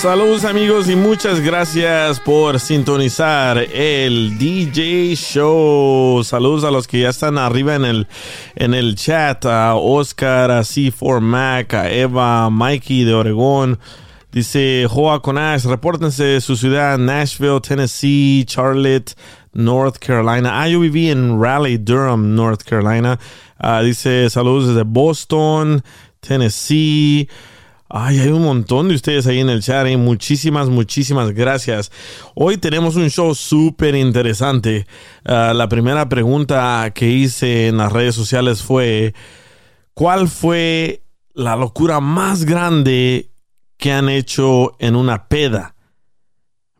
Saludos amigos y muchas gracias por sintonizar el DJ Show. Saludos a los que ya están arriba en el, en el chat. A Oscar, a C4 Mac, a Eva, Mikey de Oregón. Dice Joa Conash, repórtense su ciudad, Nashville, Tennessee, Charlotte, North Carolina. Ah, en Raleigh, Durham, North Carolina. Ah, dice saludos desde Boston, Tennessee. Ay, hay un montón de ustedes ahí en el chat. ¿eh? Muchísimas, muchísimas gracias. Hoy tenemos un show súper interesante. Ah, la primera pregunta que hice en las redes sociales fue, ¿cuál fue la locura más grande que han hecho en una peda?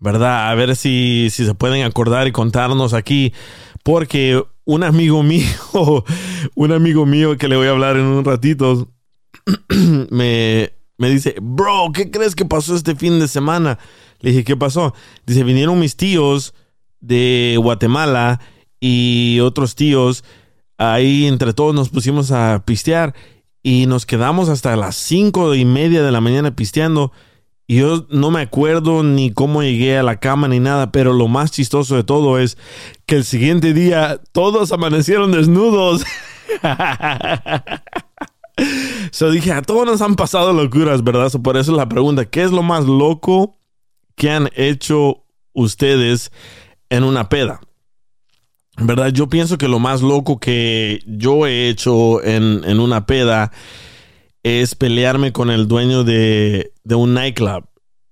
¿Verdad? A ver si, si se pueden acordar y contarnos aquí. Porque un amigo mío, un amigo mío que le voy a hablar en un ratito, me, me dice, bro, ¿qué crees que pasó este fin de semana? Le dije, ¿qué pasó? Dice, vinieron mis tíos de Guatemala y otros tíos. Ahí entre todos nos pusimos a pistear y nos quedamos hasta las cinco y media de la mañana pisteando. Y yo no me acuerdo ni cómo llegué a la cama ni nada, pero lo más chistoso de todo es que el siguiente día todos amanecieron desnudos. So dije, a todos nos han pasado locuras, ¿verdad? Por eso la pregunta, ¿qué es lo más loco que han hecho ustedes en una peda? ¿Verdad? Yo pienso que lo más loco que yo he hecho en, en una peda es pelearme con el dueño de, de un nightclub.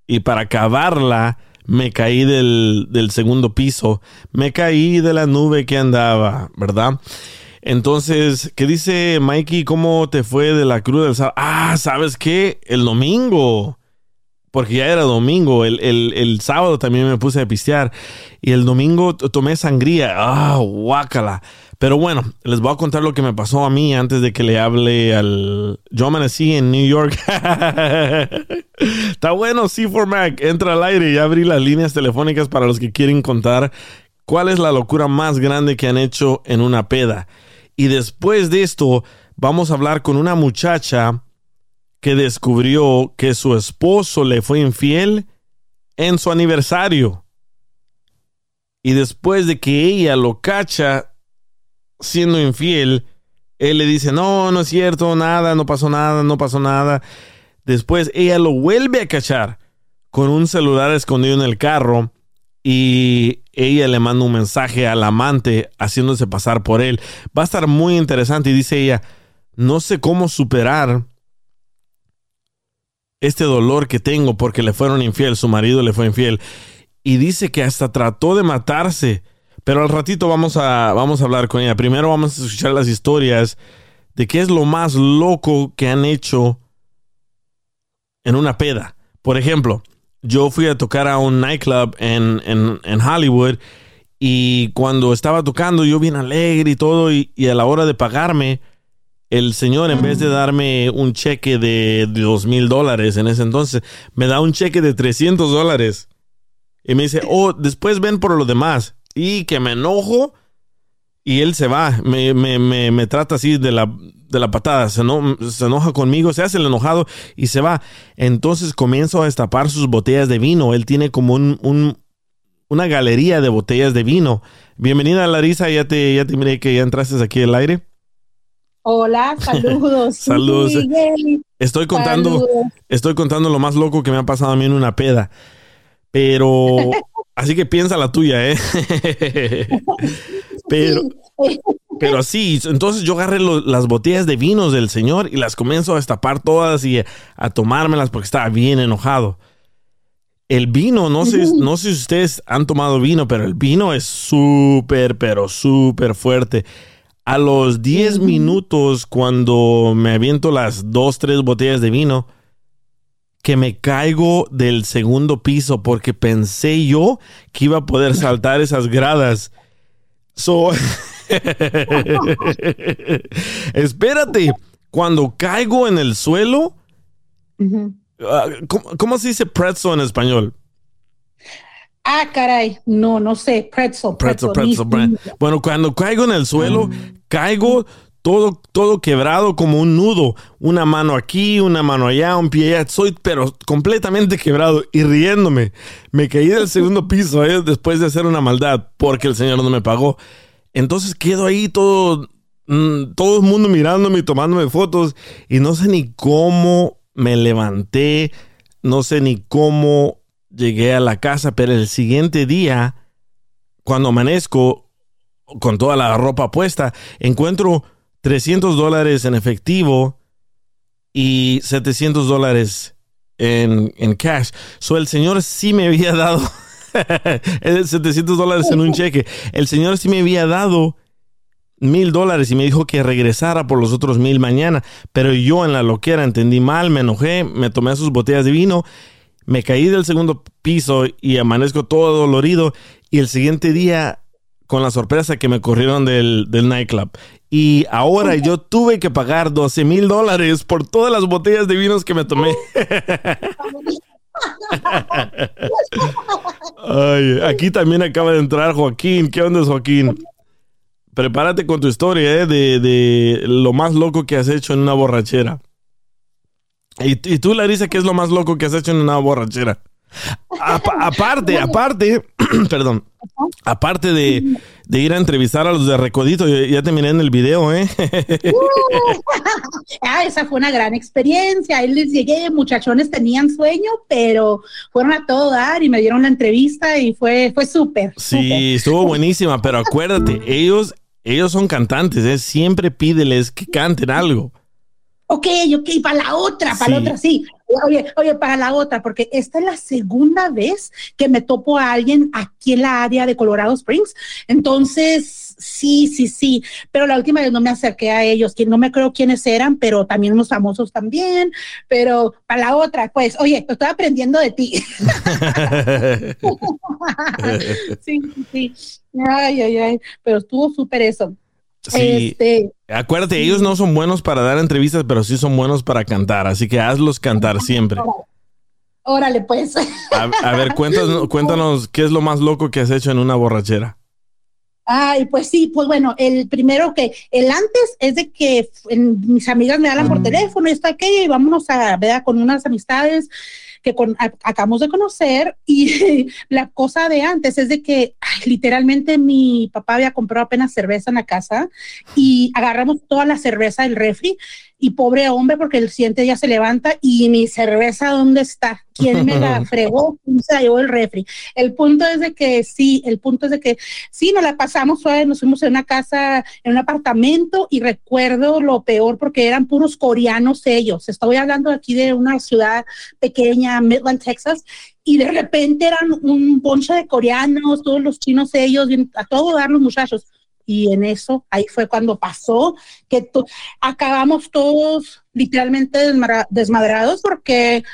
Y para acabarla, me caí del, del segundo piso. Me caí de la nube que andaba, ¿verdad? Entonces, ¿qué dice Mikey? ¿Cómo te fue de la cruz del sábado? Ah, ¿sabes qué? El domingo. Porque ya era domingo. El, el- el sábado también me puse a pistear. Y el domingo tomé sangría. Ah, guácala. Pero bueno, les voy a contar lo que me pasó a mí antes de que le hable al... Yo amanecí en New York. Está bueno, C4 Mac. Entra al aire y abrí las líneas telefónicas para los que quieren contar cuál es la locura más grande que han hecho en una peda. Y después de esto, vamos a hablar con una muchacha que descubrió que su esposo le fue infiel en su aniversario. Y después de que ella lo cacha siendo infiel, él le dice, no, no es cierto, nada, no pasó nada, no pasó nada. Después ella lo vuelve a cachar con un celular escondido en el carro y ella le manda un mensaje al amante haciéndose pasar por él. Va a estar muy interesante y dice ella, no sé cómo superar este dolor que tengo porque le fueron infiel, su marido le fue infiel. Y dice que hasta trató de matarse. Pero al ratito vamos a, vamos a hablar con ella. Primero vamos a escuchar las historias de qué es lo más loco que han hecho en una peda. Por ejemplo, yo fui a tocar a un nightclub en, en, en Hollywood y cuando estaba tocando yo bien alegre y todo y, a la hora de pagarme, el señor en vez de darme un cheque de dos mil dólares en ese entonces, me da un cheque de 300 dólares. Y me dice, oh, después ven por lo demás. Y que me enojo y él se va. Me, me, me trata así de la, de la patada, se, no, se enoja conmigo, se hace el enojado y se va. Entonces comienzo a destapar sus botellas de vino. Él tiene como un, un- una galería de botellas de vino. Bienvenida Larisa, ya te, ya te miré que ya entraste aquí al aire. Hola, saludos. Saludos. Estoy contando, saludos. estoy contando lo más loco que me ha pasado a mí en una peda. Pero, así que piensa la tuya, ¿eh? Pero, Sí. Pero sí, entonces yo agarré lo- las botellas de vinos del señor y las comienzo a destapar todas y a tomármelas porque estaba bien enojado. El vino, no sé, no sé si ustedes han tomado vino, pero el vino es súper, pero súper fuerte. A los 10 minutos, cuando me aviento las dos, tres botellas de vino, que me caigo del segundo piso porque pensé yo que iba a poder saltar esas gradas. So, espérate, cuando caigo en el suelo, ah, ¿cómo, cómo se dice pretzel en español? Ah, caray. No, no sé. Pretzel. Pretzel, Pretzel. Bueno, cuando caigo en el suelo, caigo todo, todo quebrado como un nudo. Una mano aquí, una mano allá, un pie allá. Soy, pero completamente quebrado y riéndome. Me caí del segundo piso eh, después de hacer una maldad porque el señor no me pagó. Entonces quedo ahí todo, mm, todo el mundo mirándome y tomándome fotos y no sé ni cómo me levanté, no sé ni cómo llegué a la casa, pero el siguiente día, cuando amanezco con toda la ropa puesta, encuentro 300 dólares en efectivo y 700 dólares en, en cash. So el señor sí me había dado 700 dólares en un cheque. El señor sí me había dado mil dólares y me dijo que regresara por los otros mil mañana. Pero yo en la loquera entendí mal, me enojé, me tomé sus botellas de vino, me caí del segundo piso y amanezco todo dolorido. Y el siguiente día, con la sorpresa que me corrieron del, del nightclub. Y ahora yo tuve que pagar 12 mil dólares por todas las botellas de vinos que me tomé. Ay, aquí también acaba de entrar Joaquín. ¿Qué onda, Joaquín? Prepárate con tu historia ¿eh? de, de lo más loco que has hecho en una borrachera. ¿Y, y tú, Larisa, qué es lo más loco que has hecho en una borrachera? Apa- aparte, aparte, perdón, aparte de, de ir a entrevistar a los de Recodito, ya, ya te miré en el video, ¿eh? Ah, esa fue una gran experiencia. Ahí les llegué, muchachones tenían sueño, pero fueron a todo dar y me dieron la entrevista y fue, fue súper. Sí, estuvo buenísima, pero acuérdate, ellos, ellos son cantantes, ¿eh? Siempre pídeles que canten algo. Ok, ok, para la otra, para la otra, sí. Oye, oye, para la otra, porque esta es la segunda vez que me topo a alguien aquí en la área de Colorado Springs. Entonces, sí, sí, sí. Pero la última vez no me acerqué a ellos, que no me creo quiénes eran, pero también unos famosos también. Pero para la otra, pues, oye, estoy aprendiendo de ti. sí, sí, sí. Ay, ay, ay. Pero estuvo súper eso. Sí, Este, acuérdate, ellos no son buenos para dar entrevistas, pero sí son buenos para cantar, así que hazlos cantar siempre. órale, pues. A, a ver, cuéntanos, cuéntanos qué es lo más loco que has hecho en una borrachera. Ay, pues sí, pues bueno, el primero que, el antes es de que en- mis amigas me hablan por teléfono y está aquello y vámonos a ver con unas amistades que con, acabamos de conocer y la cosa de antes es de que literalmente mi papá había comprado apenas cerveza en la casa y agarramos toda la cerveza del refri y pobre hombre porque el siguiente día se levanta y mi cerveza dónde está, quién me la fregó, quién se la llevó el refri. El punto es de que sí, el punto es de que sí, nos la pasamos suave, nos fuimos en una casa, en un apartamento y recuerdo lo peor porque eran puros coreanos ellos. Estoy hablando aquí de una ciudad pequeña, Midland, Texas, y de repente eran un bonche de coreanos, todos los chinos ellos, a todo dar los muchachos. Y en eso, ahí fue cuando pasó que to- acabamos todos literalmente desmadrados porque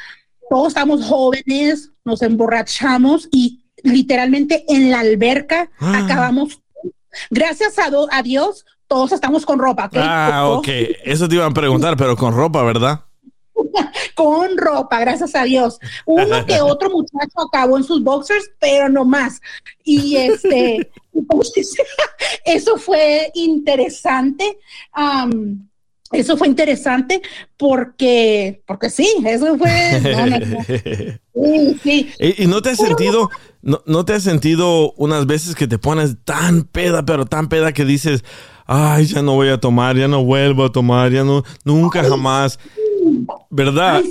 todos estamos jóvenes, nos emborrachamos y literalmente en la alberca Ah. acabamos. Gracias a, do- a Dios, todos estamos con ropa. ¿ok? Ah, ok. Eso te iban a preguntar, pero con ropa, ¿verdad? Con ropa, gracias a Dios. Uno que otro muchacho acabó en sus boxers, pero no más. Y este, eso fue interesante. Am, eso fue interesante porque, porque sí, eso fue. no, no, no. Sí, sí. ¿Y, y no te has sentido, no, no te has sentido unas veces que te pones tan peda, pero tan peda que dices, ay, ya no voy a tomar, ya no vuelvo a tomar, ya no, nunca jamás, ¿verdad? Ay,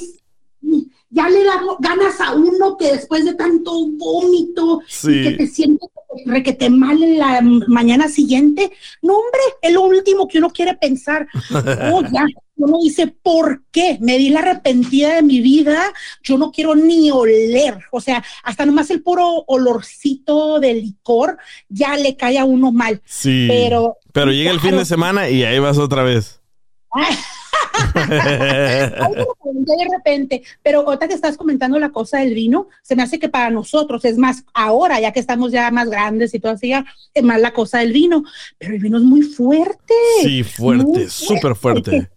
sí, ya le da ganas a uno que después de tanto vómito Sí. y que te sientes requete mal en la mañana siguiente. No, hombre, es lo último que uno quiere pensar. Oh, ya. Uno dice, ¿por qué? Me di la arrepentida de mi vida. Yo no quiero ni oler. O sea, hasta nomás el puro olorcito de licor ya le cae a uno mal. Sí. Pero, Pero llega el fin de semana y ahí vas otra vez. De repente, pero ahorita que estás comentando la cosa del vino, se me hace que para nosotros es más ahora, ya que estamos ya más grandes y todo así, ya es más la cosa del vino, pero el vino es muy fuerte. Sí, fuerte, súper fuerte.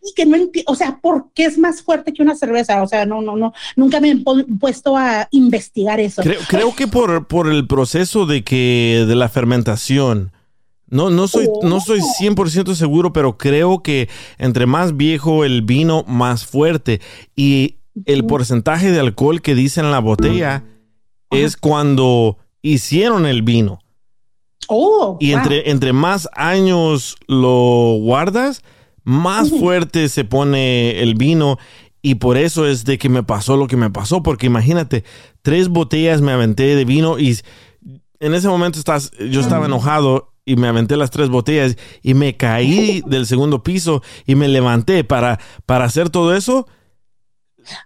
Y que no entiendo, o sea, ¿por qué es más fuerte que una cerveza? O sea, no, no, no, nunca me he pu- puesto a investigar eso. Creo, creo que por, por el proceso de que de la fermentación. No, no soy, no soy 100% seguro, pero creo que entre más viejo el vino, más fuerte. Y el porcentaje de alcohol que dice en la botella es cuando hicieron el vino. Oh, Y wow. entre, entre más años lo guardas, más fuerte se pone el vino. Y por eso es de que me pasó lo que me pasó. Porque imagínate, tres botellas me aventé de vino y en ese momento estás, yo estaba enojado y me aventé las tres botellas y me caí del segundo piso y me levanté para, para hacer todo eso.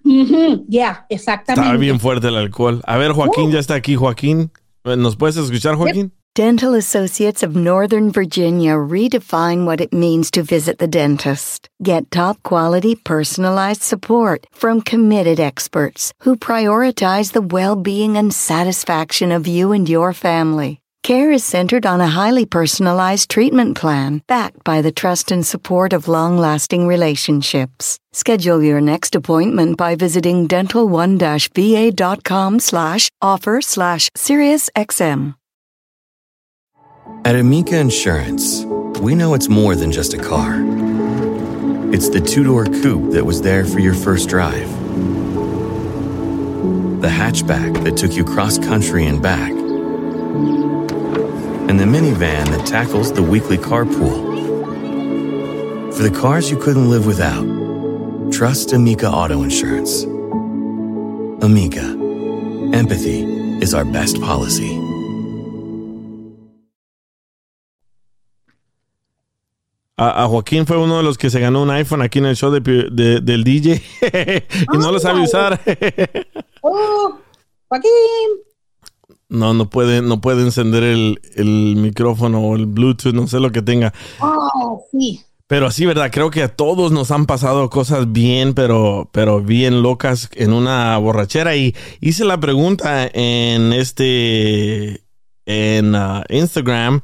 Ujú, Ya, exactamente. Estaba bien fuerte el alcohol. A ver, Joaquín ya está aquí. Joaquín, ¿nos puedes escuchar, Joaquín? Dental Associates of Northern Virginia redefine what it means to visit the dentist. Get top quality personalized support from committed experts who prioritize the well being and satisfaction of you and your family. Care is centered on a highly personalized treatment plan backed by the trust and support of long lasting relationships. Schedule your next appointment by visiting dental1-va.com slash offer slash SiriusXM. At Amica Insurance, we know it's more than just a car. It's the two door coupe that was there for your first drive, the hatchback that took you cross country and back, and the minivan that tackles the weekly carpool. For the cars you couldn't live without, trust Amica Auto Insurance. Amica, empathy is our best policy. A, a Joaquín fue uno de los que se ganó un iPhone aquí en el show de pi- de- del DJ y no lo sabe ah, usar. Oh, Joaquín. No, no puede, no puede encender el, el micrófono o el Bluetooth, no sé lo que tenga. Oh, sí. Pero sí, ¿verdad? Creo que a todos nos han pasado cosas bien, pero, pero bien locas en una borrachera. Y hice la pregunta en este, en ah, Instagram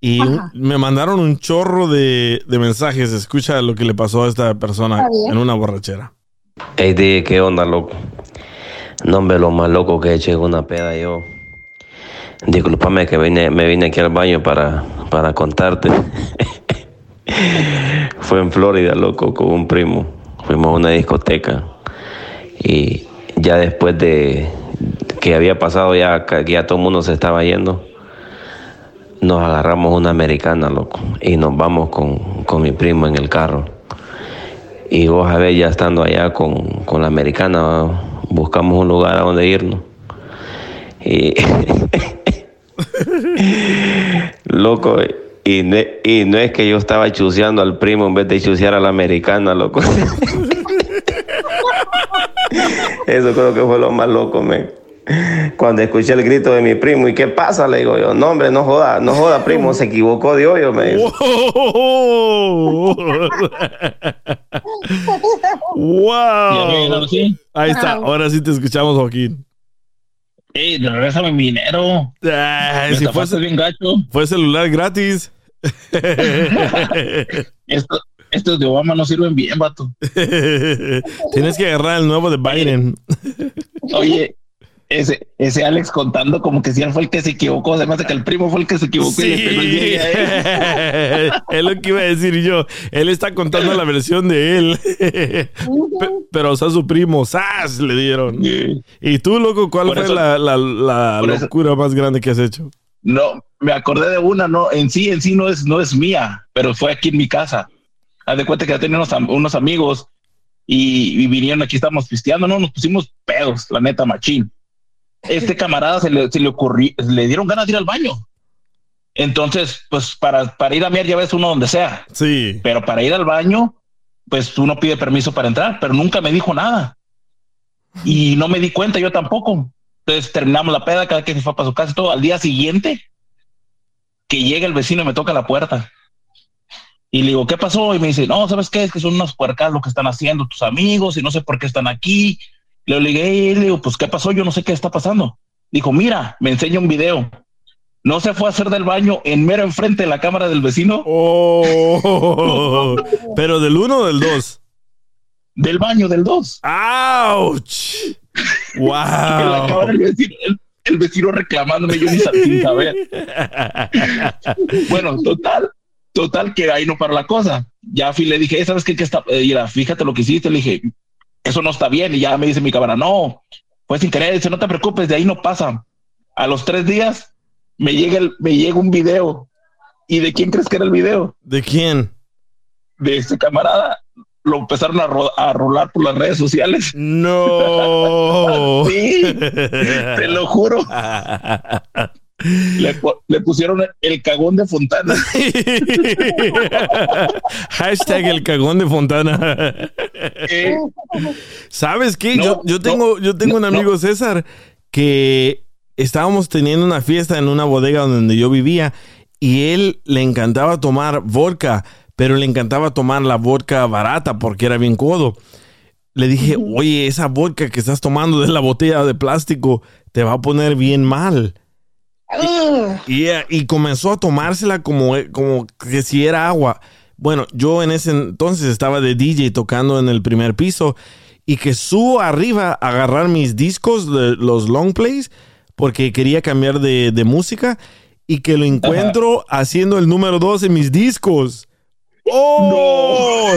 y Ajá. me mandaron un chorro de, de mensajes. Escucha lo que le pasó a esta persona en una borrachera. Ey, di, ¿qué onda, loco? No, hombre, lo más loco que he hecho es una peda yo. Disculpame que vine, me vine aquí al baño para, para contarte. Fue en Florida, loco, con un primo. Fuimos a una discoteca. Y ya después de que había pasado, ya que ya todo el mundo se estaba yendo, nos agarramos una americana, loco. Y nos vamos con, con mi primo en el carro. Y vos a ver, ya estando allá con, con la americana, buscamos un lugar a donde irnos. Y. loco, y no, y no es que yo estaba chuceando al primo en vez de chucear a la americana, loco. Eso creo que fue lo más loco, me. Cuando escuché el grito de mi primo, ¿y qué pasa? Le digo yo, no, hombre, no joda, no joda, primo, se equivocó de hoyo, me dice. ¡Wow! Ahí está, ahora sí te escuchamos, Joaquín. Ey, regrésame mi dinero. Si estafaste fue, bien gacho. fue celular gratis. Esto- estos de Obama no sirven bien, vato. Tienes que agarrar el nuevo de Biden. Oye, ese, ese Alex contando como que si él fue el que se equivocó, se me hace que el primo fue el que se equivocó y le pegó el él. es lo que iba a decir yo. Él está contando la versión de él. Pe- Pero, o sea, su primo, ¡zas! Le dieron. ¿Y tú, loco, cuál Por fue eso- la, la- la eso- locura más grande que has hecho? No, me acordé de una, no, en sí, en sí no es, no es mía, pero fue aquí en mi casa. Haz de cuenta que ya tenía unos, unos amigos y, y vinieron aquí, estábamos pisteando, no, nos pusimos pedos, la neta, machín. Este camarada se le, se le ocurrió, le dieron ganas de ir al baño. Entonces, pues para, para ir a miar ya ves uno donde sea, Sí. pero para ir al baño, pues uno pide permiso para entrar, pero nunca me dijo nada. Y no me di cuenta, yo tampoco. Entonces terminamos la peda, cada quien se fue para su casa y todo. Al día siguiente, que llega el vecino y me toca la puerta. Y le digo, ¿qué pasó? Y me dice, no, ¿sabes qué? Es que son unas puercas lo que están haciendo tus amigos y no sé por qué están aquí. Le digo, "Ey", le digo, pues, ¿qué pasó? Yo no sé qué está pasando. Dijo, mira, me enseña un video. No se fue a hacer del baño en mero enfrente de la cámara del vecino. Oh, pero del uno o del dos. Del baño del dos. ¡Auch! La ¡Wow! cámara del vecino, el, el vecino reclamándome yo ni sin saber. Bueno, total, total que ahí no para la cosa. Ya fui, le dije, "Eh, ¿sabes qué? qué está? Eh, mira, fíjate lo que hiciste. Le dije, eso no está bien. Y ya me dice mi cámara, no, fue sin querer. Dice, no te preocupes, de ahí no pasa. A los tres días me llega, el, me llega un video. ¿Y de quién crees que era el video? ¿De quién? De este camarada. Lo empezaron a, ro- a rolar por las redes sociales. No. Sí, te lo juro. Le, pu- le pusieron el cagón de Fontana. Hashtag el cagón de Fontana. Eh, ¿Sabes qué? No, yo, yo tengo, yo tengo un no, amigo César que estábamos teniendo una fiesta en una bodega donde yo vivía y él le encantaba tomar vodka, pero le encantaba tomar la vodka barata porque era bien codo. Le dije, oye, esa vodka que estás tomando de la botella de plástico te va a poner bien mal. Y, y comenzó a tomársela como, eh, como que si era agua. Bueno, yo en ese entonces estaba de DJ tocando en el primer piso y que subo arriba a agarrar mis discos de los long plays porque quería cambiar de, de música y que lo encuentro haciendo el número dos en mis discos. ¡Oh!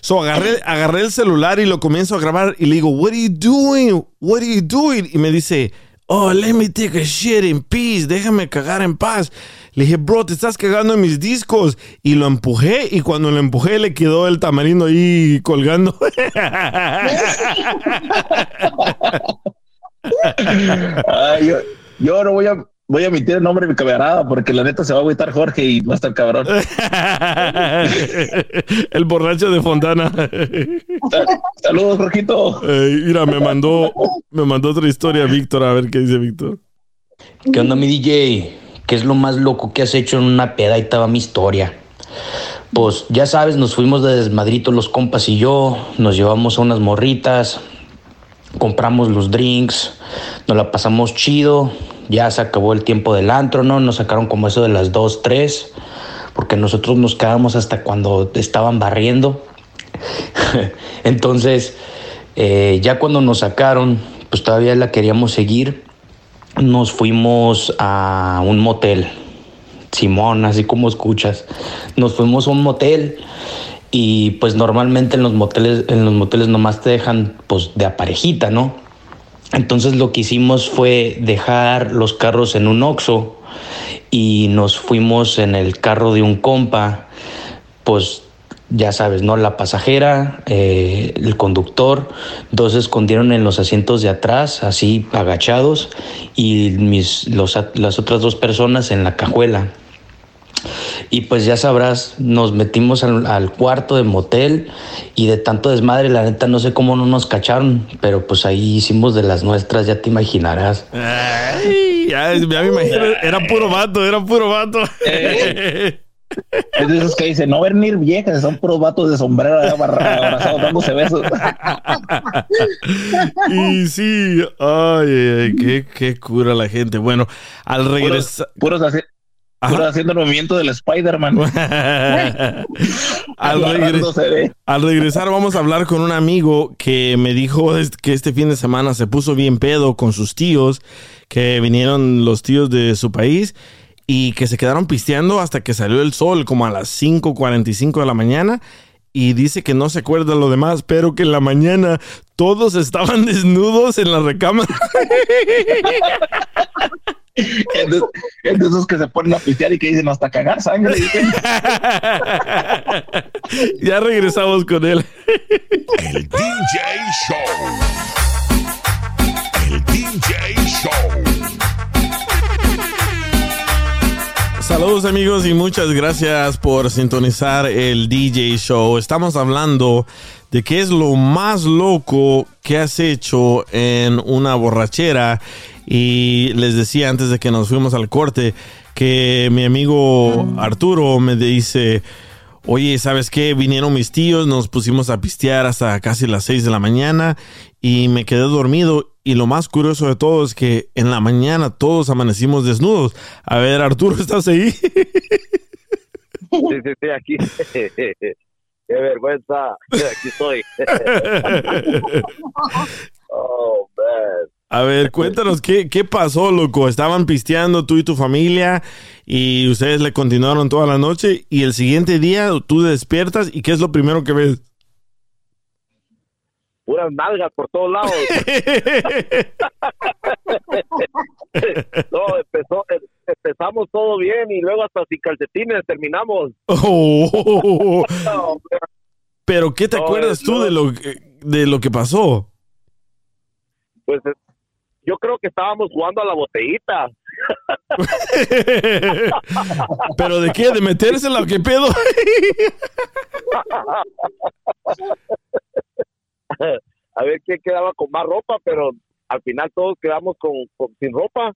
So agarré, agarré el celular y lo comienzo a grabar y le digo, What are you doing? What are you doing? Y me dice, Oh, let me take a shit in peace. Déjame cagar en paz. Le dije, bro, te estás cagando en mis discos. Y lo empujé y cuando lo empujé le quedó el tamarindo ahí colgando. Ay, yo, yo no voy a, voy a emitir el nombre de mi camarada porque la neta se va a agüitar Jorge y va a estar cabrón. el borracho de Fontana. Saludos, Jorgito. Eh, mira, me mandó, me mandó otra historia, Víctor. A ver qué dice Víctor. ¿Qué onda, mi DJ? ¿Qué es lo más loco que has hecho en una peda? Ahí estaba mi historia. Pues ya sabes, nos fuimos de desmadrito los compas y yo, nos llevamos a unas morritas, compramos los drinks, nos la pasamos chido, ya se acabó el tiempo del antro, ¿no? Nos sacaron como eso de las 2, 3, porque nosotros nos quedamos hasta cuando estaban barriendo. Entonces, eh, ya cuando nos sacaron, pues todavía la queríamos seguir. Nos fuimos a un motel. Simón, así como escuchas. Nos fuimos a un motel y pues normalmente en los moteles, en los moteles nomás te dejan pues de a parejita, ¿no? Entonces lo que hicimos fue dejar los carros en un Oxxo y nos fuimos en el carro de un compa, pues ya sabes, ¿no? La pasajera, eh, el conductor, dos se escondieron en los asientos de atrás, así agachados, y mis, los, las otras dos personas en la cajuela. Y pues ya sabrás, nos metimos al, al, cuarto de motel y de tanto desmadre, la neta no sé cómo no nos cacharon, pero pues ahí hicimos de las nuestras, ya te imaginarás. Ay, ya, ya me imagino, era puro vato, era puro vato. Eh. Es de esos que dicen, no venir viejas, son puros vatos de sombrero abrazados dándose besos. y sí, ay, ay qué, qué, cura la gente. Bueno, al regresar. Puros, puros, Pura haciendo el movimiento del Spider-Man. al, regre- al regresar vamos a hablar con un amigo que me dijo que este fin de semana se puso bien pedo con sus tíos, que vinieron los tíos de su país y que se quedaron pisteando hasta que salió el sol como a las 5.45 de la mañana. Y dice que no se acuerda lo demás, pero que en la mañana todos estaban desnudos en la recámara. Es de, es de esos que se ponen a pistear y que dicen hasta cagar sangre. ya regresamos con él. El DJ Show. El DJ Show. Saludos amigos y muchas gracias por sintonizar el DJ Show. Estamos hablando de qué es lo más loco que has hecho en una borrachera. Y les decía antes de que nos fuimos al corte que mi amigo Arturo me dice, oye, ¿sabes qué? Vinieron mis tíos, nos pusimos a pistear hasta casi las 6 de la mañana y me quedé dormido. Y lo más curioso de todo es que en la mañana todos amanecimos desnudos. A ver, Arturo, ¿estás ahí? Sí, sí, sí, aquí. Qué vergüenza. Aquí estoy. oh, man. A ver, cuéntanos, ¿qué, ¿qué pasó, loco? Estaban pisteando tú y tu familia y ustedes le continuaron toda la noche y el siguiente día tú despiertas y ¿qué es lo primero que ves? Puras nalgas por todos lados. no, empezó, em- empezamos todo bien y luego hasta sin calcetines terminamos. Oh. Pero ¿qué te No, acuerdas tú no. de lo, que- de lo que pasó? pues yo creo que estábamos jugando a la botellita. ¿Pero de qué? ¿De metérsela o qué pedo? a ver quién quedaba con más ropa, pero al final todos quedamos con, con- sin ropa.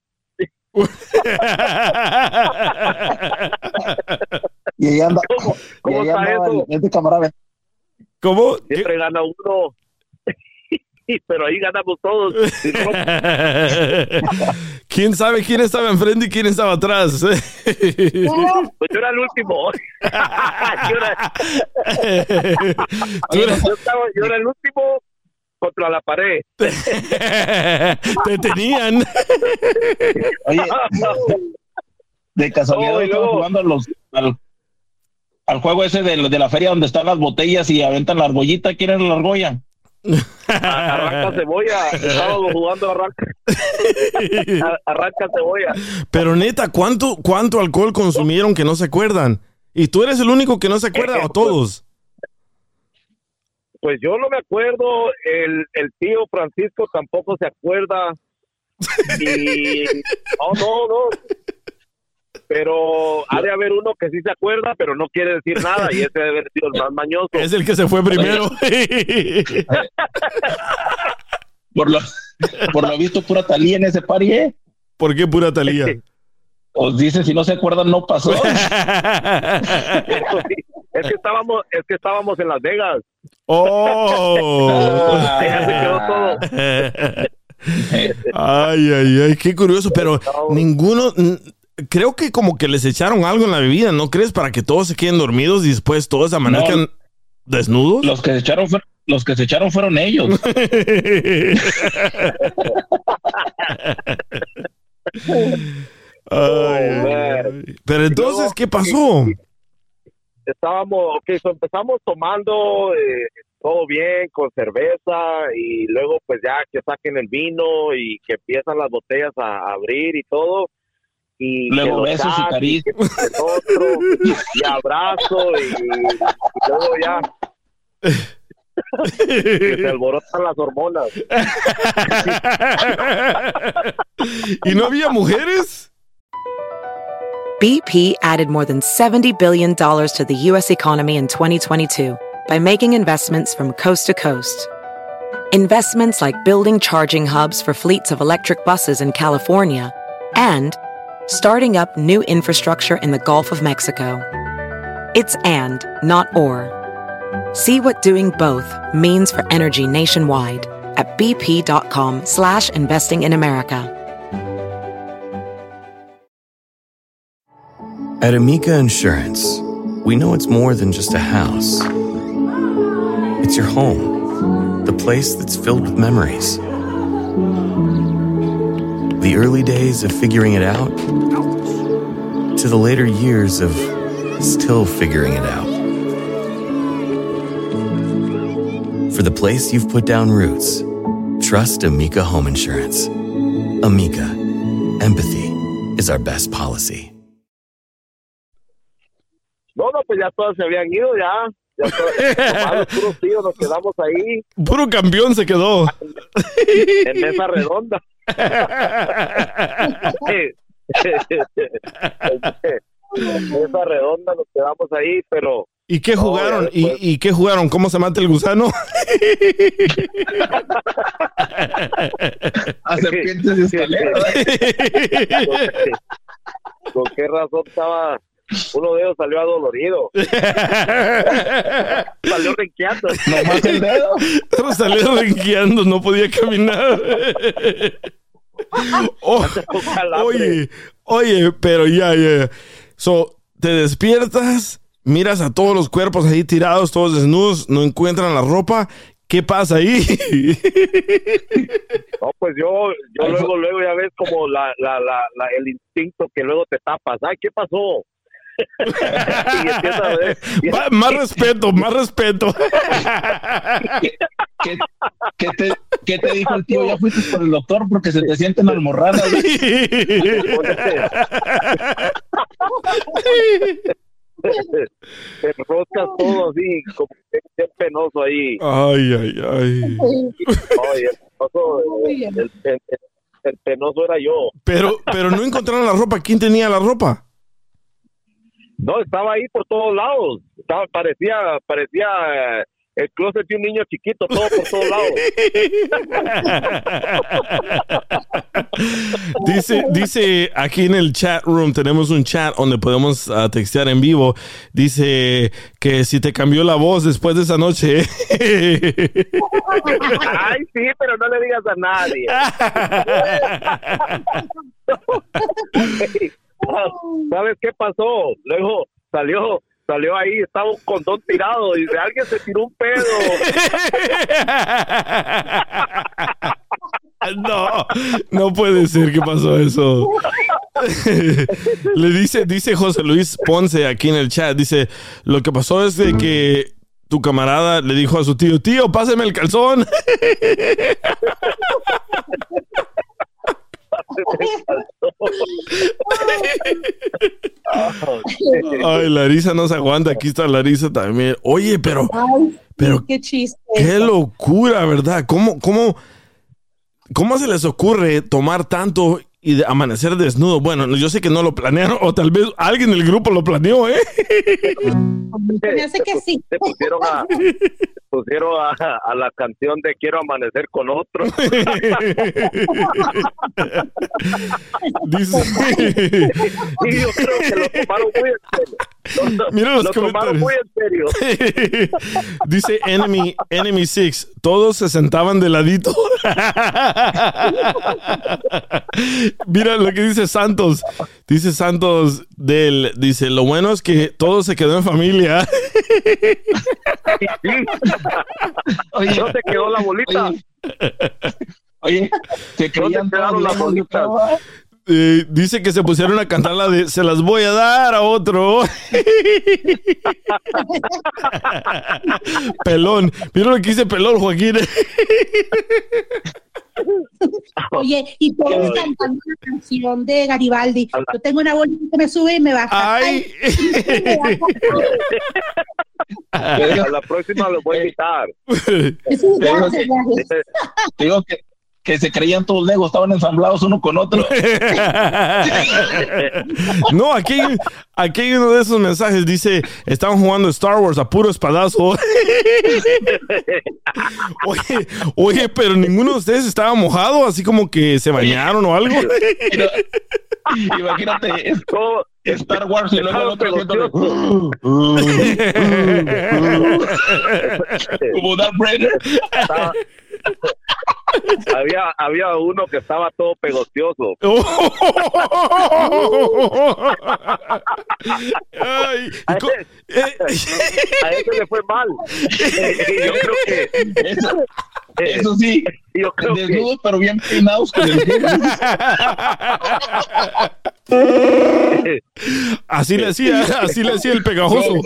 Y ahí anda. ¿Cómo, Y cómo ahí está andaba eso? el- camarada. ¿Cómo? Siempre gana uno. Pero ahí ganamos todos. ¿Quién sabe quién estaba enfrente y quién estaba atrás? Pues yo era el último. yo, era, yo estaba- yo era el último contra la pared. Te tenían. Oye, de casualidad estaban luego- jugando a los, al, al juego ese de, de la feria donde están las botellas y aventan la argollita. ¿Quién es la argolla? Arranca cebolla. Estábamos jugando arranca, arranca cebolla. Pero neta, ¿cuánto, ¿cuánto alcohol consumieron que no se acuerdan? ¿Y tú eres el único que no se acuerda o todos? Pues yo no me acuerdo. El, el tío Francisco tampoco se acuerda. Y no, no, no. Pero ha de haber uno que sí se acuerda, pero no quiere decir nada. Y ese debe haber sido el más mañoso. Es el que se fue primero. Por lo, por lo visto, pura talía en ese party, ¿eh? ¿Por qué pura Talía? Os dice, si no se acuerdan, no pasó. Eso sí, es que estábamos, es que estábamos en Las Vegas. ¡Oh! Allá se quedó todo. Ay, ay, ay, qué curioso, pero ninguno, n- creo que como que les echaron algo en la bebida, ¿no crees? Para que todos se queden dormidos y después todos amanezcan desnudos. Los que se echaron, fueron- los que se echaron fueron ellos. Ay, ay. Pero entonces, ¿qué pasó? Estábamos, ok, so empezamos tomando eh, todo bien con cerveza y luego pues ya que saquen el vino y que empiezan las botellas a abrir y todo. Y Luego que los besos y shots caricias. que y abrazo y, y luego ya que se alborotan las hormonas. ¿Y no había mujeres? BP added more than $70 billion to the U.S. economy in 2022 by making investments from coast to coast. Investments like building charging hubs for fleets of electric buses in California and starting up new infrastructure in the Gulf of Mexico. It's and, not or. See what doing both means for energy nationwide at bp.com slash investing in America. At Amica Insurance, we know it's more than just a house. It's your home, the place that's filled with memories. The early days of figuring it out to the later years of still figuring it out. For the place you've put down roots, trust Amica Home Insurance. Amica, empathy is our best policy. No, no, pues ya todos se habían ido, ya. Ya los puros tíos nos quedamos ahí Puro campeón se quedó. en mesa redonda. en mesa redonda nos quedamos ahí, pero ¿Y qué No, jugaron? ya ¿Y, ¿Y qué jugaron? ¿Cómo se mata el gusano? A serpientes y escaleras. ¿Con qué razón estaba? Uno de ellos salió adolorido. salió renqueando. Nomás el dedo. Pero salió renqueando, no podía caminar. Oh, oye, oye, pero ya, ya. So, te despiertas, miras a todos los cuerpos ahí tirados, todos desnudos, no encuentran la ropa. ¿Qué pasa ahí? No, pues yo, yo luego, luego ya ves como la, la, la, la- el instinto que luego te tapas. Ay, ¿qué pasó? Y empiezas a ver. y- Ma- más respeto, más respeto. ¿Qué, qué te, ¿Qué te dijo el tío? Ya fuiste por el doctor porque se te sienten almorranas. te roscas todo así, como que es penoso ahí. Ay, ay, ay. Oye, el penoso, el, el- el- el penoso era yo. Pero, pero no encontraron la ropa. ¿Quién tenía la ropa? No, estaba ahí por todos lados. Estaba, parecía, parecía eh, el closet de un niño chiquito, todo por todos lados. Dice, dice aquí en el chat room, tenemos un chat donde podemos ah, textear en vivo. Dice que si te cambió la voz después de esa noche. Ay, sí, pero no le digas a nadie. ¿Sabes qué pasó? Luego salió, salió ahí, estaba un condón tirado y de alguien se tiró un pedo. no, no puede ser que pasó eso. Le dice, dice José Luis Ponce aquí en el chat, dice, lo que pasó es de que tu camarada le dijo a su tío, tío, páseme el calzón. Ay, Larisa no se aguanta, aquí está Larisa también. Oye, pero, pero Qué chiste. Qué locura, ¿verdad? ¿Cómo, cómo, cómo se les ocurre tomar tanto y de- amanecer desnudo? Bueno, yo sé que no lo planearon, o tal vez alguien del grupo lo planeó, ¿eh? Me hace que sí. Se pusieron a, pusieron a, a la canción de Quiero amanecer con otro. Dice. Y yo creo que lo tomaron muy en serio. Lo, Mira los lo tomaron comentarios. muy en serio. Dice Enemy, Enemy Six, todos se sentaban de ladito. Mira lo que dice Santos. Dice Santos del, dice, lo bueno es que todo se quedó en familia. Oye, ¿No te quedó la bolita? Oye, quedaron las bolitas? yo creo, Eh, dice que se pusieron a cantar la de Se las voy a dar a otro. pelón. Mira lo que dice Pelón, Joaquín. Oye, y todos cantando la canción de Garibaldi. Yo tengo una bolita que me sube y me baja. Ay. A la próxima los voy a invitar. Digo que, que se creían todos legos, estaban ensamblados uno con otro. No, aquí, hay- aquí hay uno de esos mensajes. Dice, estaban jugando Star Wars a puro espadazo. Oye, oye, pero ninguno de ustedes estaba mojado, así como que se bañaron o algo. Imagínate, es Star Wars y luego el otro haciéndole- Como Darth Vader. Había, había uno que estaba todo pegocioso. Ay, y A ese, eh, a ese le fue mal. Y yo creo que Eso, eh, eso sí, yo creo que desnudos pero bien peinados con el así le hacía, así le hacía el pegajoso.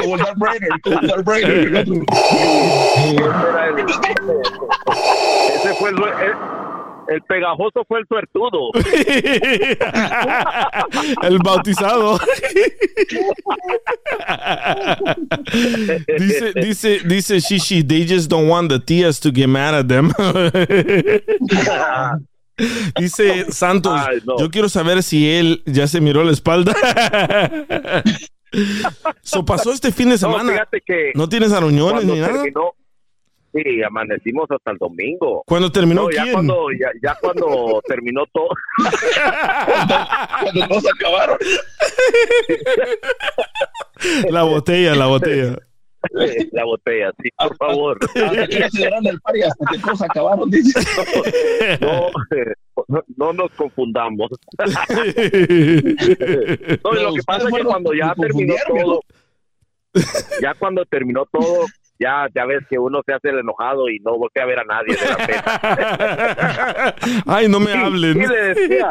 Como el Darth Vader, como el Darth Vader, era el- ese fue el, el, el pegajoso fue el suertudo. el bautizado. dice, dice, dice Shishi, they just don't want the tías to get mad at them. dice Santos, Ay, no. yo quiero saber si él ya se miró la espalda. so pasó este fin de No, semana. fíjate que ¿No tienes aruñones ni nada? terminó, sí, amanecimos hasta el domingo. Cuando terminó, No, ya ¿quién? cuando, ya, ya cuando terminó todo, Cuando todos acabaron. La botella, la botella. la botella, sí, por favor. Dieron el party, hasta que todos acabaron, dice. No, no, no nos confundamos. No, lo que pasa es que cuando ya terminó todo, ya cuando terminó todo, ya, ya ves que uno se hace el enojado y no voltea a ver a nadie de la pena. Ay, no me Y- hablen. y le decía,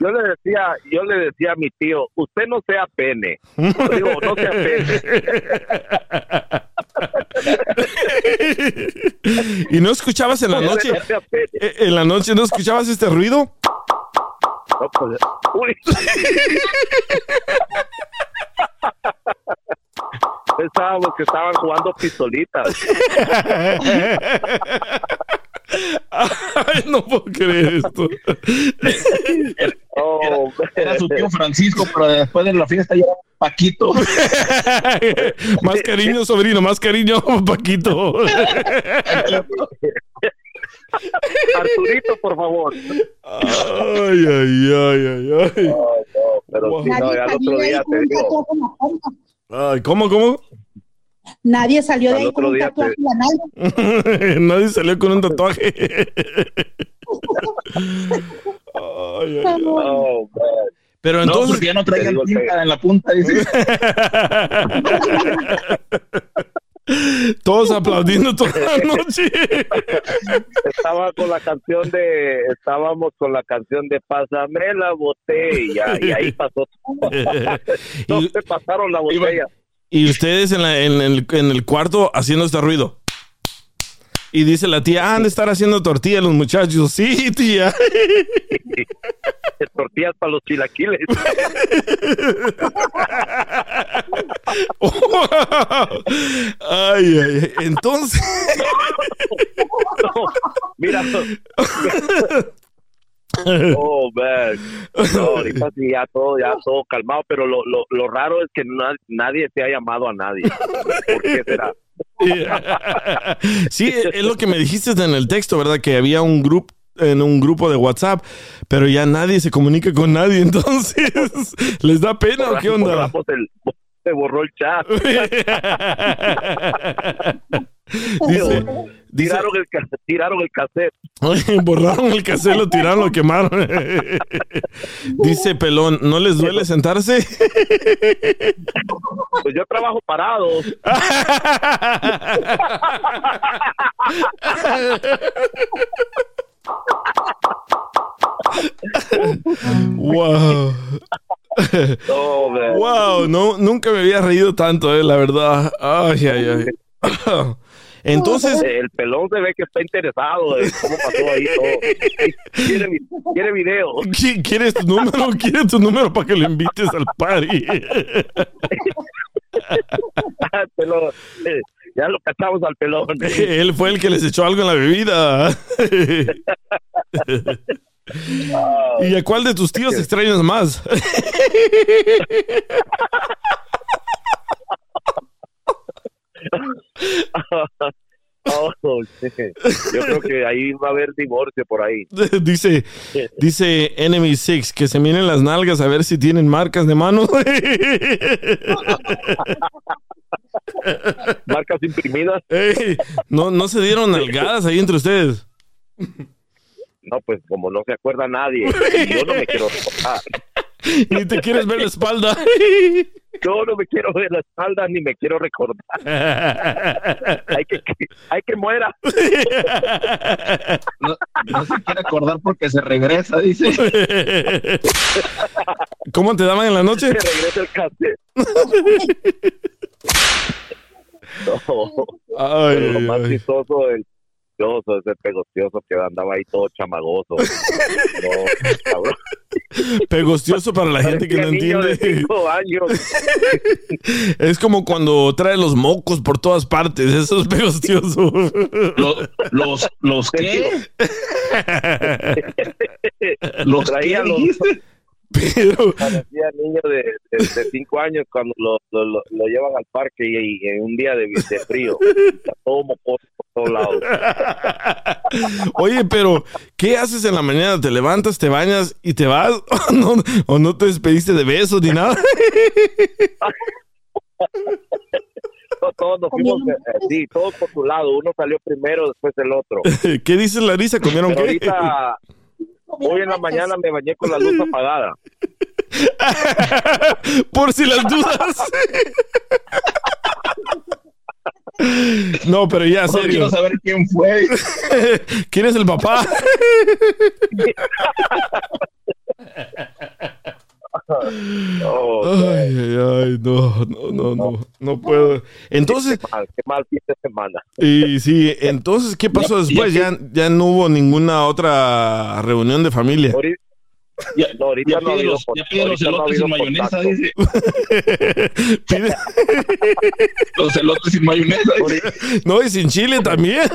yo le decía, yo le decía a mi tío, usted no sea pene. Digo, no sea pene. ¿Y no escuchabas en la noche? Eh, En la noche no escuchabas este ruido? No, pues, uy. Pensábamos que estaban jugando pistolitas. Ay, no puedo creer esto. Oh, Era su tío Francisco, pero después de la fiesta ya Paquito. más cariño, sobrino, más cariño, Paquito. Arturito, por favor. Ay, ay, ay, ay, ay. Pero sí, no, ya el otro día te digo. Ay, ¿cómo, cómo? Nadie salió de ahí con un tatuaje te-. Nadie salió con un tatuaje. Ay, ay, ay. Oh, man. Pero No, entonces, porque ya no traigan tinta en la punta, dice. todos aplaudiendo toda la noche. Estaba con la canción de, estábamos con la canción de Pásame la botella y ahí pasó. no Y- se pasaron la botella. Y ustedes en, la- en el, en el cuarto haciendo este ruido. Y dice la tía, ah, han de estar haciendo tortilla los muchachos. Sí, tía. Tortillas para los chilaquiles. ay, ay, ay. Entonces, No, mira. Oh, man. No, ahorita sí, ya todo, ya todo calmado, pero lo, lo, lo raro es que na- nadie te ha llamado a nadie. ¿Por qué será? sí, es lo que me dijiste en el texto, ¿verdad? Que había un grupo en un grupo de WhatsApp, pero ya nadie se comunica con nadie, entonces, ¿les da pena o qué onda? Borramos el, se borró el chat. dice, dice, Tiraron el, tiraron el cassette. borraron el cassette, lo tiraron, lo quemaron. dice Pelón, ¿no les duele sentarse? Pues yo trabajo parado. wow. No. Wow, no, nunca me había reído tanto, eh, la verdad. Ay, ay, ay. Entonces, El pelón se ve que está interesado en cómo pasó ahí todo. Quiere, quiere video. ¿qui- ¿quieres tu número? ¿Quieres tu número para que lo invites al party? Pelón, eh, ya lo cachamos al pelón. Él fue el que les echó algo en la bebida. ¿Y a cuál de tus tíos extrañas más? Oh, yo creo que ahí va a haber divorcio por ahí. dice, dice Enemy Six que se miren las nalgas a ver si tienen marcas de mano. Marcas imprimidas. Ey, no, no se dieron nalgadas ahí entre ustedes. No, pues como no se acuerda nadie, yo no me quiero recordar. Ni te quieres ver la espalda. Yo no me quiero ver la espalda ni me quiero recordar. hay que, hay que muera. No, no se quiere acordar porque se regresa, dice. ¿Cómo te daban en la noche? Que regrese el cassette. No. Ay, Pero lo más ay. chistoso del pegostioso, ese pegostioso que andaba ahí todo chamagoso. No, cabrón. Pegostioso para la gente que no entiende. años. Es como cuando trae los mocos por todas partes. Eso es pegostioso. Los, los, los qué? Los ¿Los traía qué los, dijiste? Pero, parecía niño de, cinco años cuando lo, lo, lo- lo llevan al parque y, y en un día de, de frío. Está todo mocoso por todos lados. oye, pero ¿qué haces en la mañana? ¿Te levantas, te bañas y te vas? ¿O no, o no te despediste de besos ni nada? Todos, todos nos fuimos, eh, sí, todos por su lado. Uno salió primero, después el otro. ¿Qué dice Larisa? ¿Comieron Pero qué? ahorita, hoy en la mañana me bañé con la luz apagada. Por si las dudas. No, pero ya, serio. quiero saber quién fue. ¿Quién es el papá? Ay, ay, ay, no, no, no, no, no puedo. Entonces, qué mal, qué mal fin de semana. y sí, entonces, ¿qué pasó después? ya Ya, no hubo ninguna otra reunión de familia. Ahorita, Ya, no, ahorita ya no ha pide habido los, ya pide los no sin mayonesa, contacto. dice. Pide- Los elotes sin mayonesa. dice. no, y sin chile también.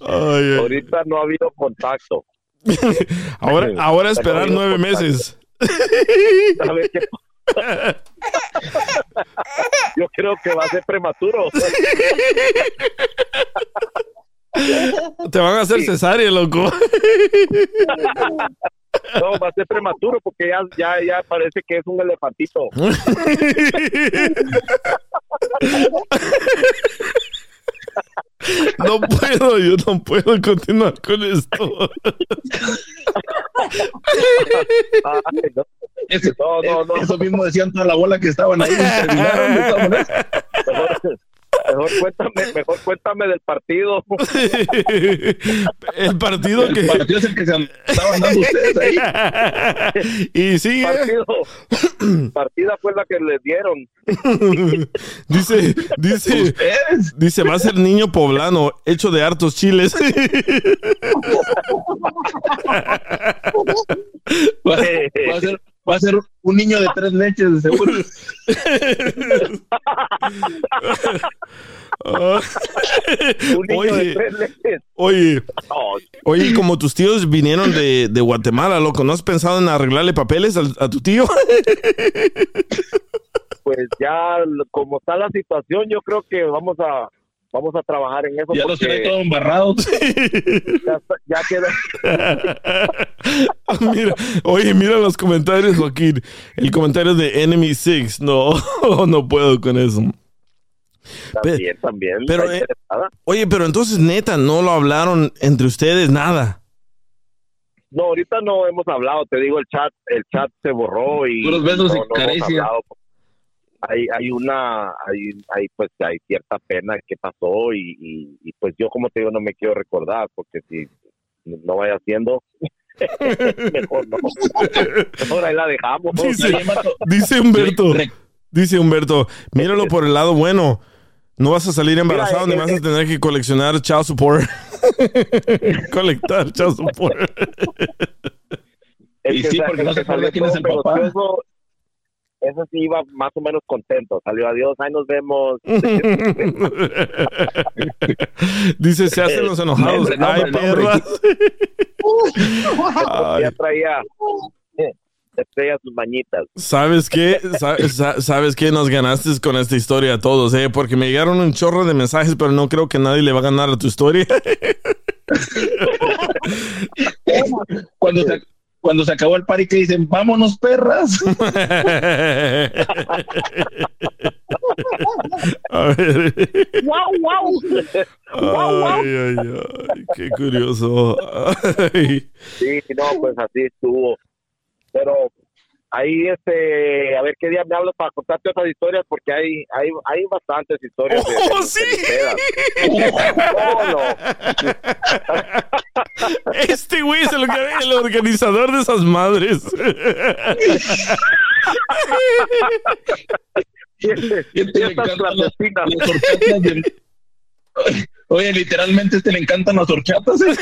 Ay, ay. Ahorita no ha habido contacto. Ahora, ahora esperar nueve meses. A ver qué- Yo creo que va a ser prematuro. Te van a hacer Sí. cesárea, loco. No, va a ser prematuro porque ya, ya, ya parece que es un elefantito. No puedo, yo no puedo continuar con esto. No. Eso, No, no, eso mismo decían toda la bola que estaban ahí. Terminaron. Mejor, cuéntame, mejor cuéntame del partido. El partido El que. partido es el que se estaban dando ustedes ahí. y sigue. Partido, partida fue la que les dieron. dice, dice, Ustedes. dice, va a ser niño poblano, hecho de hartos chiles. Va, va a ser, va a ser un niño de tres leches, de seguro. Un niño de oye, tres leches. oye, como tus tíos vinieron de, de Guatemala, loco, ¿no has pensado en arreglarle papeles a, tu tío? pues ya como está la situación, yo creo que vamos a vamos a trabajar en eso Ya los tiene porque todos embarrados. ya, queda mira, oye, mira los comentarios, Joaquín. El comentario de Enemy Six. No, no puedo con eso. también, también. pero, eh. Oye, pero entonces, neta, no lo hablaron entre ustedes, nada. No, ahorita no hemos hablado, te digo, el chat, el chat se borró y Puros besos no, y no hemos caricias. hablado. Hay, hay una, hay, hay, pues, hay cierta pena que pasó y, y, y, pues yo como te digo no me quiero recordar porque si no vaya haciendo, mejor no, mejor ahí la dejamos. Dice, Humberto, dice Humberto, míralo por el lado bueno. No vas a salir embarazado Mira, ni eh, vas a eh. tener que coleccionar child support. Colectar child support. Y sí, porque no se salió quién es el papá. Ese sí iba más o menos contento. Salió adiós, ahí nos vemos. Dice, se hacen los enojados. Nombre, Ay, perras. Ay. ya traía. estrella sus mañitas. ¿Sabes qué? Sa- sa- ¿Sabes qué? Nos ganaste con esta historia a todos, ¿eh? Porque me llegaron un chorro de mensajes, pero no creo que nadie le va a ganar a tu historia. Cuando se, cuando se acabó el party que dicen, vámonos perras. A ver. ¡Wow, wow! Ay, ay, ay, qué curioso. Ay. Sí, no, pues así estuvo. Pero ahí, este, a ver qué día me hablas para contarte otras historias, porque hay, hay, hay bastantes historias. ¡Oh, de- sí! de. No. Este güey es el, el organizador de esas madres. Este le Oye, literalmente este le encantan las horchatas. ¿eh?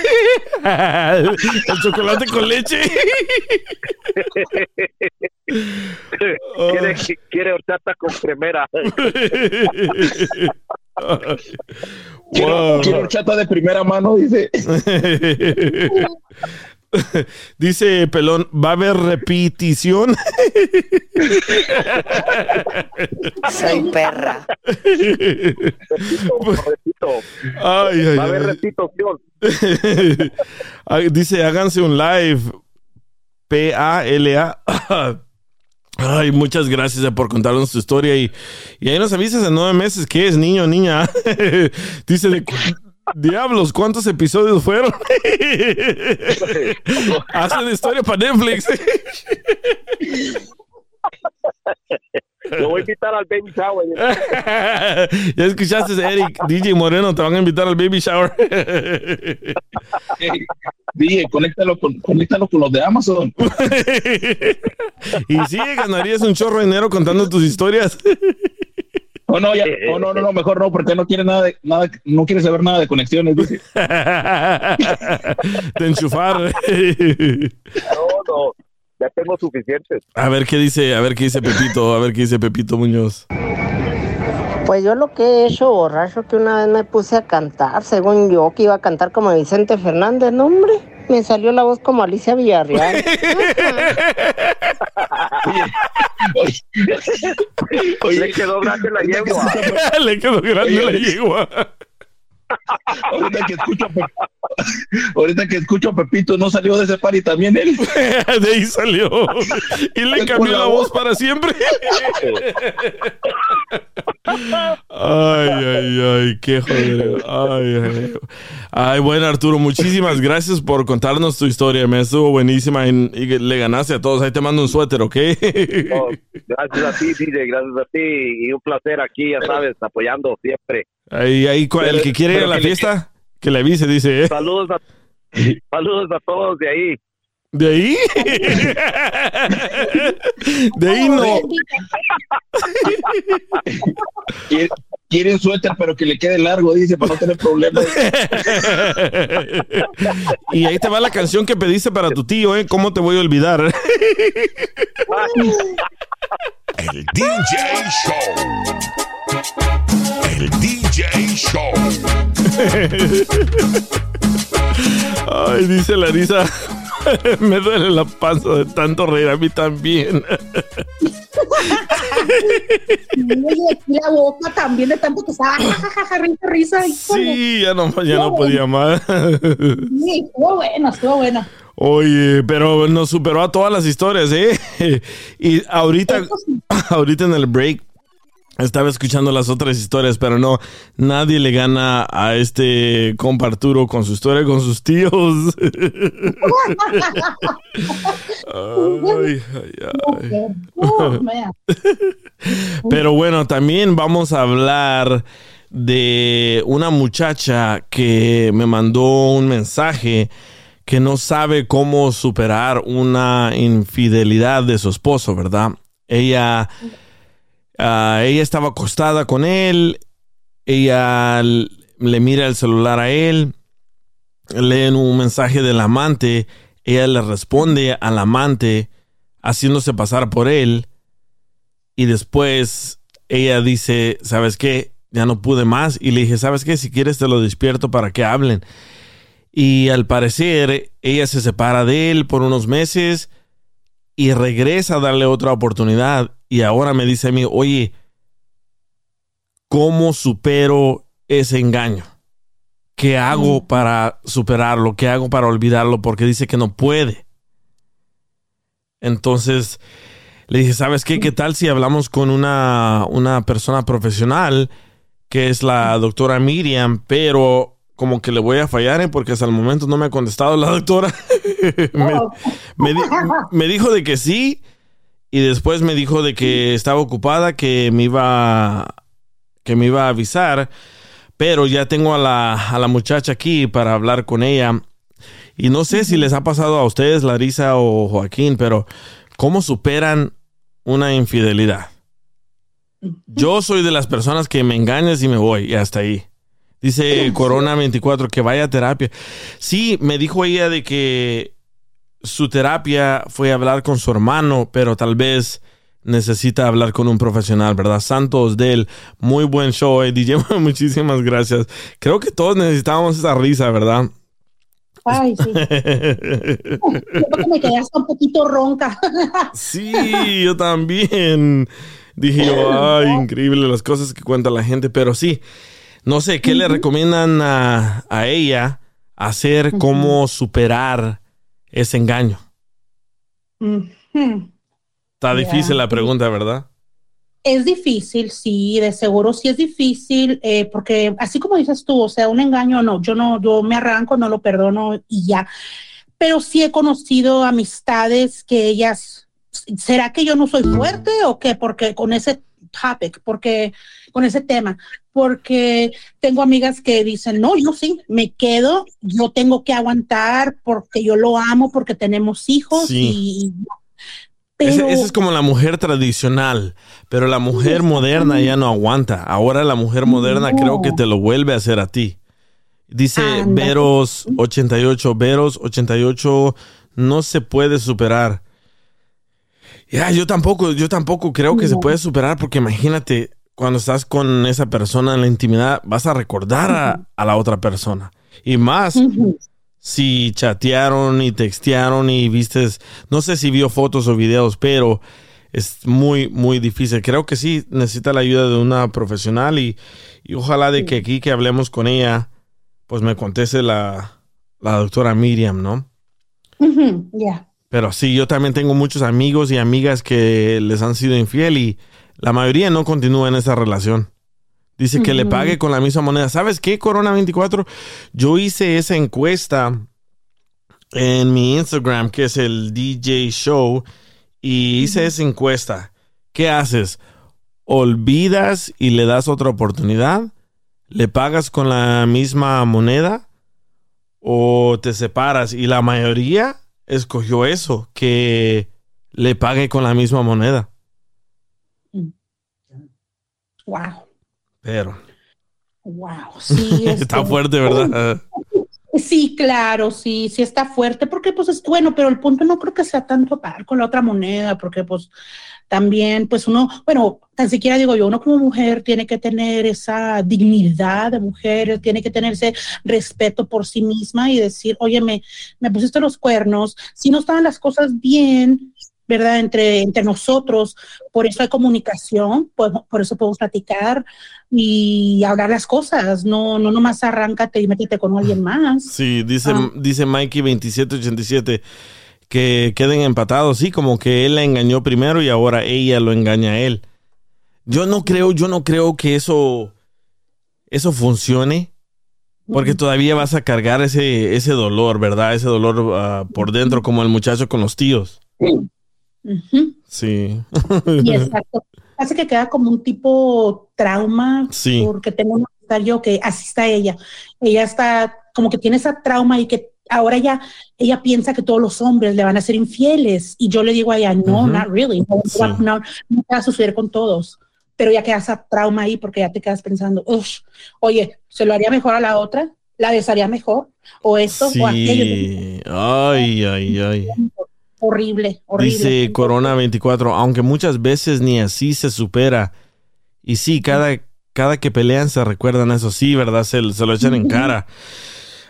el chocolate con leche. quiere, quiere horchata con cremera. Quiero, Wow. quiero horchata de primera mano, dice. Dice Pelón, ¿va a haber repetición? Soy perra. Repito, Ay, ay, va a haber repetición. Ay, Dice, háganse un live. P-A-L-A. Ay, muchas gracias por contarnos tu historia y, y ahí nos avisas en nueve meses qué es, niño o niña. Dice, de, cu- diablos, ¿cuántos episodios fueron? Hacen historia para Netflix. Lo voy a invitar al baby shower. ya escuchaste, Eric, DJ Moreno, te van a invitar al baby shower. Dije, conéctalo con, conéctalo con los de Amazon. y sí, ganarías un chorro de dinero contando tus historias. Oh, no, ya, oh, no, no, no, mejor no, porque no quiere nada de, nada, no quiere saber nada de conexiones, dice. de enchufar. No, no. Ya tengo suficientes. A ver qué dice, a ver qué dice Pepito, a ver qué dice Pepito Muñoz. Pues yo lo que he hecho borracho que una vez me puse a cantar, según yo que iba a cantar como Vicente Fernández, no hombre, me salió la voz como Alicia Villarreal. Le quedó grande la yegua. Le quedó grande la yegua. Ahorita que escucho ahorita que escucho a Pepito, no salió de ese party también él. De ahí salió. Y le cambió la voz para siempre. Ay, ay, ay, qué joder. Ay, ay. Ay, bueno, Arturo, muchísimas gracias por contarnos tu historia. Me estuvo buenísima y, y le ganaste a todos. Ahí te mando un suéter, ¿ok? No, gracias a ti, DJ, gracias a ti. Y un placer aquí, ya sabes, apoyando siempre. Ahí, ahí, el que quiere ir a la que le- fiesta, que le avise, dice. ¿eh? Saludos a, saludos a todos de ahí. ¿De ahí? De ahí no. Quiere, quiere un suéter, pero que le quede largo, dice, para no tener problemas. Y ahí te va la canción que pediste para tu tío, ¿eh? ¿Cómo te voy a olvidar? El DJ Show. El DJ Show. Ay, dice Larisa, me duele la panza de tanto reír, a mí también. Aquí la boca también de tanto que estaba jajaja, risa, risa. Sí, ya no, ya no podía más. Sí, estuvo bueno, estuvo bueno. Oye, pero nos superó a todas las historias, ¿eh? Y ahorita, ahorita en el break estaba escuchando las otras historias, pero no, nadie le gana a este compa Arturo con su historia con sus tíos. Ay, ay, ay. Man. Pero bueno, también vamos a hablar de una muchacha que me mandó un mensaje que no sabe cómo superar una infidelidad de su esposo, ¿verdad? Ella, ah, ella estaba acostada con él, ella le mira el celular a él, leen un mensaje del amante, ella le responde al amante haciéndose pasar por él y después ella dice, ¿sabes qué? Ya no pude más y le dije, ¿sabes qué? Si quieres te lo despierto para que hablen. Y al parecer ella se separa de él por unos meses y regresa a darle otra oportunidad y ahora me dice a mí, oye, ¿cómo supero ese engaño? ¿Qué hago para superarlo? ¿Qué hago para olvidarlo? Porque dice que no puede. Entonces le dije, ¿sabes qué? ¿Qué tal si hablamos con una, una persona profesional que es la doctora Miriam, pero como que le voy a fallar ¿eh? porque hasta el momento no me ha contestado la doctora. me, me di- me dijo de que sí y después me dijo de que estaba ocupada, que me iba, que me iba a avisar, pero ya tengo a la, a la muchacha aquí para hablar con ella. Y no sé si les ha pasado a ustedes, Larisa o Joaquín, pero ¿cómo superan una infidelidad? Yo soy de las personas que me engañas y me voy y hasta ahí. Dice Corona 24 que vaya a terapia. Sí, me dijo ella de que su terapia fue hablar con su hermano, pero tal vez necesita hablar con un profesional, ¿verdad? Santos del muy buen show, eh, DJ. Muchísimas gracias. Creo que todos necesitábamos esa risa, ¿verdad? Ay, sí. Creo que me quedé hasta un poquito ronca. Sí, yo también. Dije yo, ay, increíble las cosas que cuenta la gente, pero sí, no sé, ¿qué le recomiendan a, a ella hacer, cómo superar ese engaño? Está difícil la pregunta, ¿verdad? Es difícil, sí, de seguro sí es difícil, eh, porque así como dices tú, o sea, un engaño, no, yo no, yo me arranco, no lo perdono y ya. Pero sí he conocido amistades que ellas, ¿será que yo no soy fuerte o qué? Porque con ese topic, porque con ese tema, porque tengo amigas que dicen, no, yo sí, me quedo, yo tengo que aguantar porque yo lo amo, porque tenemos hijos Sí. y... Pero, Esa es como la mujer tradicional, pero la mujer moderna ya no aguanta. Ahora la mujer moderna creo que te lo vuelve a hacer a ti. Dice Ándale. Veros 88, Veros 88 no se puede superar. Ya, yo tampoco, yo tampoco creo que se puede superar porque imagínate, cuando estás con esa persona en la intimidad, vas a recordar a, a la otra persona. Y más si chatearon y textearon y vistes, no sé si vio fotos o videos, pero es muy, muy difícil. Creo que sí necesita la ayuda de una profesional y, y ojalá de que aquí que hablemos con ella, pues me conteste la, la doctora Miriam, ¿no? Ya. Pero sí, yo también tengo muchos amigos y amigas que les han sido infiel y la mayoría no continúa en esa relación. Dice que le pague con la misma moneda. ¿Sabes qué, Corona 24? Yo hice esa encuesta en mi Instagram, que es el DJ Show, y hice esa encuesta. ¿Qué haces? ¿Olvidas y le das otra oportunidad? ¿Le pagas con la misma moneda? ¿O te separas? Y la mayoría escogió eso, que le pague con la misma moneda. Wow. Pero Wow. Sí, está este, fuerte, ¿verdad? Sí, claro, sí, sí está fuerte, porque pues es bueno, pero el punto no creo que sea tanto pagar con la otra moneda, porque pues también, pues uno, bueno, tan siquiera digo yo, uno como mujer tiene que tener esa dignidad de mujer, tiene que tener ese respeto por sí misma y decir, oye, me, me pusiste los cuernos, si no estaban las cosas bien, ¿verdad? Entre, entre nosotros, por eso hay comunicación, pues, por eso podemos platicar y hablar las cosas, no, no nomás arráncate y métete con alguien más. Sí, dice, Ah. dice Mikey 2787 que queden empatados. Sí, como que él la engañó primero y ahora ella lo engaña a él. Yo no creo, yo no creo que eso, eso funcione. Porque todavía vas a cargar ese, ese dolor, ¿verdad? Ese dolor ah, por dentro, como el muchacho con los tíos. Sí. Y exacto. Hace que queda como un tipo trauma, Sí. porque tengo una amistad yo que así está ella. Ella está como que tiene esa trauma y que ahora ya ella piensa que todos los hombres le van a ser infieles. Y yo le digo a ella, no, not really. No, Sí. no, no, no va a suceder con todos. Pero ya queda esa trauma ahí porque ya te quedas pensando, "Ush, oye, ¿se lo haría mejor a la otra? ¿La besaría mejor? ¿O esto o aquello? Sí. Ay, ay, ay. Horrible, horrible. Dice Corona 24, aunque muchas veces ni así se supera. Y sí, cada, cada que pelean se recuerdan eso. Sí, ¿verdad? Se, se lo echan en cara.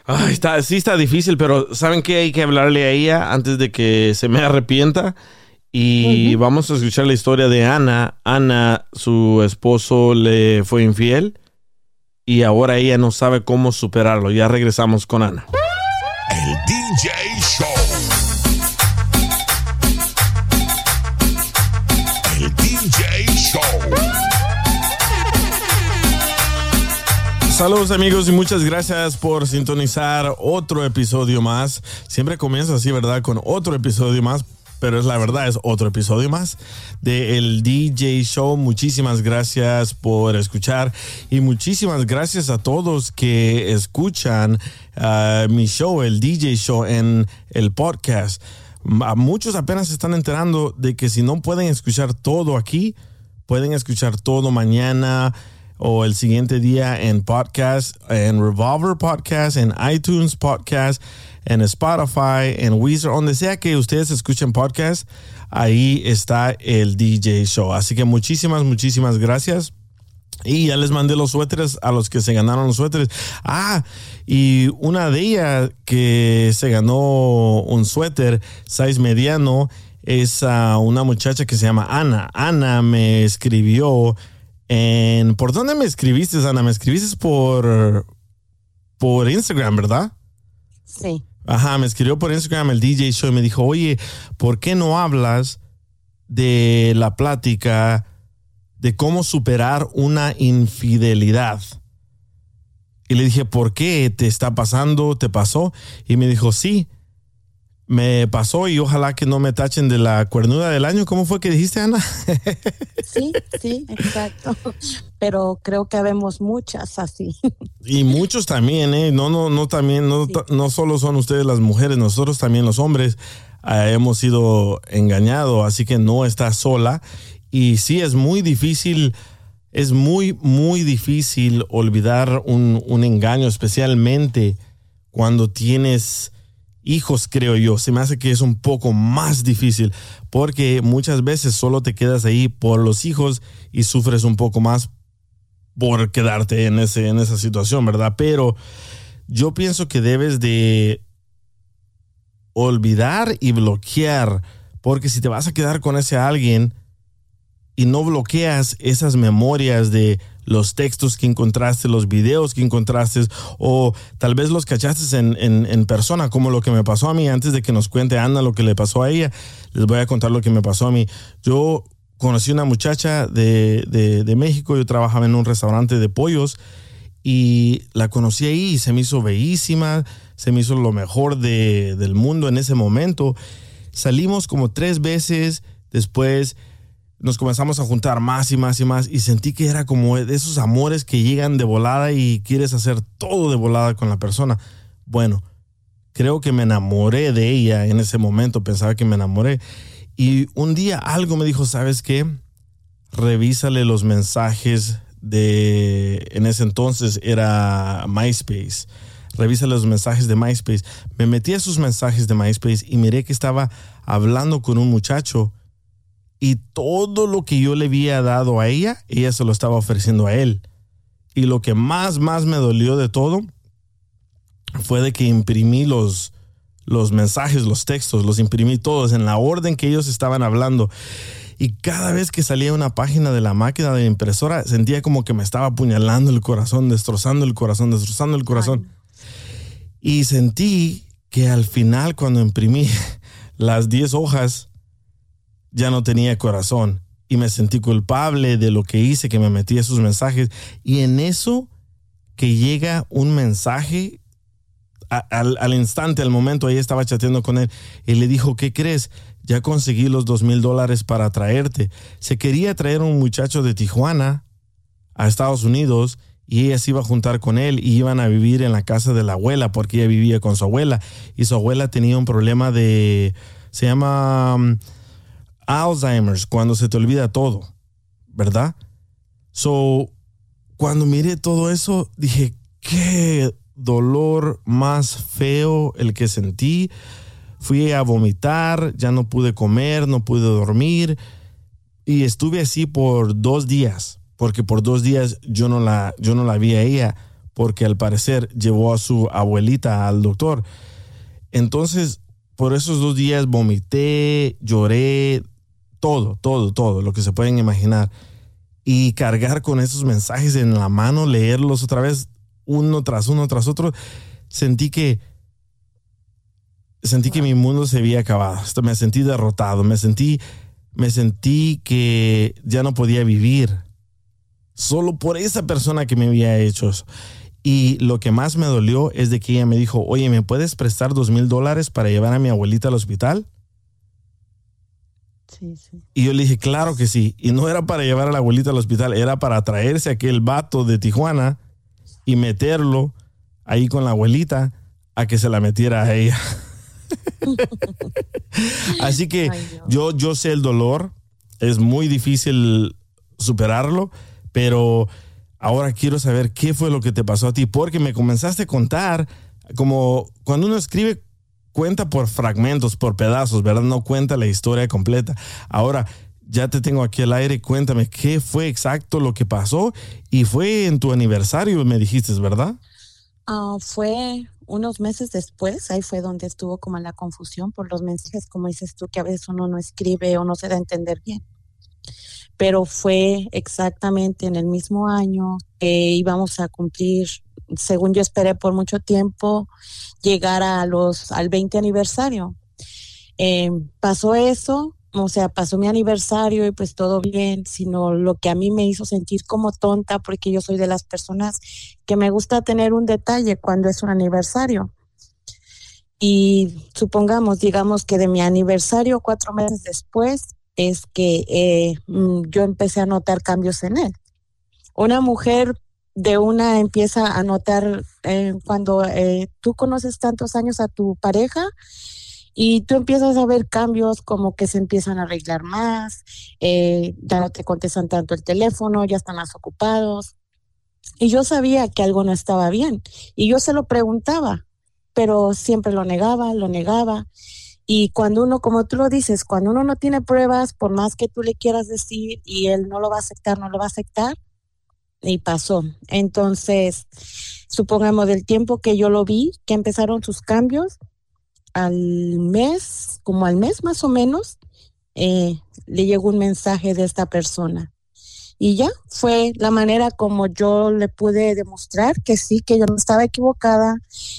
Ay, está, sí está difícil, pero ¿saben qué? Hay que hablarle a ella antes de que se me arrepienta Y vamos a escuchar la historia de Ana. Ana, su esposo le fue infiel y ahora ella no sabe cómo superarlo. Ya regresamos con Ana. El DJ Show. Saludos amigos y muchas gracias por sintonizar otro episodio más. Siempre comienza así, ¿verdad? Con otro episodio más, pero es la verdad, es otro episodio más de el DJ Show. Muchísimas gracias por escuchar y muchísimas gracias a todos que escuchan uh, mi show, el DJ Show en el podcast. A muchos apenas se están enterando de que si no pueden escuchar todo aquí, pueden escuchar todo mañana o el siguiente día en podcast, en Revolver Podcast, en iTunes Podcast, en Spotify, en Weezer, donde sea que ustedes escuchen podcast, ahí está el DJ Show. Así que muchísimas, muchísimas gracias. Y ya les mandé los suéteres a los que se ganaron los suéteres. Ah, y una de ellas que se ganó un suéter size mediano es uh, una muchacha que se llama Ana. Ana me escribió en... ¿Por dónde me escribiste, Ana? Me escribiste por, por Instagram, ¿verdad? Sí. Ajá, me escribió por Instagram el DJ Show y me dijo, oye, ¿por qué no hablas de la plática de cómo superar una infidelidad? Y le dije, ¿por qué te está pasando? ¿Te pasó? Y me dijo, sí, me pasó y ojalá que no me tachen de la cuernuda del año. ¿Cómo fue que dijiste, Ana? Sí, sí, exacto. Pero creo que vemos muchas así. Y muchos también, ¿eh? No, no, no, también, no, no solo son ustedes las mujeres, nosotros también los hombres eh, hemos sido engañados, así que no estás sola. Y sí, es muy difícil, es muy, muy difícil olvidar un, un engaño, especialmente cuando tienes hijos, creo yo. Se me hace que es un poco más difícil porque muchas veces solo te quedas ahí por los hijos y sufres un poco más por quedarte en, ese, en esa situación, ¿verdad? Pero yo pienso que debes de olvidar y bloquear, porque si te vas a quedar con ese alguien y no bloqueas esas memorias de los textos que encontraste, los videos que encontraste, o tal vez los cachaste en, en, persona, como lo que me pasó a mí. Antes de que nos cuente Ana lo que le pasó a ella, les voy a contar lo que me pasó a mí. Yo conocí una muchacha de, de, México, yo trabajaba en un restaurante de pollos y la conocí ahí se me hizo bellísima, se me hizo lo mejor de, del mundo en ese momento. Salimos como tres veces, después nos comenzamos a juntar más y más y más y sentí que era como de esos amores que llegan de volada y quieres hacer todo de volada con la persona. Bueno, creo que me enamoré de ella en ese momento, pensaba que me enamoré. Y un día algo me dijo, ¿sabes qué? Revísale los mensajes de, en ese entonces era MySpace. Revísale los mensajes de MySpace. Me metí a sus mensajes de MySpace y miré que estaba hablando con un muchacho y todo lo que yo le había dado a ella, ella se lo estaba ofreciendo a él. Y lo que más, más me dolió de todo fue de que imprimí los, los mensajes, los textos, los imprimí todos en la orden que ellos estaban hablando. Y cada vez que salía una página de la máquina de impresora, sentía como que me estaba apuñalando el corazón, destrozando el corazón, destrozando el corazón. Y sentí que al final, cuando imprimí las 10 hojas, ya no tenía corazón y me sentí culpable de lo que hice, que me metí esos mensajes. Y en eso que llega un mensaje al, al, instante, al momento, ahí estaba chateando con él y le dijo, ¿qué crees? Ya conseguí los dos mil dólares para traerte. Se quería traer un muchacho de Tijuana a Estados Unidos y ella se iba a juntar con él y iban a vivir en la casa de la abuela porque ella vivía con su abuela y su abuela tenía un problema de, se llama um, Alzheimer's, cuando se te olvida todo, ¿verdad? So, cuando miré todo eso, dije, qué dolor más feo el que sentí. Fui a vomitar, ya no pude comer, no pude dormir y estuve así por dos días, porque por dos días yo no la, yo no la vi a ella, porque al parecer llevó a su abuelita al doctor. Entonces, por esos dos días vomité, lloré, todo, todo, todo, lo que se pueden imaginar. Y cargar con esos mensajes en la mano, leerlos otra vez, uno tras uno tras otro, sentí que sentí que mi mundo se había acabado. Me sentí derrotado, me sentí me sentí que ya no podía vivir solo por esa persona que me había hecho. Y lo que más me dolió es de que ella me dijo, oye, ¿me puedes prestar dos mil dólares para llevar a mi abuelita al hospital? Sí, sí. Y yo le dije, claro que sí. Y no era para llevar a la abuelita al hospital, era para traerse aquel vato de Tijuana y meterlo ahí con la abuelita a que se la metiera a ella. Así que yo, yo sé el dolor, es muy difícil superarlo, pero ahora quiero saber qué fue lo que te pasó a ti, porque me comenzaste a contar, como cuando uno escribe, cuenta por fragmentos, por pedazos, ¿verdad? No cuenta la historia completa. Ahora, ya te tengo aquí al aire, cuéntame qué fue exacto lo que pasó y fue en tu aniversario, me dijiste, ¿verdad? Ah, fue unos meses después, ahí fue donde estuvo como la confusión por los mensajes, como dices tú, que a veces uno no escribe o no se da a entender bien. Pero fue exactamente en el mismo año que íbamos a cumplir, según yo esperé por mucho tiempo, llegar a los, al 20 aniversario. Eh, pasó eso, o sea, pasó mi aniversario y pues todo bien, sino lo que a mí me hizo sentir como tonta, porque yo soy de las personas que me gusta tener un detalle cuando es un aniversario. Y supongamos, digamos que de mi aniversario, cuatro meses después, es que eh, mm, yo empecé a notar cambios en él. Una mujer de una empieza a notar eh, cuando eh, tú conoces tantos años a tu pareja, y tú empiezas a ver cambios como que se empiezan a arreglar más, eh, ya no te contestan tanto el teléfono, ya están más ocupados. Y yo sabía que algo no estaba bien y yo se lo preguntaba, pero siempre lo negaba, lo negaba. Y cuando uno, como tú lo dices, cuando uno no tiene pruebas, por más que tú le quieras decir y él no lo va a aceptar, no lo va a aceptar, y pasó. Entonces, supongamos del tiempo que yo lo vi, que empezaron sus cambios, al mes, como al mes más o menos, eh, le llegó un mensaje de esta persona. Y ya fue la manera como yo le pude demostrar que sí, que yo no estaba equivocada,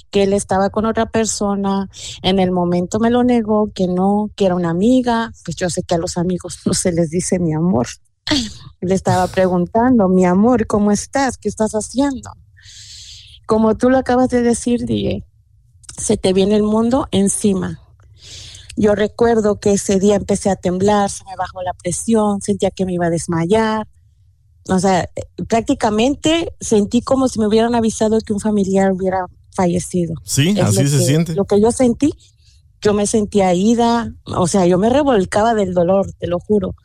que él estaba con otra persona. En el momento me lo negó, que no, que era una amiga. Pues yo sé que a los amigos no se les dice mi amor. Le estaba preguntando, mi amor, ¿cómo estás? ¿Qué estás haciendo? Como tú lo acabas de decir, DJ, se te viene el mundo encima. Yo recuerdo que ese día empecé a temblar, se me bajó la presión, sentía que me iba a desmayar. O sea, prácticamente sentí como si me hubieran avisado que un familiar hubiera fallecido. Sí, Es así se que- siente. Lo que yo sentí, yo me sentía ida, o sea, yo me revolcaba del dolor, te lo juro.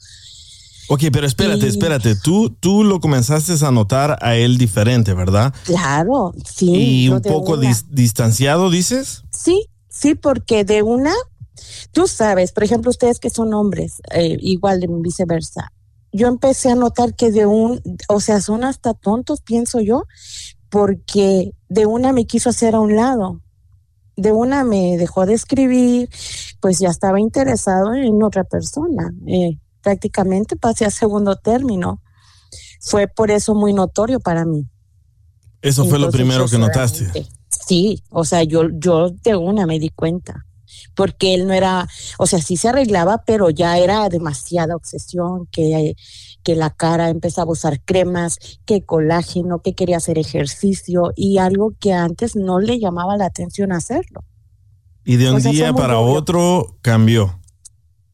Ok, pero espérate, Y- espérate. Tú, tú lo comenzaste a notar a él diferente, ¿verdad? Claro, sí. y un poco dis- distanciado, dices. Sí, sí, porque de una, tú sabes, por ejemplo, ustedes que son hombres, eh, igual de viceversa. Yo empecé a notar que de un, o sea, son hasta tontos, pienso yo, porque de una me quiso hacer a un lado. De una me dejó de escribir, pues ya estaba interesado en otra persona. Eh, prácticamente pasé a segundo término. Fue por eso muy notorio para mí. Eso fue lo primero que notaste. Sí, o sea, yo, yo de una me di cuenta, porque él no era, o sea, sí se arreglaba, pero ya era demasiada obsesión, que, que la cara empezaba a usar cremas, que colágeno, que quería hacer ejercicio y algo que antes no le llamaba la atención hacerlo. Y de un O sea, día para obvio. otro cambió.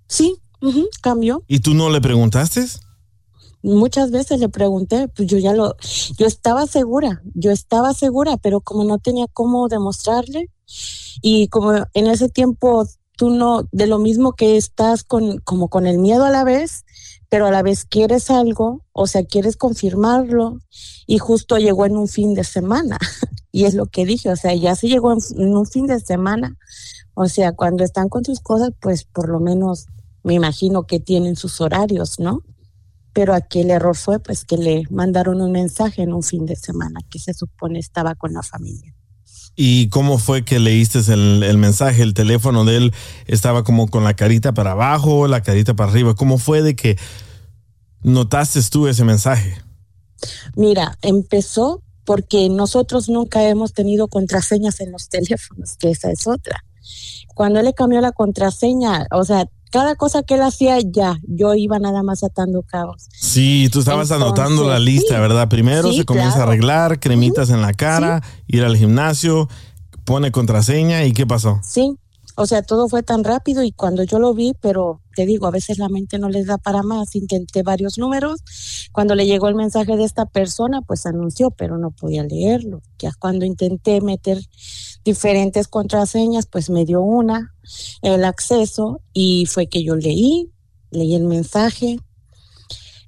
Sí, ujú, cambió. ¿Y tú no le preguntaste? Muchas veces le pregunté, pues yo ya lo, yo estaba segura, yo estaba segura, pero como no tenía cómo demostrarle y como en ese tiempo tú no, de lo mismo que estás con, como con el miedo a la vez, pero a la vez quieres algo, o sea, quieres confirmarlo y justo llegó en un fin de semana y es lo que dije, o sea, ya se llegó en, en un fin de semana, o sea, cuando están con sus cosas, pues por lo menos me imagino que tienen sus horarios, ¿no? pero aquí el error fue pues que le mandaron un mensaje en un fin de semana que se supone estaba con la familia. ¿Y cómo fue que leíste el, el mensaje? El teléfono de él estaba como con la carita para abajo, la carita para arriba. ¿Cómo fue de que notaste tú ese mensaje? Mira, empezó porque nosotros nunca hemos tenido contraseñas en los teléfonos, que esa es otra. Cuando él le cambió la contraseña, o sea, cada cosa que él hacía ya, yo iba nada más atando cabos. Sí, tú estabas anotando la lista, sí. ¿verdad? Primero Sí, se comienza claro. a arreglar, cremitas en la cara, ir al gimnasio, pone contraseña y ¿qué pasó? Sí, o sea, todo fue tan rápido y cuando yo lo vi, pero te digo, a veces la mente no les da para más, intenté varios números. Cuando le llegó el mensaje de esta persona, pues anunció, pero no podía leerlo. Ya cuando intenté meter diferentes contraseñas, pues me dio una, el acceso, y fue que yo leí, leí el mensaje.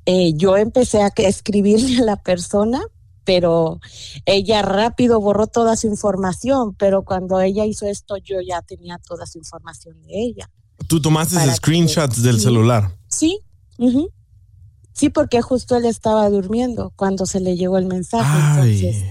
Eh, yo empecé a escribirle a la persona, pero ella rápido borró toda su información, pero cuando ella hizo esto yo ya tenía toda su información de ella. Tú tomaste screenshots del sí. celular. Sí, sí, porque justo él estaba durmiendo cuando se le llegó el mensaje. Entonces,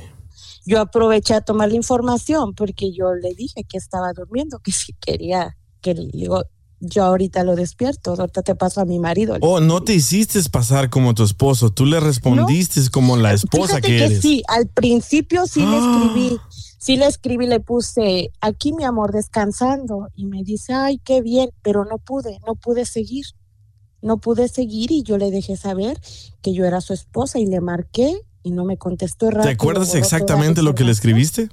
yo aproveché a tomar la información porque yo le dije que estaba durmiendo, que si quería, que le digo, yo ahorita lo despierto, ahorita te paso a mi marido. Oh, no te hiciste pasar como tu esposo, tú le respondiste como la esposa Fíjate que que, eres. sí, al principio sí le escribí, sí le escribí, le puse aquí mi amor descansando y me dice, ay, qué bien, pero no pude, no pude seguir, no pude seguir y yo le dejé saber que yo era su esposa y le marqué y no me contestó ¿Te rápido. acuerdas borró toda exactamente lo que le escribiste?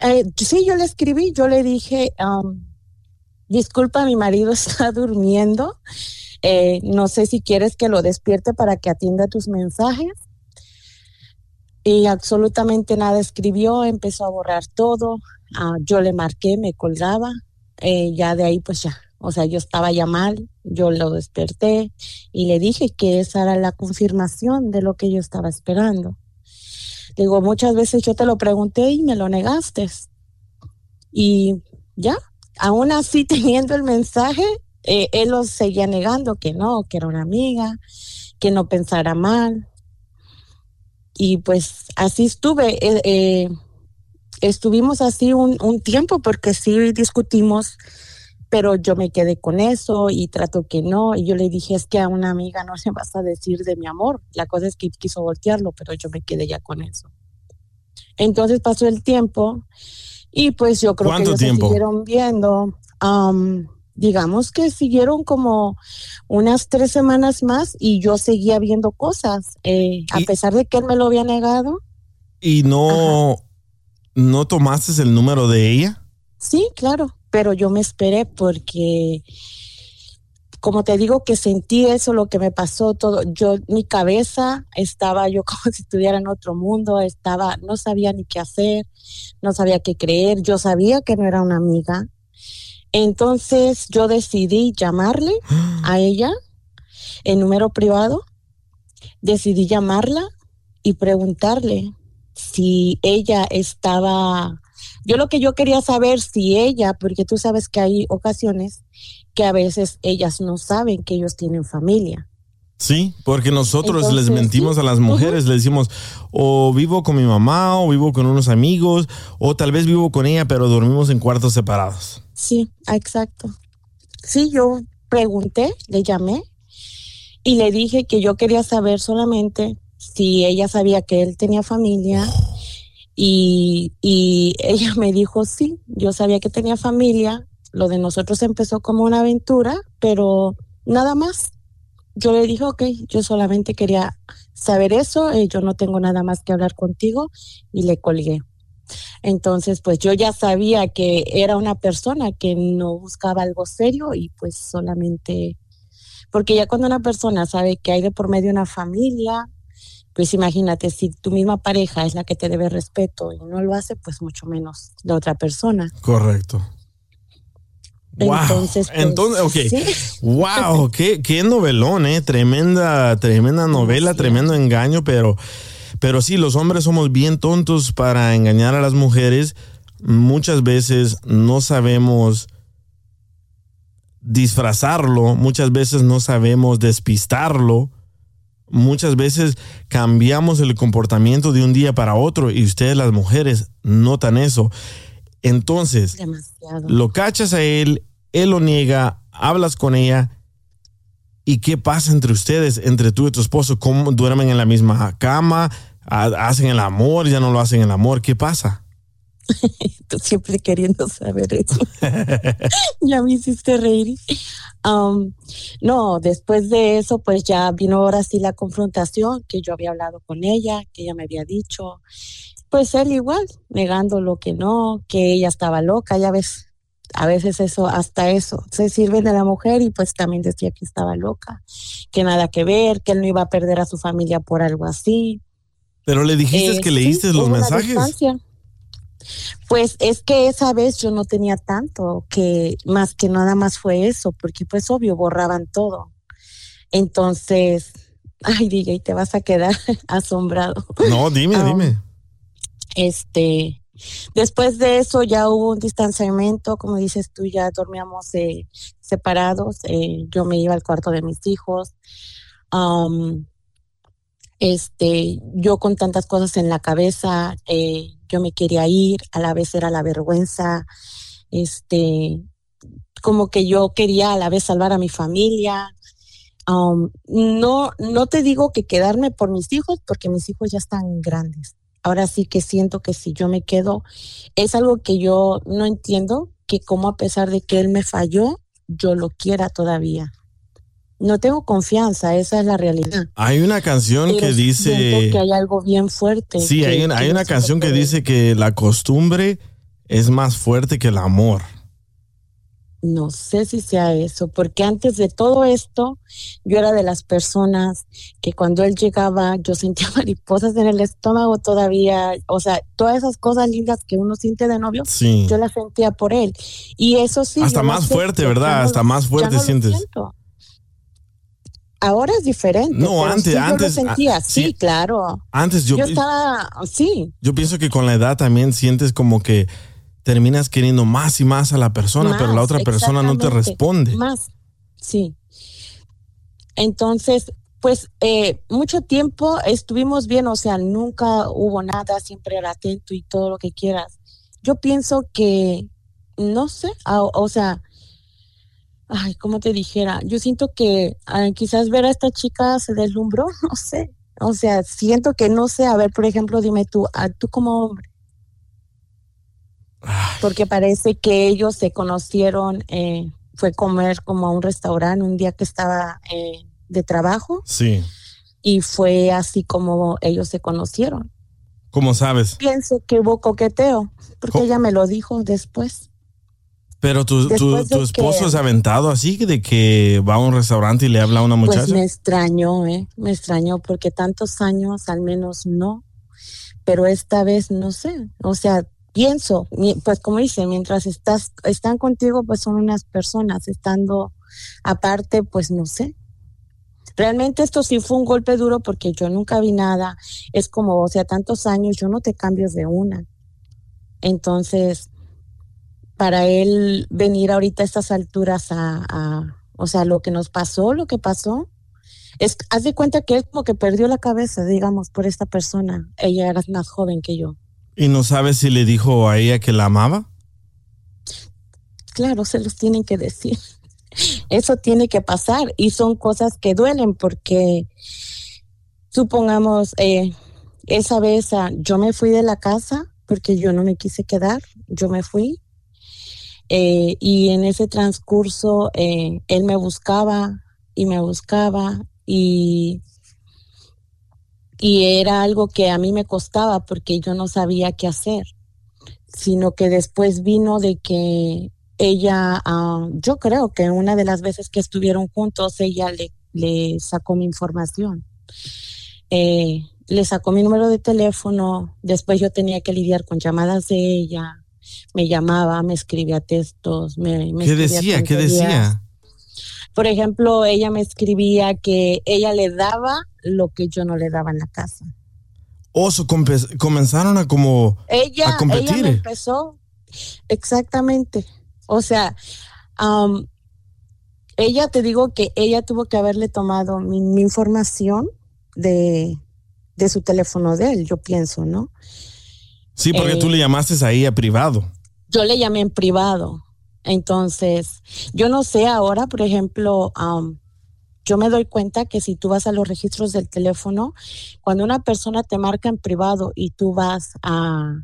Eh, sí, yo le escribí, yo le dije, um, disculpa, mi marido está durmiendo, eh, no sé si quieres que lo despierte para que atienda tus mensajes. Y absolutamente nada escribió, empezó a borrar todo, ah, yo le marqué, me colgaba, eh, ya de ahí pues ya, o sea, yo estaba ya mal, yo lo desperté y le dije que esa era la confirmación de lo que yo estaba esperando. Digo, muchas veces yo te lo pregunté y me lo negaste. Y ya, aún así teniendo el mensaje, eh, él lo seguía negando, que no, que era una amiga, que no pensara mal. Y pues así estuve. eh, eh, estuvimos así un, un tiempo porque sí discutimos, pero yo me quedé con eso y trato que no. Y yo le dije, es que a una amiga no se vas a decir de mi amor. La cosa es que quiso voltearlo, pero yo me quedé ya con eso. Entonces pasó el tiempo y pues yo creo que ¿Cuánto ellos tiempo? se siguieron viendo. am, digamos que siguieron como unas tres semanas más y yo seguía viendo cosas. eh, a pesar de que él me lo había negado, ¿Y no, no tomaste el número de ella? Sí, claro, pero yo me esperé porque, como te digo, que sentí eso, lo que me pasó, todo. Yo, mi cabeza estaba yo como si estuviera en otro mundo, estaba, no sabía ni qué hacer, no sabía qué creer, yo sabía que no era una amiga. Entonces yo decidí llamarle a ella en número privado, decidí llamarla y preguntarle si ella estaba yo lo que yo quería saber si ella, porque tú sabes que hay ocasiones que a veces ellas no saben que ellos tienen familia. Sí, porque nosotros les mentimos sí, a las mujeres, les decimos, o vivo con mi mamá, o vivo con unos amigos, o tal vez vivo con ella, pero dormimos en cuartos separados. Sí, exacto. Sí, yo pregunté, le llamé y le dije que yo quería saber solamente si ella sabía que él tenía familia y, y ella me dijo sí, yo sabía que tenía familia, lo de nosotros empezó como una aventura, pero nada más. Yo le dije, ok, yo solamente quería saber eso, eh, yo no tengo nada más que hablar contigo y le colgué. Entonces, pues yo ya sabía que era una persona que no buscaba algo serio y pues solamente, porque ya cuando una persona sabe que hay de por medio una familia, pues imagínate, si tu misma pareja es la que te debe respeto y no lo hace, pues mucho menos la otra persona. Correcto. Wow. Entonces, pues, Entonces, ok. sí. Wow, qué, qué novelón, eh. Tremenda, tremenda novela, tremendo engaño, pero, pero sí, los hombres somos bien tontos para engañar a las mujeres. Muchas veces no sabemos disfrazarlo, muchas veces no sabemos despistarlo. Muchas veces cambiamos el comportamiento de un día para otro y ustedes las mujeres notan eso. Entonces, Demasiado. lo cachas a él, él lo niega, hablas con ella. ¿Y qué pasa entre ustedes, entre tú y tu esposo? ¿Cómo duermen en la misma cama? ¿Ha- ¿Hacen el amor? ¿Ya no lo hacen el amor? ¿Qué pasa? Tú siempre queriendo saber eso. ya me hiciste reír. Um, no, después de eso, pues ya vino ahora sí la confrontación, que yo había hablado con ella, que ella me había dicho. Pues él igual, negando lo que no, que ella estaba loca, ya ves. A veces eso, hasta eso, se sirve de la mujer y pues también decía que estaba loca, que nada que ver, que él no iba a perder a su familia por algo así. Pero le dijiste Eh, que sí, leíste los hubo una mensajes. distancia. Pues es que esa vez yo no tenía tanto, que más que nada más fue eso, porque pues obvio borraban todo. Entonces, ay, DJ, te vas a quedar asombrado. No, dime, Ah, dime. Este, después de eso ya hubo un distanciamiento, como dices tú, ya dormíamos eh, separados. eh, yo me iba al cuarto de mis hijos. Este, yo con tantas cosas en la cabeza, eh, yo me quería ir, a la vez era la vergüenza, este, como que yo quería a la vez salvar a mi familia. Am, no, no te digo que quedarme por mis hijos, porque mis hijos ya están grandes. Ahora sí que siento que si yo me quedo, es algo que yo no entiendo, que como a pesar de que él me falló, yo lo quiera todavía. No tengo confianza, esa es la realidad. Hay una canción Pero que dice... que hay algo bien fuerte. Sí, que- hay, una- hay canción que dice que la costumbre es más fuerte que el amor. No sé si sea eso, porque antes de todo esto, yo era de las personas que cuando él llegaba, yo sentía mariposas en el estómago todavía, o sea, todas esas cosas lindas que uno siente de novio, Sí. yo las sentía por él. Y eso sí. Hasta más fuerte, ¿verdad? Hasta lo- más fuerte no sientes. Ahora es diferente. No, antes- sí yo lo antes, ah, sentía, sí, sí. claro. Antes yo, Yo estaba, sí, yo pienso que con la edad también sientes como que terminas queriendo más y más a la persona, pero la otra persona no te responde. Más, sí. Entonces, pues eh, mucho tiempo estuvimos bien, o sea, nunca hubo nada, siempre era atento y todo lo que quieras. Yo pienso que, no sé, a- o sea, ay, como te dijera, yo siento que ah, quizás ver a esta chica se deslumbró, no sé. O sea, siento que no sé, a ver, por ejemplo, dime tú, a tú como hombre. Porque parece que ellos se conocieron, eh, fue comer como a un restaurante un día que estaba eh, de trabajo Sí. y fue así como ellos se conocieron. ¿Cómo sabes? Pienso que hubo coqueteo, porque ella me lo dijo después. Pero tu, tu, esposo que- es aventado así de que va a un restaurante y le habla a una muchacha. Pues me extrañó, ¿eh? Me extrañó porque tantos años al menos no, pero esta vez no sé, o sea, pienso, pues como dice, mientras estás, están contigo, pues son unas personas, estando aparte, pues no sé. Realmente esto sí fue un golpe duro porque yo nunca vi nada, es como, o sea, tantos años, yo no te cambio de una. Entonces, para él venir ahorita a estas alturas a, a- o sea, lo que nos pasó, lo que pasó, es, haz de cuenta que él como que perdió la cabeza, digamos, por esta persona. Ella era más joven que yo. ¿Y no sabes si le dijo a ella que la amaba? Claro, se los tienen que decir. Eso tiene que pasar y son cosas que duelen porque, supongamos, eh, esa vez ah, yo me fui de la casa porque yo no me quise quedar, yo me fui. Eh, y en ese transcurso eh, él me buscaba y me buscaba y, y era algo que a mí me costaba porque yo no sabía qué hacer, sino que después vino de que ella, ah, yo creo que una de las veces que estuvieron juntos, ella le, le sacó mi información. Eh, le sacó mi número de teléfono, después yo tenía que lidiar con llamadas de ella, me llamaba, me escribía textos, me, me ¿Qué decía? ¿Qué decía? Por ejemplo, ella me escribía que ella le daba lo que yo no le daba en la casa. Oso, compe- comenzaron a como Ella, a competir. ella me empezó, exactamente. O sea, am, ella te digo que ella tuvo que haberle tomado mi, mi información de, de su teléfono de él, yo pienso, ¿no? Sí, porque tú Eh, le llamaste ahí a privado. Yo le llamé en privado. Entonces, yo no sé ahora, por ejemplo, am, yo me doy cuenta que si tú vas a los registros del teléfono, cuando una persona te marca en privado y tú vas a,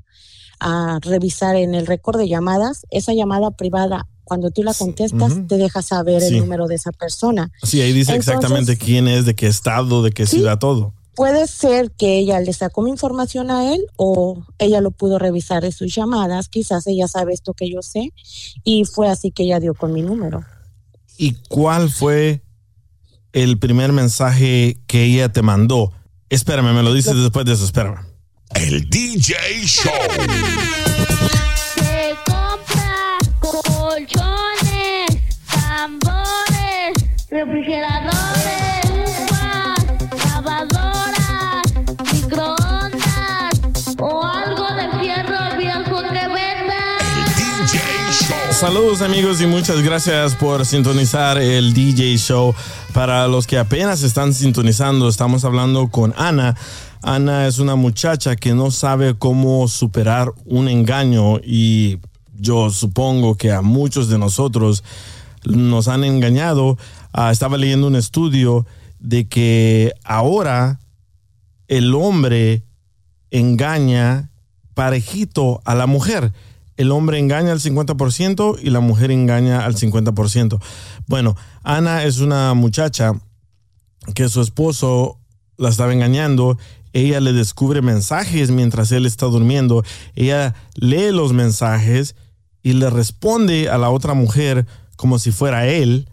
a revisar en el récord de llamadas, esa llamada privada, cuando tú la contestas, te deja saber Sí. el número de esa persona. Sí, ahí dice Entonces, exactamente quién es, de qué estado, de qué ciudad, todo. Puede ser que ella le sacó mi información a él o ella lo pudo revisar de sus llamadas. Quizás ella sabe esto que yo sé y fue así que ella dio con mi número. ¿Y cuál fue el primer mensaje que ella te mandó? Espérame, me lo dices después de eso, espérame. El DJ Show. Se compra colchones, tambores, refrigeradores, Saludos amigos y muchas gracias por sintonizar el DJ Show. Para los que apenas están sintonizando, estamos hablando con Ana. Ana es una muchacha que no sabe cómo superar un engaño y yo supongo que a muchos de nosotros nos han engañado. Ah, estaba leyendo un estudio de que ahora el hombre engaña parejito a la mujer. El hombre engaña al 50% y la mujer engaña al 50%. Bueno, Ana es una muchacha que su esposo la estaba engañando. Ella le descubre mensajes mientras él está durmiendo. Ella lee los mensajes y le responde a la otra mujer como si fuera él.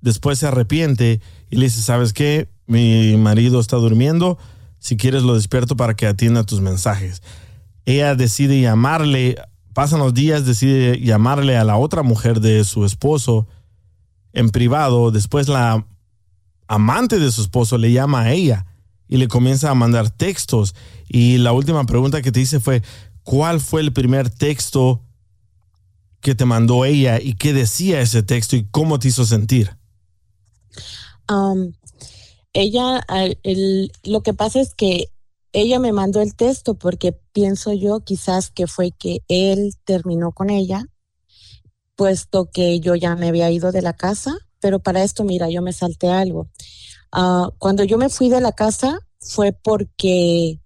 Después se arrepiente y le dice, ¿sabes qué? Mi marido está durmiendo. Si quieres lo despierto para que atienda tus mensajes. Ella decide llamarle, pasan los días, decide llamarle a la otra mujer de su esposo en privado. Después la amante de su esposo le llama a ella y le comienza a mandar textos. Y la última pregunta que te hice fue, ¿cuál fue el primer texto que te mandó ella y qué decía ese texto y cómo te hizo sentir? Am, ella, lo que pasa es que ella me mandó el texto porque pienso yo quizás que fue que él terminó con ella, puesto que yo ya me había ido de la casa, pero para esto, mira, yo me salté algo. Ah, cuando yo me fui de la casa fue porque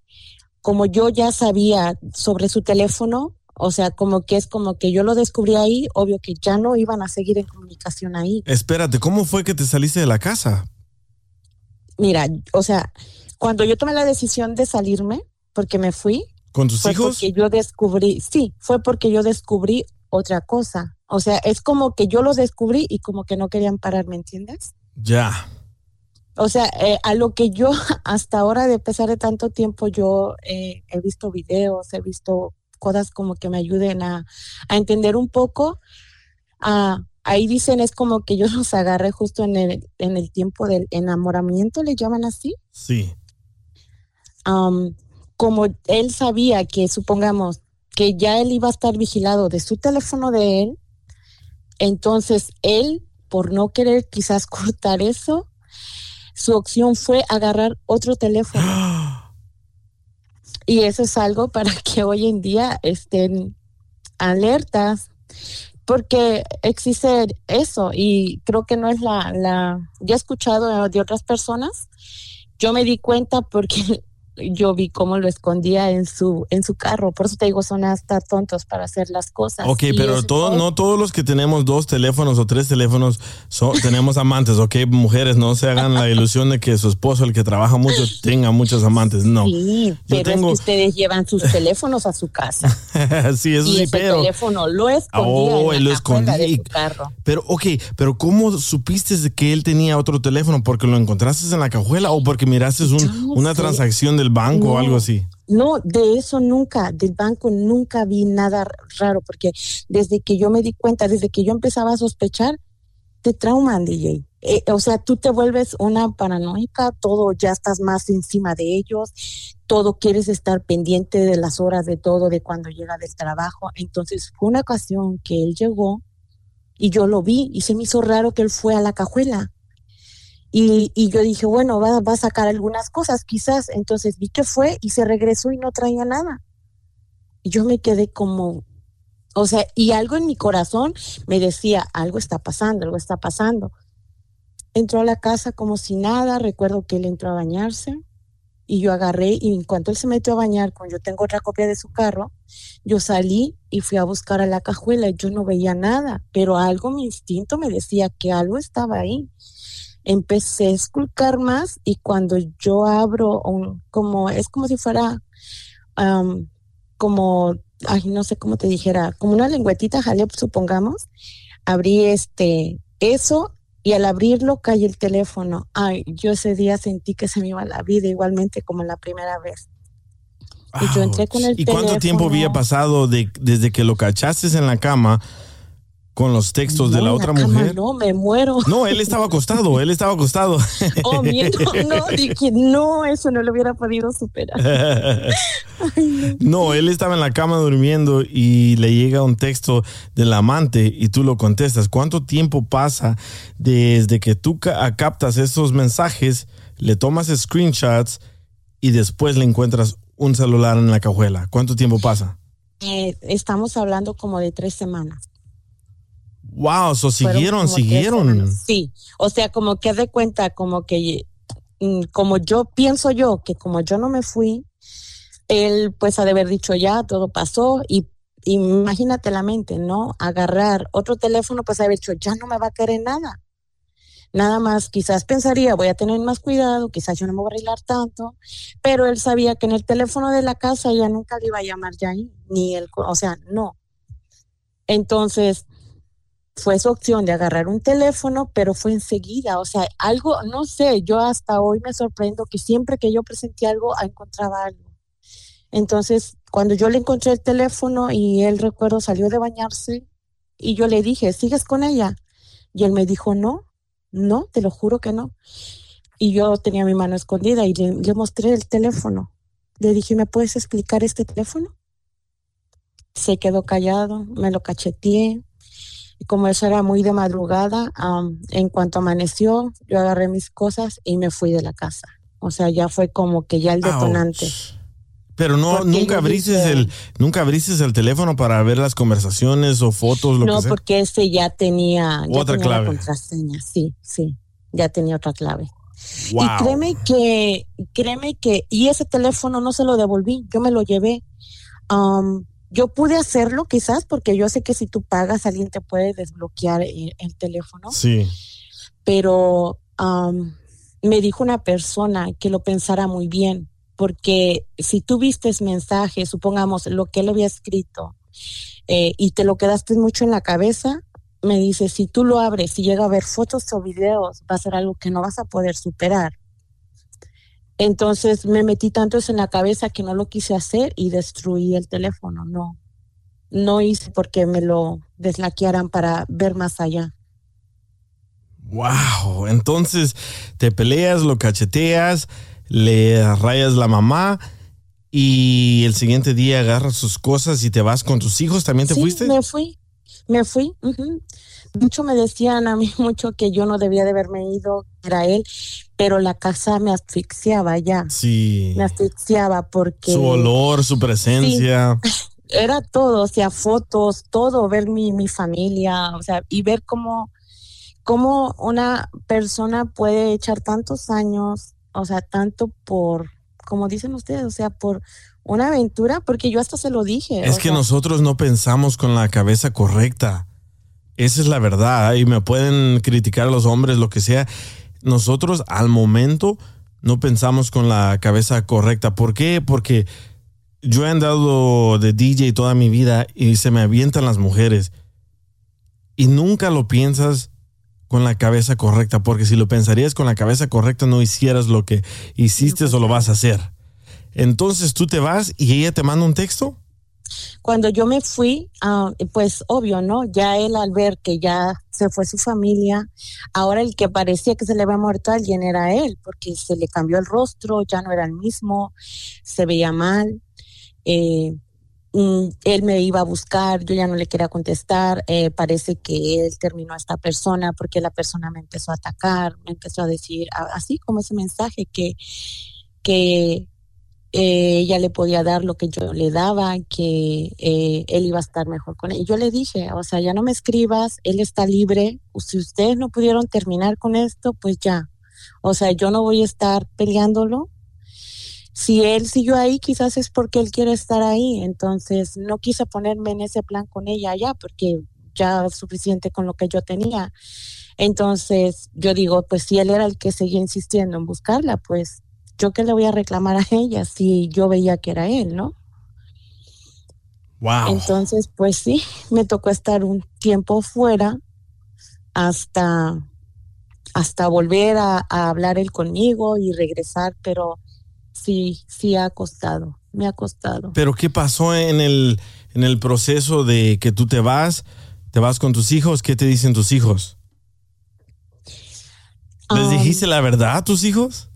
como yo ya sabía sobre su teléfono, o sea, como que es como que yo lo descubrí ahí, obvio que ya no iban a seguir en comunicación ahí. Espérate, ¿cómo fue que te saliste de la casa? Mira, o sea, cuando yo tomé la decisión de salirme, porque me fui, ¿Con tus fue hijos? porque yo descubrí, sí, fue porque yo descubrí otra cosa. O sea, es como que yo los descubrí y como que no querían parar, ¿me entiendes? Ya. O sea, eh, a lo que yo hasta ahora, de pesar de tanto tiempo, yo eh, he visto videos, he visto cosas como que me ayuden a, a entender un poco. Ah, ahí dicen, es como que yo los agarré justo en el, en el tiempo del enamoramiento, le llaman así. Sí. Am, como él sabía que, supongamos, que ya él iba a estar vigilado de su teléfono de él, entonces él, por no querer quizás cortar eso, su opción fue agarrar otro teléfono. Y eso es algo para que hoy en día estén alertas, porque existe eso y creo que no es la, la, ya he escuchado de otras personas, yo me di cuenta porque yo vi cómo lo escondía en su, en su carro, por eso te digo, son hasta tontos para hacer las cosas. Ok, Y pero todo, no todos los que tenemos dos teléfonos o tres teléfonos son, tenemos amantes, ok, mujeres, no se hagan la ilusión de que su esposo, el que trabaja mucho, tenga muchos amantes, no. Sí, pero tengo- es que ustedes llevan sus teléfonos a su casa. sí, eso y sí, ese pero... teléfono lo escondía Oh, en la lo escondía. de su carro. Pero, ok, pero ¿cómo supiste que él tenía otro teléfono? ¿Porque lo encontraste en la cajuela o porque miraste un- una sé. transacción del banco o No. algo así? No, de eso nunca, del banco nunca vi nada raro, porque desde que yo me di cuenta, desde que yo empezaba a sospechar, te trauman, DJ. Eh, o sea, tú te vuelves una paranoica, todo ya estás más encima de ellos, todo quieres estar pendiente de las horas de todo, de cuando llega del trabajo. Entonces fue una ocasión que él llegó y yo lo vi y se me hizo raro que él fue a la cajuela. Y, y yo dije, bueno, va, va a sacar algunas cosas, quizás. Entonces vi que fue y se regresó y no traía nada. Y yo me quedé como, o sea, y algo en mi corazón me decía, algo está pasando, algo está pasando. Entró a la casa como si nada, recuerdo que él entró a bañarse y yo agarré y en cuanto él se metió a bañar, cuando yo tengo otra copia de su carro, yo salí y fui a buscar a la cajuela y yo no veía nada, pero algo, mi instinto me decía que algo estaba ahí. Empecé a esculcar más y cuando yo abro, un, como es como si fuera am, como, ay, no sé cómo te dijera, como una lengüetita jaleo, supongamos, abrí este, eso y al abrirlo cae el teléfono. Ay, yo ese día sentí que se me iba la vida igualmente como la primera vez. Y yo entré con el ¿Y cuánto tiempo teléfono. había pasado de, desde que lo cachaste en la cama con los textos de No, la en otra mujer? No, me muero. No, él estaba acostado, él estaba acostado. Oh, miedo, no, dije, no, eso no lo hubiera podido superar. No, él estaba en la cama durmiendo y le llega un texto del amante y tú lo contestas. ¿Cuánto tiempo pasa desde que tú ca- captas esos mensajes, le tomas screenshots y después le encuentras un celular en la cajuela? ¿Cuánto tiempo pasa? Eh, estamos hablando como de tres semanas. Wow, so siguieron, siguieron. Sí, o sea, como que de cuenta, como que, mm, como yo pienso yo, que como yo no me fui, él pues ha de haber dicho ya, todo pasó y imagínate la mente, ¿no? Agarrar otro teléfono, pues haber dicho, ya no me va a querer nada. Nada más, quizás pensaría, voy a tener más cuidado, quizás yo no me voy a arreglar tanto, pero él sabía que en el teléfono de la casa ya nunca le iba a llamar ya ahí, ni él, o sea, no. Entonces, fue su opción de agarrar un teléfono, pero fue enseguida, o sea, algo, no sé, yo hasta hoy me sorprendo que siempre que yo presenté algo, encontraba algo. Entonces, cuando yo le encontré el teléfono y él recuerdo salió de bañarse y yo le dije, ¿sigues con ella? Y él me dijo, no, no, te lo juro que no. Y yo tenía mi mano escondida y le, le mostré el teléfono. Le dije, ¿me puedes explicar este teléfono? Se quedó callado, me lo cacheteé. Y como eso era muy de madrugada, am, en cuanto amaneció, yo agarré mis cosas y me fui de la casa. O sea, ya fue como que ya el detonante. Pero no, Porque nunca abriste dije- el, nunca abriste el teléfono para ver las conversaciones o fotos, lo No, que sea. porque ese ya tenía, ya Otra tenía clave. la contraseña. Sí, sí, ya tenía otra clave. Wow. Y créeme que, créeme que, y ese teléfono no se lo devolví, yo me lo llevé. Yo pude hacerlo quizás porque yo sé que si tú pagas alguien te puede desbloquear el, el teléfono, Sí. pero am, me dijo una persona que lo pensara muy bien, porque si tú vistes mensajes, supongamos lo que él había escrito, eh, y te lo quedaste mucho en la cabeza, me dice, si tú lo abres y llega a ver fotos o videos, va a ser algo que no vas a poder superar. Entonces me metí tanto eso en la cabeza que no lo quise hacer y destruí el teléfono. No, no hice porque me lo deslaquearan para ver más allá. Wow. Entonces te peleas, lo cacheteas, le rayas la mamá y el siguiente día agarras sus cosas y te vas con tus hijos. ¿También te Sí, fuiste? Me fui, me fui. Mucho me decían a mí mucho que yo no debía de haberme ido, era él, pero la casa me asfixiaba ya. Sí. Me asfixiaba porque Su olor, su presencia. era todo, o sea, fotos, todo, ver mi, mi familia, o sea, y ver cómo, cómo una persona puede echar tantos años, o sea, tanto por, como dicen ustedes, o sea, por una aventura, porque yo hasta se lo dije. Es que sea, nosotros no pensamos con la cabeza correcta. Esa es la verdad. Y me pueden criticar los hombres, lo que sea. Nosotros al momento no pensamos con la cabeza correcta. ¿Por qué? Porque yo he andado de DJ toda mi vida y se me avientan las mujeres. Y nunca lo piensas con la cabeza correcta, porque si lo pensarías con la cabeza correcta no hicieras lo que hiciste o lo vas a hacer. Entonces tú te vas y ella te manda un texto. Cuando yo me fui, ah, pues obvio, ¿no? Ya él al ver que ya se fue su familia, ahora el que parecía que se le había muerto a alguien era él, porque se le cambió el rostro, ya no era el mismo, se veía mal. eh, mm, él me iba a buscar, yo ya no le quería contestar, eh, parece que él terminó a esta persona porque la persona me empezó a atacar, me empezó a decir, así como ese mensaje que, que eh, ella le podía dar lo que yo le daba, que eh, él iba a estar mejor con él. Y yo le dije, o sea, ya no me escribas, él está libre, si ustedes no pudieron terminar con esto, pues ya. O sea, yo no voy a estar peleándolo. Si él siguió ahí, quizás es porque él quiere estar ahí. Entonces, no quise ponerme en ese plan con ella ya, porque ya suficiente con lo que yo tenía. Entonces, yo digo, pues si él era el que seguía insistiendo en buscarla, pues yo qué le voy a reclamar a ella si yo veía que era él, ¿no? Wow. Entonces, pues sí, me tocó estar un tiempo fuera hasta, hasta volver a, a hablar él conmigo y regresar, pero sí, sí ha costado, me ha costado. Pero ¿qué pasó en el, en el proceso de que tú te vas, te vas con tus hijos? ¿Qué te dicen tus hijos? ¿Les Um, dijiste la verdad a tus hijos?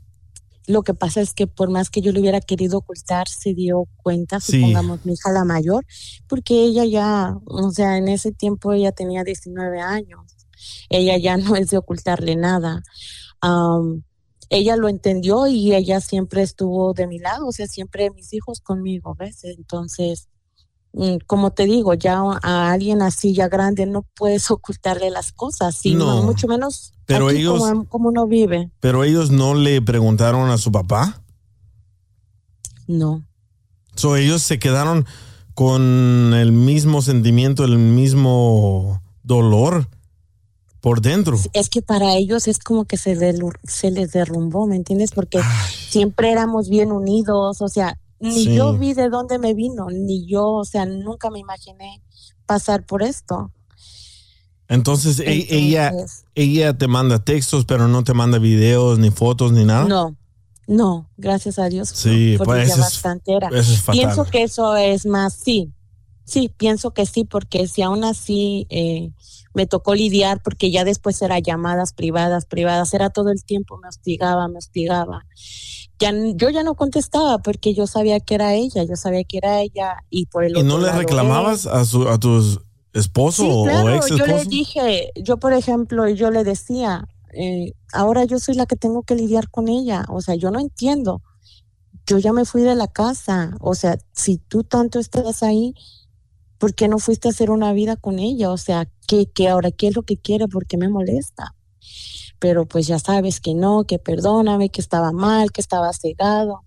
Lo que pasa es que por más que yo le hubiera querido ocultar, se dio cuenta, Sí. supongamos mi hija la mayor, porque ella ya, o sea, en ese tiempo ella tenía 19 años. Ella ya no es de ocultarle nada. Am, ella lo entendió y ella siempre estuvo de mi lado, o sea, siempre mis hijos conmigo, ¿ves? Entonces, como te digo, ya a alguien así ya grande no puedes ocultarle las cosas, y No. mucho menos Pero aquí ellos- como, como uno vive. Pero ellos no le preguntaron a su papá. No. So, ellos se quedaron con el mismo sentimiento, el mismo dolor por dentro. Es que para ellos es como que se les derrumbó, ¿me entiendes? Porque siempre éramos bien unidos, o sea, ni Sí. yo vi de dónde me vino, ni yo, o sea, nunca me imaginé pasar por esto. Entonces, e- Entonces- ella, ella te manda textos, pero no te manda videos, ni fotos, ni nada. No, no, gracias a Dios. Sí, porque pues ya eso es- bastante era. eso es fatal. Pienso que eso es más, sí, sí, pienso que sí, porque si aún así eh, me tocó lidiar, porque ya después era llamadas privadas, privadas, era todo el tiempo, me hostigaba, me hostigaba. Ya, yo ya no contestaba porque yo sabía que era ella, yo sabía que era ella y por el ¿Y no otro le lado reclamabas a, su, a tu esposo Sí, o ex yo le esposo? dije, yo por ejemplo, yo le decía, eh, ahora yo soy la que tengo que lidiar con ella, o sea, yo no entiendo, yo ya me fui de la casa, o sea, si tú tanto estás ahí, ¿por qué no fuiste a hacer una vida con ella? O sea, ¿qué, qué ahora qué es lo que quiere? ¿Por qué me molesta? Pero pues ya sabes que no, que perdóname, que estaba mal, que estaba cegado.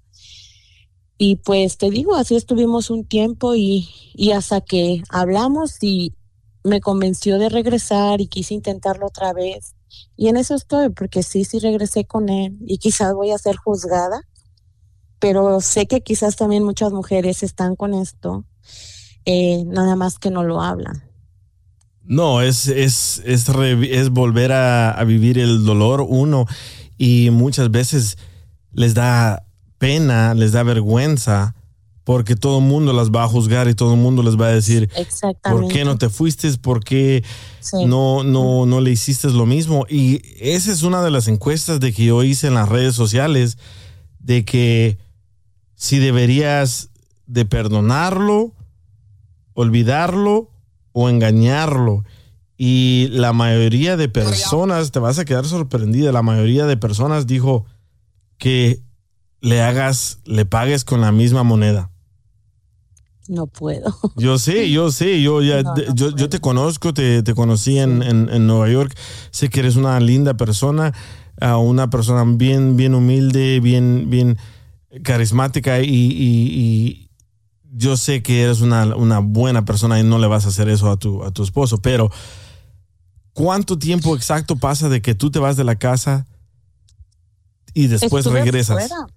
Y pues te digo, así estuvimos un tiempo y, y hasta que hablamos y me convenció de regresar y quise intentarlo otra vez. Y en eso estoy, porque sí, sí regresé con él y quizás voy a ser juzgada, pero sé que quizás también muchas mujeres están con esto, eh, nada más que no lo hablan. No, es, es, es, revi- es volver a, a vivir el dolor uno y muchas veces les da pena, les da vergüenza porque todo el mundo las va a juzgar y todo el mundo les va a decir, ¿por qué no te fuiste? ¿Por qué Sí. no, no, no le hiciste lo mismo? Y esa es una de las encuestas de que yo hice en las redes sociales de que si deberías de perdonarlo, olvidarlo o engañarlo. Y la mayoría de personas, te vas a quedar sorprendida, la mayoría de personas dijo que le hagas, le pagues con la misma moneda. No puedo. Yo sé, yo sé, yo ya, No, yo, yo te conozco, te, te conocí en, en- en Nueva York, sé que eres una linda persona, una persona bien, bien humilde, bien, bien carismática y, y- y yo sé que eres una, una buena persona y no le vas a hacer eso a tu, a tu esposo, pero ¿cuánto tiempo exacto pasa de que tú te vas de la casa y después Estuve regresas? Fuera.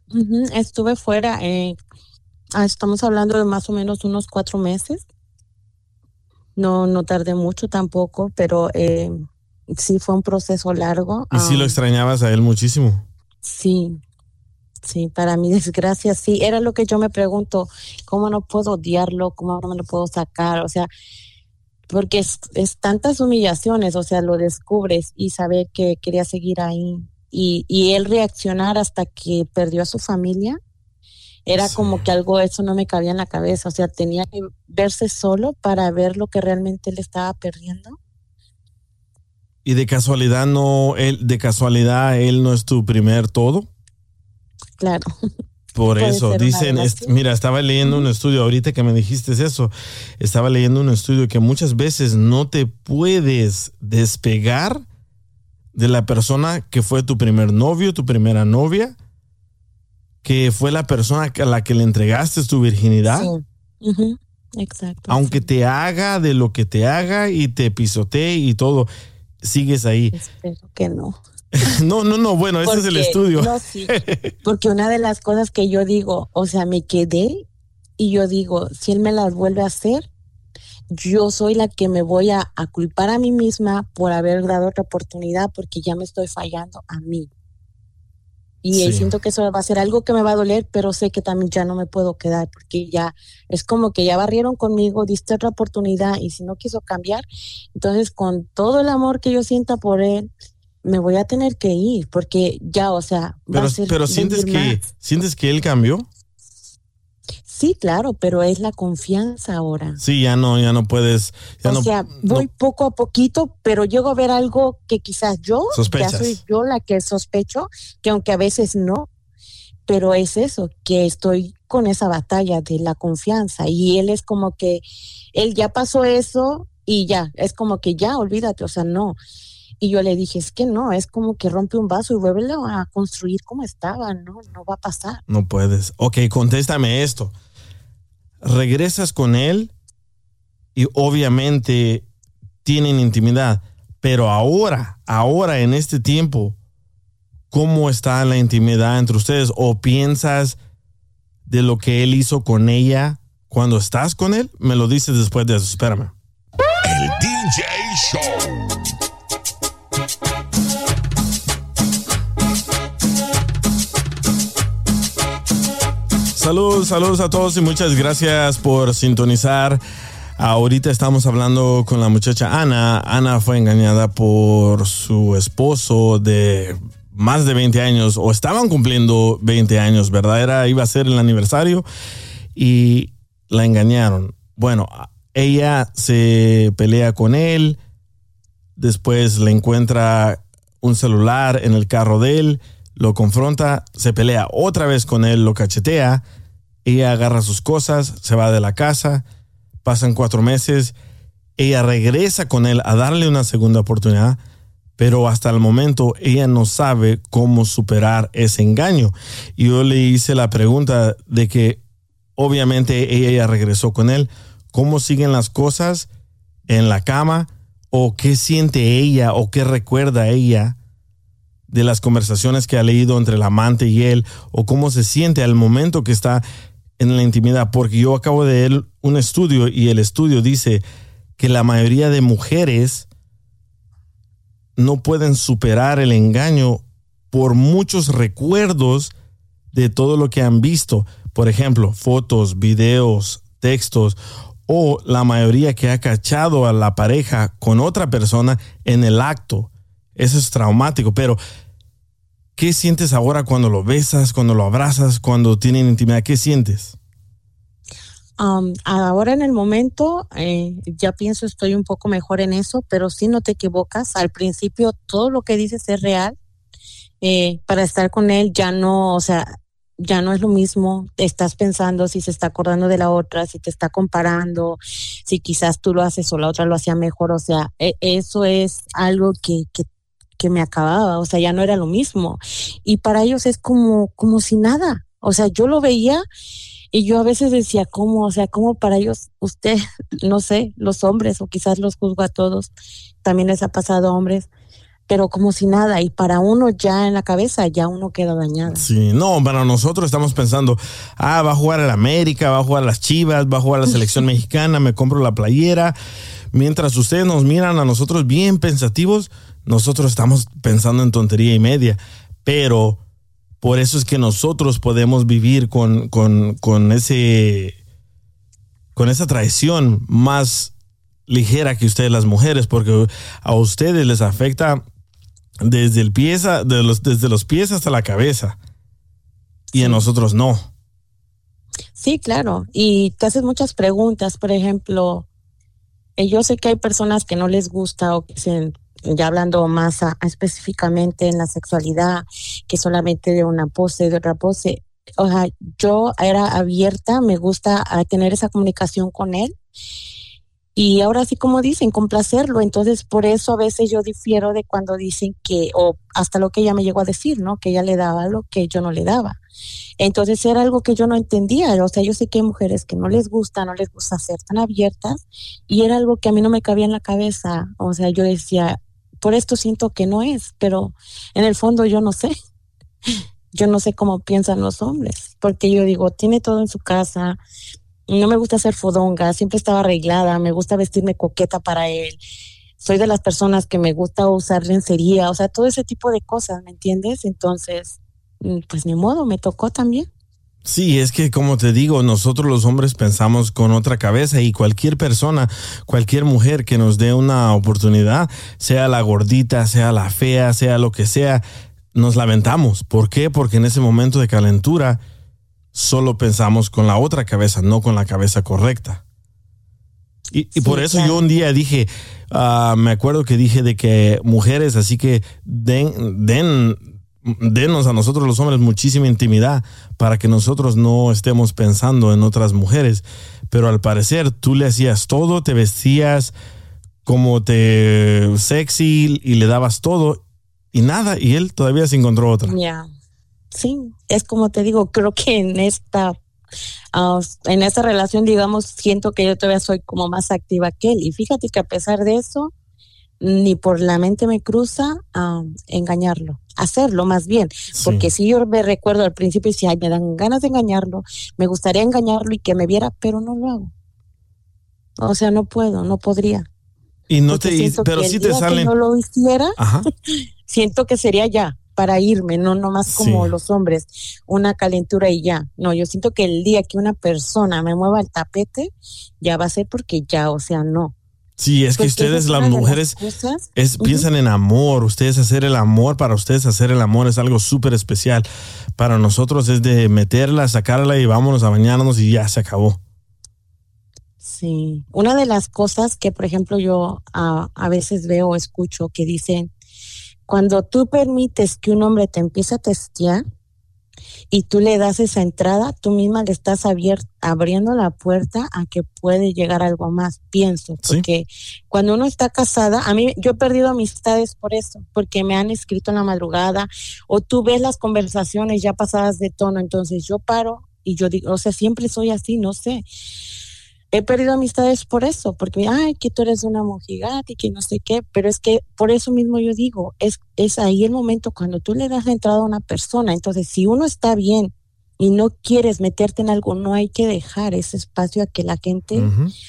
Estuve fuera. eh, ah, estamos hablando de más o menos unos cuatro meses. No, no tardé mucho tampoco, pero eh, sí fue un proceso largo. Y sí lo extrañabas a él muchísimo. Sí, sí, para mi desgracia, sí. Era lo que yo me pregunto, ¿cómo no puedo odiarlo? ¿Cómo no me lo puedo sacar? O sea, porque es, es tantas humillaciones, o sea, lo descubres y saber que quería seguir ahí y, y él reaccionar hasta que perdió a su familia, Era como que algo, eso no me cabía en la cabeza, o sea, tenía que verse solo para ver lo que realmente él estaba perdiendo. Y de casualidad no, él, de casualidad él no es tu primer todo. Claro. Por eso, dicen, mira, estaba leyendo un estudio, ahorita que me dijiste eso, estaba leyendo un estudio que muchas veces no te puedes despegar de la persona que fue tu primer novio, tu primera novia, que fue la persona a la que le entregaste tu virginidad, Sí. Exacto. aunque te haga de lo que te haga y te pisotee y todo, sigues ahí. Espero que no. No, no, no, bueno, ese es el Porque- estudio. no, sí. Porque una de las cosas que yo digo, o sea, me quedé y yo digo, si él me las vuelve a hacer, yo soy la que me voy a, a culpar a mí misma por haber dado otra oportunidad porque ya me estoy fallando a mí. Y Sí. siento que eso va a ser algo que me va a doler, pero sé que también ya no me puedo quedar porque ya es como que ya barrieron conmigo, diste otra oportunidad y si no quiso cambiar, entonces con todo el amor que yo sienta por él, me voy a tener que ir porque ya, o sea, va Pero, a ser pero sientes que, más. sientes que él cambió. Sí, claro, pero es la confianza ahora. Sí, ya no, ya no puedes, ya o no, sea, voy poco a poquito, pero llego a ver algo que quizás yo, Sospechas. ya soy yo la que sospecho, que aunque a veces no, pero es eso, que estoy con esa batalla de la confianza y él es como que, él ya pasó eso y ya, es como que ya, olvídate, o sea, no. Y yo le dije, es que no, es como que rompe un vaso y vuelve a construir como estaba, no, no va a pasar. no puedes. Ok, contéstame esto. Regresas con él y obviamente tienen intimidad, pero ahora, ahora en este tiempo, ¿cómo está la intimidad entre ustedes? ¿O piensas de lo que él hizo con ella cuando estás con él? Me lo dices después de eso, espérame. El DJ Show. Saludos, saludos a todos y muchas gracias por sintonizar. Ahorita estamos hablando con la muchacha Ana. Ana fue engañada por su esposo de más de 20 años o estaban cumpliendo 20 años, ¿verdad? Iba a ser el aniversario y la engañaron. Bueno, ella se pelea con él, después le encuentra un celular en el carro de él, lo confronta, se pelea otra vez con él, lo cachetea, ella agarra sus cosas, se va de la casa, pasan cuatro meses, ella regresa con él a darle una segunda oportunidad, pero hasta el momento ella no sabe cómo superar ese engaño. Y yo le hice la pregunta de que obviamente ella ya regresó con él, cómo siguen las cosas en la cama o qué siente ella o qué recuerda ella de las conversaciones que ha leído entre el amante y él o cómo se siente al momento que está en la intimidad, porque yo acabo de leer un estudio y el estudio dice que la mayoría de mujeres no pueden superar el engaño por muchos recuerdos de todo lo que han visto. Por ejemplo, fotos, videos, textos o la mayoría que ha cachado a la pareja con otra persona en el acto. Eso es traumático, pero ¿qué sientes ahora cuando lo besas, cuando lo abrazas, cuando tienen intimidad? ¿Qué sientes? Um, ahora en el momento, eh, ya pienso estoy un poco mejor en eso, pero sí no te equivocas. Al principio todo lo que dices es real. Eh, para estar con él ya no, o sea, ya no es lo mismo. Estás pensando si se está acordando de la otra, si te está comparando, si quizás tú lo haces o la otra lo hacía mejor. O sea, e- eso es algo que, que, que me acababa. O sea, ya no era lo mismo. Y para ellos es como, como si nada. O sea, yo lo veía y yo a veces decía, ¿cómo? O sea, ¿cómo para ellos, usted, no sé, los hombres, o quizás los juzgo a todos, también les ha pasado a hombres, pero como si nada, y para uno ya en la cabeza, ya uno queda dañado. Sí, no, para nosotros estamos pensando, ah, va a jugar el América, va a jugar las Chivas, va a jugar la selección mexicana, me compro la playera. Mientras ustedes nos miran a nosotros bien pensativos, nosotros estamos pensando en tontería y media. Pero por eso es que nosotros podemos vivir con, con, con ese con esa traición más ligera que ustedes las mujeres, porque a ustedes les afecta desde el pie, a- de los, desde los pies hasta la cabeza. Y a nosotros no. Sí, claro. Y te haces muchas preguntas, por ejemplo, eh, yo sé que hay personas que no les gusta o que se, ya hablando más a- a específicamente en la sexualidad, que solamente de una pose, de otra pose. O sea, yo era abierta, me gusta tener esa comunicación con él. Y ahora sí, como dicen, complacerlo. Entonces, por eso a veces yo difiero de cuando dicen que, o hasta lo que ella me llegó a decir, ¿no? Que ella le daba lo que yo no le daba. Entonces era algo que yo no entendía. O sea, yo sé que hay mujeres que no les gusta, no les gusta ser tan abiertas. Y era algo que a mí no me cabía en la cabeza. O sea, yo decía, por esto siento que no es, pero en el fondo yo no sé. Yo no sé cómo piensan los hombres, porque yo digo, tiene todo en su casa, no me gusta ser fodonga, siempre estaba arreglada, me gusta vestirme coqueta para él. Soy de las personas que me gusta usar lencería, o sea, todo ese tipo de cosas, ¿me entiendes? Entonces, mm, pues ni modo, me tocó también. Sí, es que como te digo, nosotros los hombres pensamos con otra cabeza y cualquier persona, cualquier mujer que nos dé una oportunidad, sea la gordita, sea la fea, sea lo que sea, nos lamentamos. ¿Por qué? Porque en ese momento de calentura solo pensamos con la otra cabeza, no con la cabeza correcta. Y, y por eso yo un día dije, ah, me acuerdo que dije de que mujeres, así que den, den, denos a nosotros los hombres muchísima intimidad para que nosotros no estemos pensando en otras mujeres. Pero al parecer tú le hacías todo, te vestías como te sexy y le dabas todo y nada, y él todavía se encontró otra. Ya. Sí, es como te digo, creo que en esta ah, en esta relación, digamos, siento que yo todavía soy como más activa que él. Y fíjate que a pesar de eso, ni por la mente me cruza ah, engañarlo, hacerlo más bien. Porque si yo me recuerdo al principio y "Ay, me dan ganas de engañarlo, me gustaría engañarlo y que me viera, pero no lo hago. O sea, no puedo, no podría. Y no Porque te, pero el sí te salen. no lo hiciera, Ajá. siento que sería ya para irme, no nomás como Sí. los hombres, una calentura y ya. No, yo siento que el día que una persona me mueva el tapete, ya va a ser porque ya, o sea, no. Sí, es que Porque ustedes, las mujeres, es, piensan en amor. Ustedes hacer el amor, para ustedes hacer el amor es algo súper especial. Para nosotros es de meterla, sacarla y vámonos a bañarnos y ya se acabó. Sí, una de las cosas que, por ejemplo, yo ah, a veces veo o escucho que dicen, cuando tú permites que un hombre te empiece a testear y tú le das esa entrada, tú misma le estás abriendo la puerta a que puede llegar algo más, pienso, porque cuando uno está casada, a mí yo he perdido amistades por eso, porque me han escrito en la madrugada o tú ves las conversaciones ya pasadas de tono, entonces yo paro y yo digo, o sea, siempre soy así, no sé he perdido amistades por eso, porque, ay, que tú eres una mojigata y que no sé qué, pero es que por eso mismo yo digo, es, es ahí el momento cuando tú le das la entrada a una persona, entonces si uno está bien y no quieres meterte en algo, no hay que dejar ese espacio a que la gente,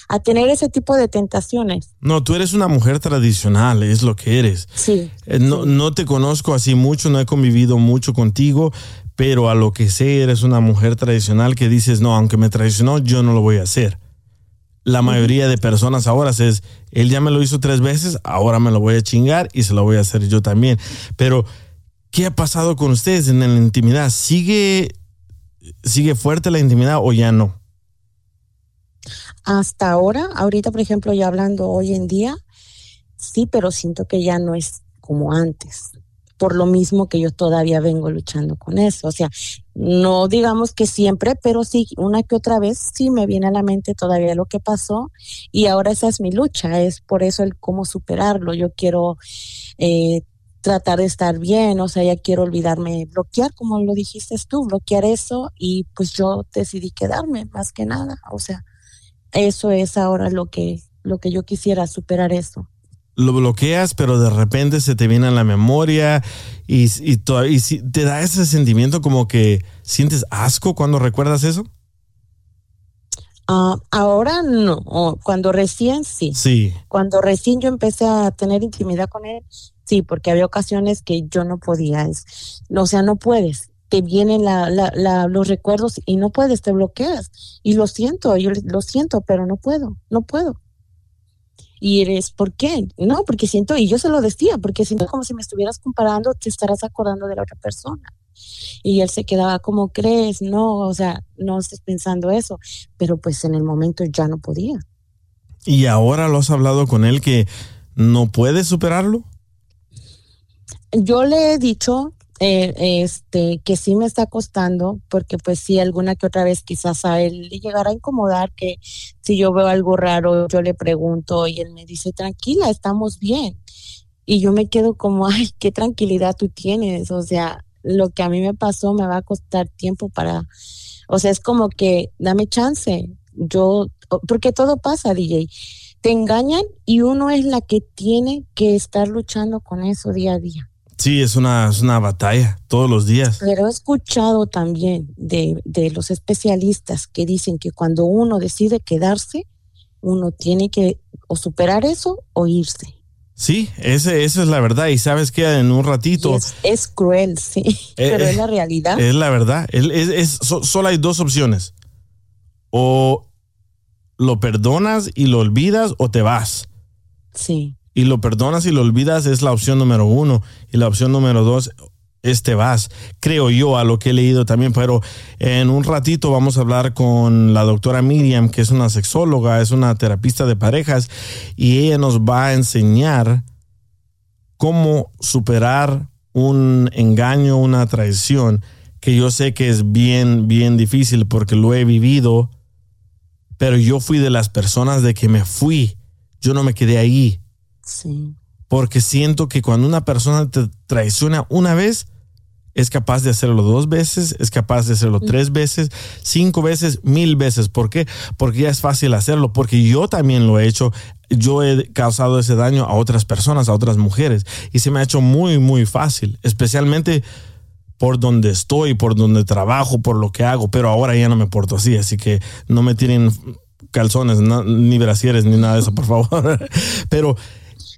a tener ese tipo de tentaciones. No, tú eres una mujer tradicional, es lo que eres. Sí. Eh, No, no te conozco así mucho, no he convivido mucho contigo, pero a lo que sé, eres una mujer tradicional que dices, no, aunque me traicionó, yo no lo voy a hacer. La mayoría de personas ahora es, él ya me lo hizo tres veces, ahora me lo voy a chingar y se lo voy a hacer yo también. Pero, ¿qué ha pasado con ustedes en la intimidad? ¿Sigue, sigue fuerte la intimidad o ya no? Hasta ahora, ahorita, por ejemplo, ya hablando hoy en día, sí, pero siento que ya no es como antes. Por lo mismo que yo todavía vengo luchando con eso. O sea, no digamos que siempre, pero sí, una que otra vez sí me viene a la mente todavía lo que pasó y ahora esa es mi lucha. Es por eso el cómo superarlo. Yo quiero eh, tratar de estar bien, o sea, ya quiero olvidarme, bloquear, como lo dijiste tú, bloquear eso y pues yo decidí quedarme más que nada. O sea, eso es ahora lo que, lo que yo quisiera, superar eso. Lo bloqueas, pero de repente se te viene a la memoria y, y, y si- te da ese sentimiento como que sientes asco cuando recuerdas eso. Ah, ahora no, cuando recién sí. Sí. Cuando recién yo empecé a tener intimidad con él, sí, porque había ocasiones que yo no podía. Es, o sea, no puedes. Te vienen la, la, la- los recuerdos y no puedes, te bloqueas. Y lo siento, yo lo siento, pero no puedo, no puedo. Y eres, ¿por qué? No, porque siento, y yo se lo decía, porque siento como si me estuvieras comparando, te estarás acordando de la otra persona. Y él se quedaba, ¿cómo crees? No, o sea, no estés pensando eso. Pero pues en el momento ya no podía. ¿Y ahora lo has hablado con él que no puede superarlo? Yo le he dicho eh, este que sí me está costando porque pues sí alguna que otra vez quizás a él le llegará a incomodar que si yo veo algo raro yo le pregunto y él me dice tranquila estamos bien y yo me quedo como ay qué tranquilidad tú tienes o sea lo que a mí me pasó me va a costar tiempo para o sea es como que dame chance yo porque todo pasa DJ te engañan y uno es la que tiene que estar luchando con eso día a día Sí, es una, es una batalla todos los días. Pero he escuchado también de, de, los especialistas que dicen que cuando uno decide quedarse, uno tiene que o superar eso o irse. Sí, ese, esa es la verdad. Y sabes que en un ratito... Es, es, cruel, sí, eh, pero es la realidad. Es la verdad. Es, es, solo hay dos opciones. O lo perdonas y lo olvidas o te vas. Sí y lo perdonas y lo olvidas es la opción número uno. Y la opción número dos es te vas. Creo yo a lo que he leído también, pero en un ratito vamos a hablar con la doctora Miriam, que es una sexóloga, es una terapista de parejas, y ella nos va a enseñar cómo superar un engaño, una traición, que yo sé que es bien, bien difícil porque lo he vivido, pero yo fui de las personas de que me fui, yo no me quedé ahí Sí. Porque siento que cuando una persona te traiciona una vez, es capaz de hacerlo dos veces, es capaz de hacerlo tres veces, cinco veces, mil veces. ¿Por qué? Porque ya es fácil hacerlo, porque yo también lo he hecho. Yo he causado ese daño a otras personas, a otras mujeres, y se me ha hecho muy, muy fácil, especialmente por donde estoy, por donde trabajo, por lo que hago, pero ahora ya no me porto así, así que no me tienen calzones, ni brasieres, ni nada de eso, por favor. pero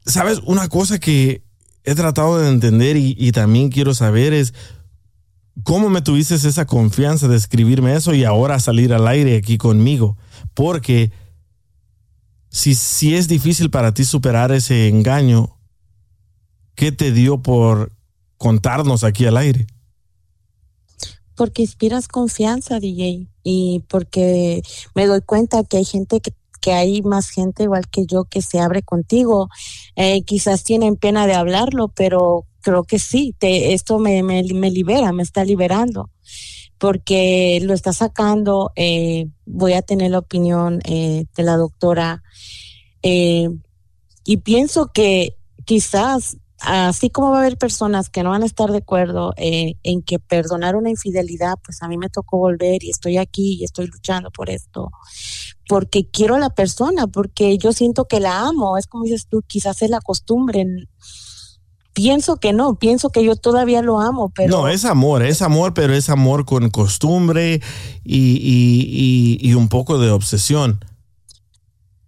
Sabes, una cosa que he tratado de entender y, también quiero saber es cómo me tuviste esa confianza de escribirme eso y ahora salir al aire aquí conmigo. Porque si, si es difícil para ti superar ese engaño, ¿qué te dio por contarnos aquí al aire? Porque inspiras confianza, DJ, y porque me doy cuenta que hay gente que que hay más gente igual que yo que se abre contigo. Eh, quizás tienen pena de hablarlo, pero creo que sí, te, esto me, me, libera, me está liberando, porque lo está sacando. Eh, voy a tener la opinión eh, de la doctora y pienso que quizás así como va a haber personas que no van a estar de acuerdo en que perdonar una infidelidad, pues a mí me tocó volver y estoy aquí y estoy luchando por esto porque quiero a la persona, porque yo siento que la amo. Es como dices tú, quizás es la costumbre. Pienso que no, pienso que yo todavía lo amo, pero... No, es amor, es amor, pero es amor con costumbre y, y, un poco de obsesión.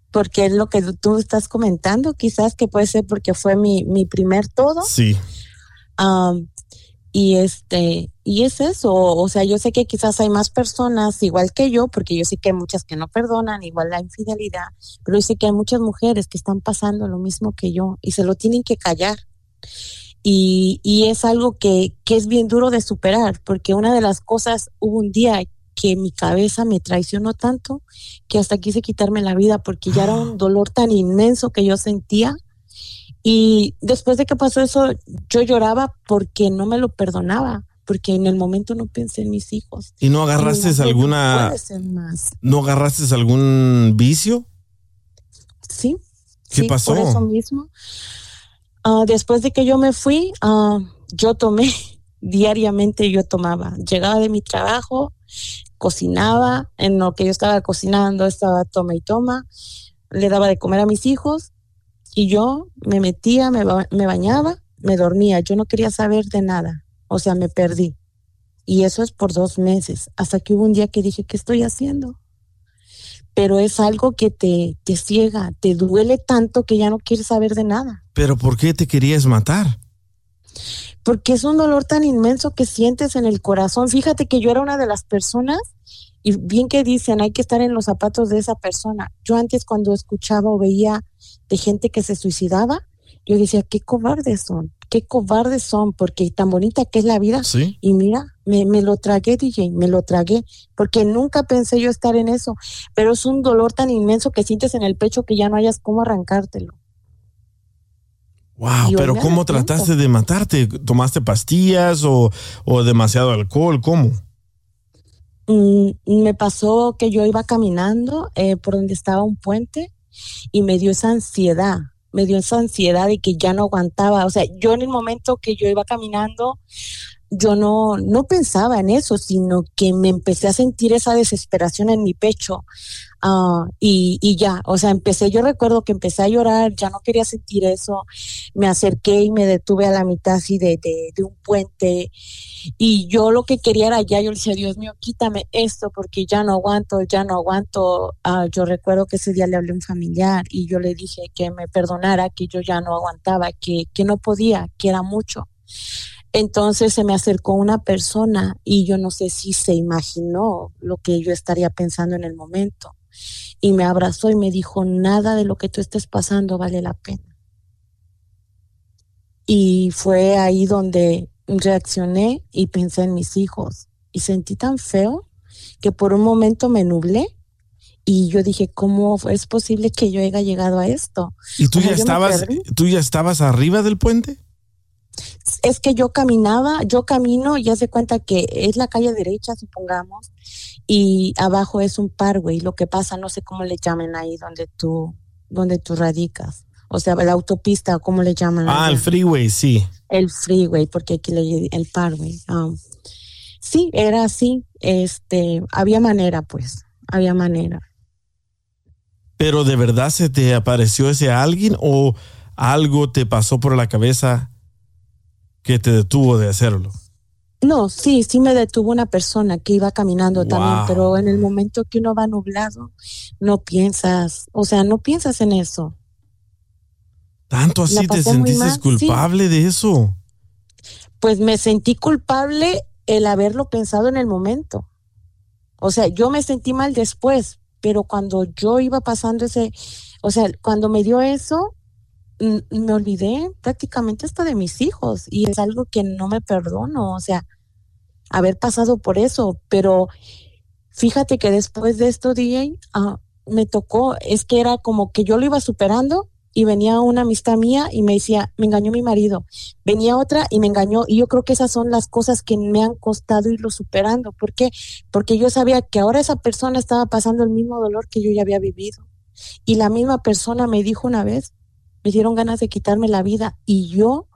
Porque es lo que tú estás comentando, quizás que puede ser porque fue mi, mi primer todo. Sí. Y este, y es eso, o sea, yo sé que quizás hay más personas igual que yo, porque yo sé que hay muchas que no perdonan, igual la infidelidad, pero yo sé que hay muchas mujeres que están pasando lo mismo que yo y se lo tienen que callar. Y, y es algo que, que es bien duro de superar, porque una de las cosas, hubo un día que mi cabeza me traicionó tanto que hasta quise quitarme la vida porque ya era un dolor tan inmenso que yo sentía y después de que pasó eso, yo lloraba porque no me lo perdonaba, porque en el momento no pensé en mis hijos. ¿Y no agarraste alguna... No, agarraste algún vicio? Sí. ¿Qué pasó? Por eso mismo. Ah, después de que yo me fui, uh, yo tomé, diariamente yo tomaba. Llegaba de mi trabajo, cocinaba, en lo que yo estaba cocinando estaba toma y toma, le daba de comer a mis hijos y yo me metía, me, me bañaba, me dormía. Yo no quería saber de nada. O sea, me perdí. Y eso es por dos meses, hasta que hubo un día que dije, ¿qué estoy haciendo? Pero es algo que te, te ciega, te duele tanto que ya no quieres saber de nada. ¿Pero por qué te querías matar? Porque es un dolor tan inmenso que sientes en el corazón. Fíjate que yo era una de las personas, y bien que dicen, hay que estar en los zapatos de esa persona. Yo antes cuando escuchaba o veía de gente que se suicidaba, yo decía, qué cobardes son. qué cobardes son, porque tan bonita que es la vida. Sí. Y mira, me, me lo tragué, DJ, me lo tragué, porque nunca pensé yo estar en eso, pero es un dolor tan inmenso que sientes en el pecho que ya no hayas cómo arrancártelo. Wow, pero ¿cómo trataste de matarte? ¿Tomaste pastillas o, o demasiado alcohol? ¿Cómo? Mm, me pasó que yo iba caminando eh, por donde estaba un puente y me dio esa ansiedad, me dio esa ansiedad de que ya no aguantaba. O sea, yo en el momento que yo iba caminando, yo no, no pensaba en eso, sino que me empecé a sentir esa desesperación en mi pecho. Ah, y, y ya, o sea, empecé, yo recuerdo que empecé a llorar, ya no quería sentir eso, me acerqué y me detuve a la mitad así de, de, de un puente y yo lo que quería era ya, yo le decía, Dios mío, quítame esto porque ya no aguanto, ya no aguanto. Ah, yo recuerdo que ese día le hablé a un familiar y yo le dije que me perdonara, que yo ya no aguantaba, que, que no podía, que era mucho. Entonces se me acercó una persona y yo no sé si se imaginó lo que yo estaría pensando en el momento. Y me abrazó y me dijo, nada de lo que tú estés pasando vale la pena. Y fue ahí donde reaccioné y pensé en mis hijos. Y sentí tan feo que por un momento me nublé y yo dije, ¿cómo es posible que yo haya llegado a esto? ¿Y tú O sea, ya estabas, tú ya estabas arriba del puente? Es que yo caminaba, yo camino y hace cuenta que es la calle derecha, supongamos, y abajo es un parkway. Lo que pasa, no sé cómo le llaman ahí donde tú, donde tú radicas. O sea, la autopista, ¿cómo le llaman? Ah, el freeway, sí. el freeway, porque aquí le el parkway. um, sí, era así. Este, había manera, pues, había manera. Pero ¿de verdad se te apareció ese alguien o algo te pasó por la cabeza que te detuvo de hacerlo? No, sí, sí me detuvo una persona que iba caminando también, pero en el momento que uno va nublado, no piensas, o sea, no piensas en eso. ¿Tanto así te sentiste mal, sí. culpable de eso? Pues me sentí culpable el haberlo pensado en el momento. O sea, yo me sentí mal después, pero cuando yo iba pasando ese, o sea, cuando me dio eso, me olvidé prácticamente hasta de mis hijos y es algo que no me perdono, o sea, haber pasado por eso, pero fíjate que después de esto, DJ, ah, me tocó, es que era como que yo lo iba superando y venía una amistad mía y me decía, me engañó mi marido, venía otra y me engañó y yo creo que esas son las cosas que me han costado irlo superando, ¿por qué? Porque yo sabía que ahora esa persona estaba pasando el mismo dolor que yo ya había vivido y la misma persona me dijo una vez, me dieron ganas de quitarme la vida y yo,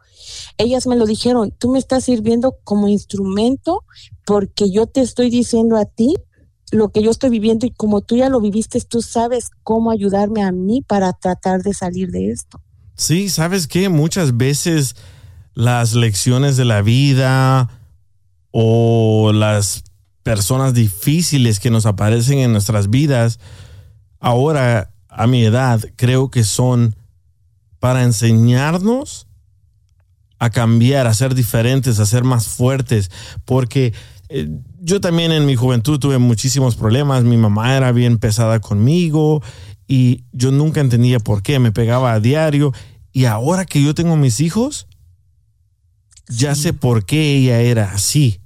ellas me lo dijeron, tú me estás sirviendo como instrumento porque yo te estoy diciendo a ti lo que yo estoy viviendo y como tú ya lo viviste, tú sabes cómo ayudarme a mí para tratar de salir de esto. Sí, ¿sabes qué? Muchas veces las lecciones de la vida o las personas difíciles que nos aparecen en nuestras vidas, ahora a mi edad, creo que son para enseñarnos a cambiar, a ser diferentes, a ser más fuertes, porque eh, yo también en mi juventud tuve muchísimos problemas, mi mamá era bien pesada conmigo y yo nunca entendía por qué, me pegaba a diario y ahora que yo tengo mis hijos, ya sé por qué ella era así,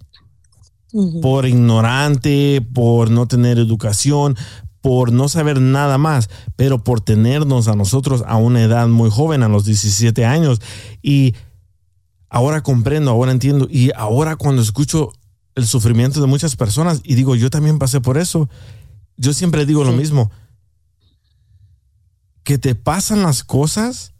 por ignorante, por no tener educación, por no saber nada más, pero por tenernos a nosotros a una edad muy joven, a los 17 años. Y ahora comprendo, ahora entiendo. Y ahora cuando escucho el sufrimiento de muchas personas y digo, yo también pasé por eso, yo siempre digo lo mismo, que te pasan las cosas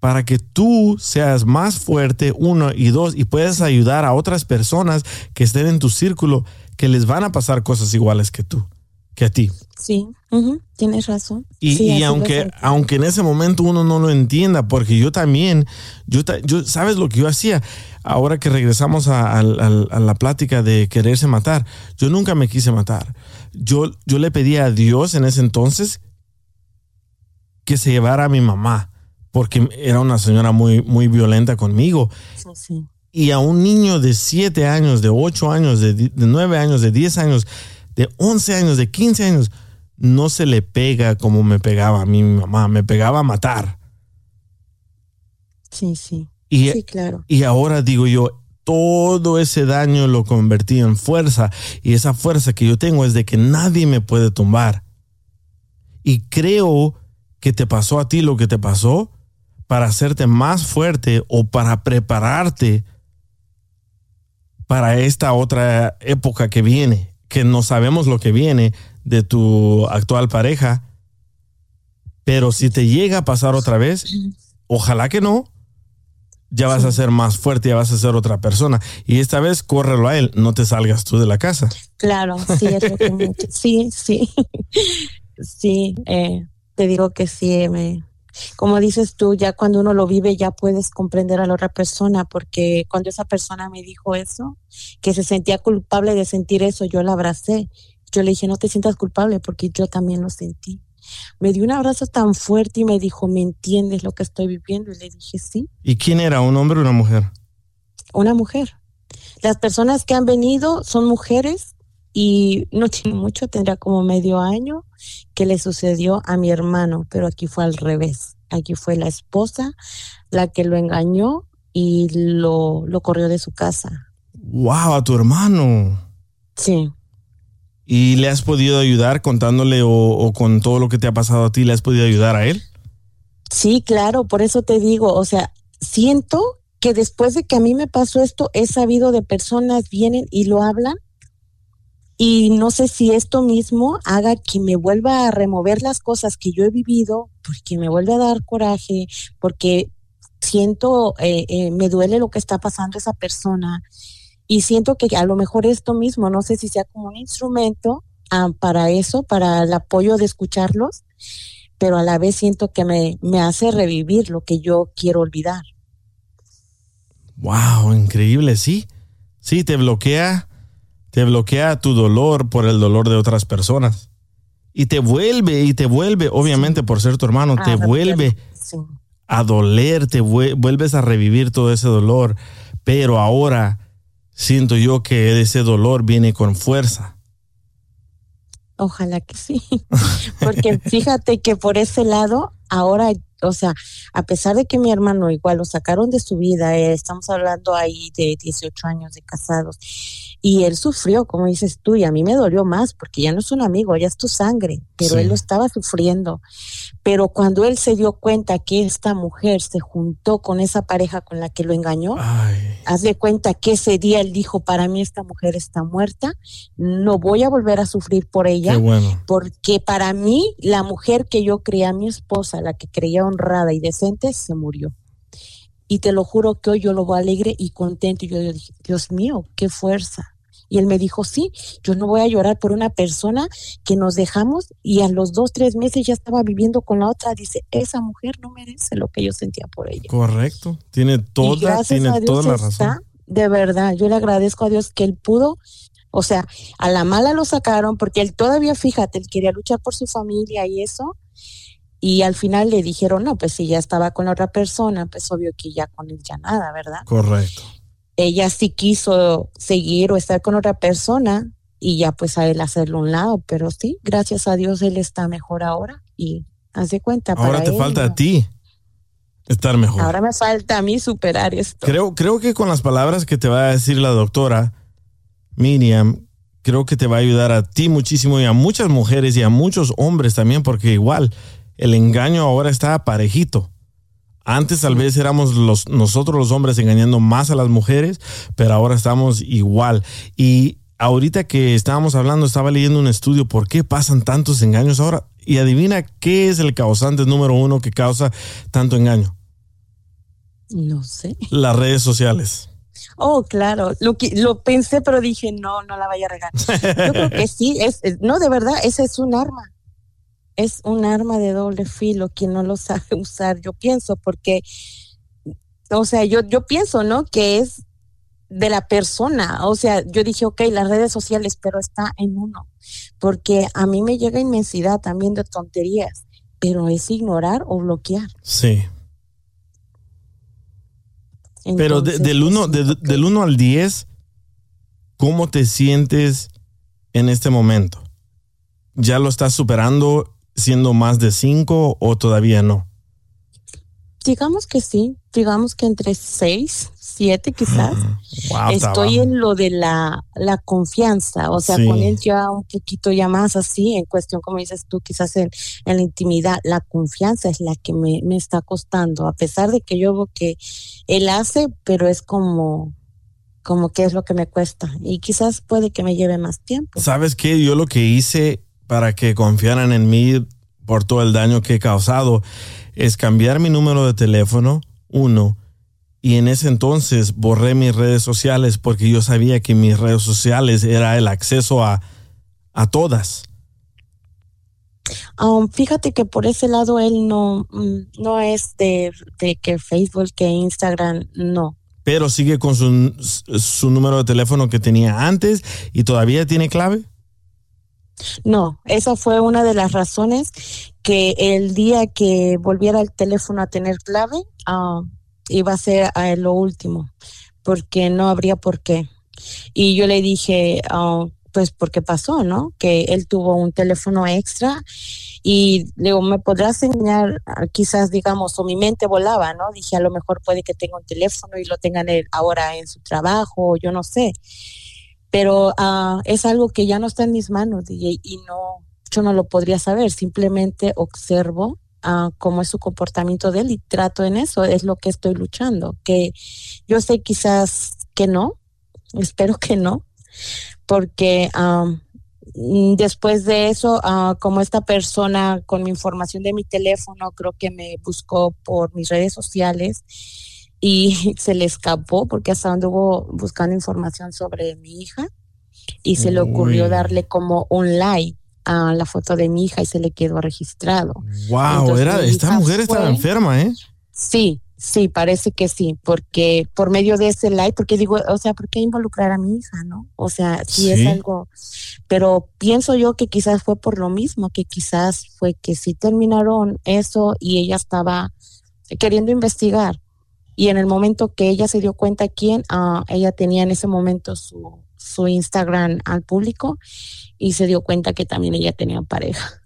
para que tú seas más fuerte, uno y dos, y puedas ayudar a otras personas que estén en tu círculo, que les van a pasar cosas iguales que tú, que a ti. Sí, tienes razón. Y, Sí, y aunque, aunque en ese momento uno no lo entienda, porque yo también, yo, ¿sabes lo que yo hacía? Ahora que regresamos a, la plática de quererse matar, yo nunca me quise matar. Yo, yo le pedí a Dios en ese entonces que se llevara a mi mamá, porque era una señora muy, muy violenta conmigo. Sí, sí. Y a un niño de 7 años, de 8 años, de 9 años, de 10 años, de 11 años, de 15 años, no se le pega como me pegaba a mí mi mamá, me pegaba a matar. Sí, sí. Y, Sí, claro. y ahora digo yo, todo ese daño lo convertí en fuerza y esa fuerza que yo tengo es de que nadie me puede tumbar. Y creo que te pasó a ti lo que te pasó para hacerte más fuerte o para prepararte para esta otra época que viene, que no sabemos lo que viene de tu actual pareja, pero si te llega a pasar otra vez, ojalá que no, ya vas a ser más fuerte, ya vas a ser otra persona. Y esta vez córrelo a él, no te salgas tú de la casa. Claro, sí, es lo que me- sí, sí, sí, eh, te digo que sí, me, como dices tú, ya cuando uno lo vive ya puedes comprender a la otra persona, porque cuando esa persona me dijo eso, que se sentía culpable de sentir eso, yo la abracé, yo le dije, no te sientas culpable porque yo también lo sentí. Me dio un abrazo tan fuerte y me dijo, ¿me entiendes lo que estoy viviendo? Y le dije, sí. ¿Y quién era, un hombre o una mujer? una mujer. Las personas que han venido son mujeres y no tiene mucho, tendría como medio año que le sucedió a mi hermano, pero aquí fue al revés. Aquí fue la esposa la que lo engañó y lo, lo corrió de su casa. ¡Wow! A tu hermano. Sí. ¿Y le has podido ayudar contándole o, o con todo lo que te ha pasado a ti? ¿Le has podido ayudar a él? Sí, claro, por eso te digo, o sea, siento que después de que a mí me pasó esto, he sabido de personas vienen y lo hablan y no sé si esto mismo haga que me vuelva a remover las cosas que yo he vivido, porque me vuelve a dar coraje, porque siento, eh, eh, me duele lo que está pasando esa persona y siento que a lo mejor esto mismo, no sé si sea como un instrumento ah, para eso, para el apoyo de escucharlos, pero a la vez siento que me, me hace revivir lo que yo quiero olvidar. ¡Wow! Increíble, sí. Sí, te bloquea, te bloquea tu dolor por el dolor de otras personas. Y te vuelve, y te vuelve, obviamente por ser tu hermano, te Ah, vuelve Sí. a doler, te vue- vuelves a revivir todo ese dolor. Pero ahora siento yo que ese dolor viene con fuerza. Ojalá que sí. Porque fíjate que por ese lado, ahora, o sea, a pesar de que mi hermano igual lo sacaron de su vida, eh, estamos hablando ahí de 18 años de casados, y él sufrió, como dices tú, y a mí me dolió más, porque ya no es un amigo, ya es tu sangre, pero Sí. él lo estaba sufriendo. Pero cuando él se dio cuenta que esta mujer se juntó con esa pareja con la que lo engañó, haz de cuenta que ese día él dijo, para mí esta mujer está muerta, no voy a volver a sufrir por ella, bueno. porque para mí la mujer que yo creía mi esposa, la que creía honrada y decente, se murió. Y te lo juro que hoy yo lo veo alegre y contento. Y yo, yo dije, Dios mío, qué fuerza. Y él me dijo, sí, yo no voy a llorar por una persona que nos dejamos y a los dos, tres meses ya estaba viviendo con la otra. Dice, esa mujer no merece lo que yo sentía por ella. Correcto. Tiene toda, tiene toda la está, razón. de verdad, yo le agradezco a Dios que él pudo, o sea, a la mala lo sacaron porque él todavía, fíjate, él quería luchar por su familia y eso, y al final le dijeron, no, pues si ya estaba con la otra persona, pues obvio que ya con él ya nada, ¿verdad? Correcto. Ella sí quiso seguir o estar con otra persona y ya pues a él hacerlo a un lado, pero sí, gracias a Dios él está mejor ahora y haz de cuenta. Ahora para te él, falta no. a ti estar mejor. Ahora me falta a mí superar esto. Creo, creo que con las palabras que te va a decir la doctora Miriam, creo que te va a ayudar a ti muchísimo y a muchas mujeres y a muchos hombres también, porque igual el engaño ahora está parejito. Antes tal vez éramos los, nosotros los hombres engañando más a las mujeres, pero ahora estamos igual. Y ahorita que estábamos hablando, estaba leyendo un estudio por qué pasan tantos engaños ahora. Y adivina qué es el causante número uno que causa tanto engaño. No sé. Las redes sociales. Oh, claro, lo, que, lo pensé, pero dije, no, no la vaya a regar. Yo creo que sí, es, no, de verdad, ese es un arma. Es un arma de doble filo, quien no lo sabe usar, yo pienso, porque, o sea, yo, yo pienso, ¿no? Que es de la persona. O sea, yo dije, ok, las redes sociales, pero está en uno. Porque a mí me llega inmensidad también de tonterías, pero es ignorar o bloquear. Sí. Pero de- del, 1 de- del uno al 10, ¿cómo te sientes en este momento? ¿Ya lo estás superando siendo más de 5 o todavía no? digamos que sí, digamos que entre seis, siete quizás. Wow, está Estoy en lo de la, la confianza, o sea, Sí. con él ya un poquito ya más así, en cuestión, como dices tú, quizás en, en la intimidad, la confianza es la que me, me está costando, a pesar de que yo veo que él hace, pero es como, como que es lo que me cuesta y quizás puede que me lleve más tiempo. ¿Sabes qué? Yo lo que hice para que confiaran en mí por todo el daño que he causado es cambiar mi número de teléfono, uno, y en ese entonces borré mis redes sociales porque yo sabía que mis redes sociales era el acceso a, a todas. Um, fíjate que por ese lado él no, mm, no es de, de que Facebook, que Instagram, no. Pero sigue con su, su número de teléfono que tenía antes y todavía tiene clave. No, esa fue una de las razones que el día que volviera el teléfono a tener clave, ah, iba a ser ah, lo último, porque no habría por qué. Y yo le dije, ah, pues porque pasó, ¿no? Que él tuvo un teléfono extra y digo, ¿me podrás enseñar? Quizás, digamos, o mi mente volaba, ¿no? Dije, a lo mejor puede que tenga un teléfono y lo tengan él ahora en su trabajo, yo no sé pero ah, es algo que ya no está en mis manos y no, yo no lo podría saber, simplemente observo ah, cómo es su comportamiento de él y trato en eso, es lo que estoy luchando, que yo sé quizás que no, espero que no, porque mm, después de eso, ah, como esta persona con mi información de mi teléfono, creo que me buscó por mis redes sociales y se le escapó porque hasta anduvo buscando información sobre mi hija y se le ocurrió Uy. darle como un like a la foto de mi hija y se le quedó registrado. Wow, Entonces, era, esta mujer estaba enferma, ¿eh? Sí, sí, parece que sí, porque por medio de ese like, porque digo, o sea, ¿por qué involucrar a mi hija, no? O sea, sí, Sí. es algo, pero pienso yo que quizás fue por lo mismo, que quizás fue que sí terminaron eso y ella estaba queriendo investigar. Y en el momento que ella se dio cuenta quién, ah, ella tenía en ese momento su, su Instagram al público y se dio cuenta que también ella tenía pareja.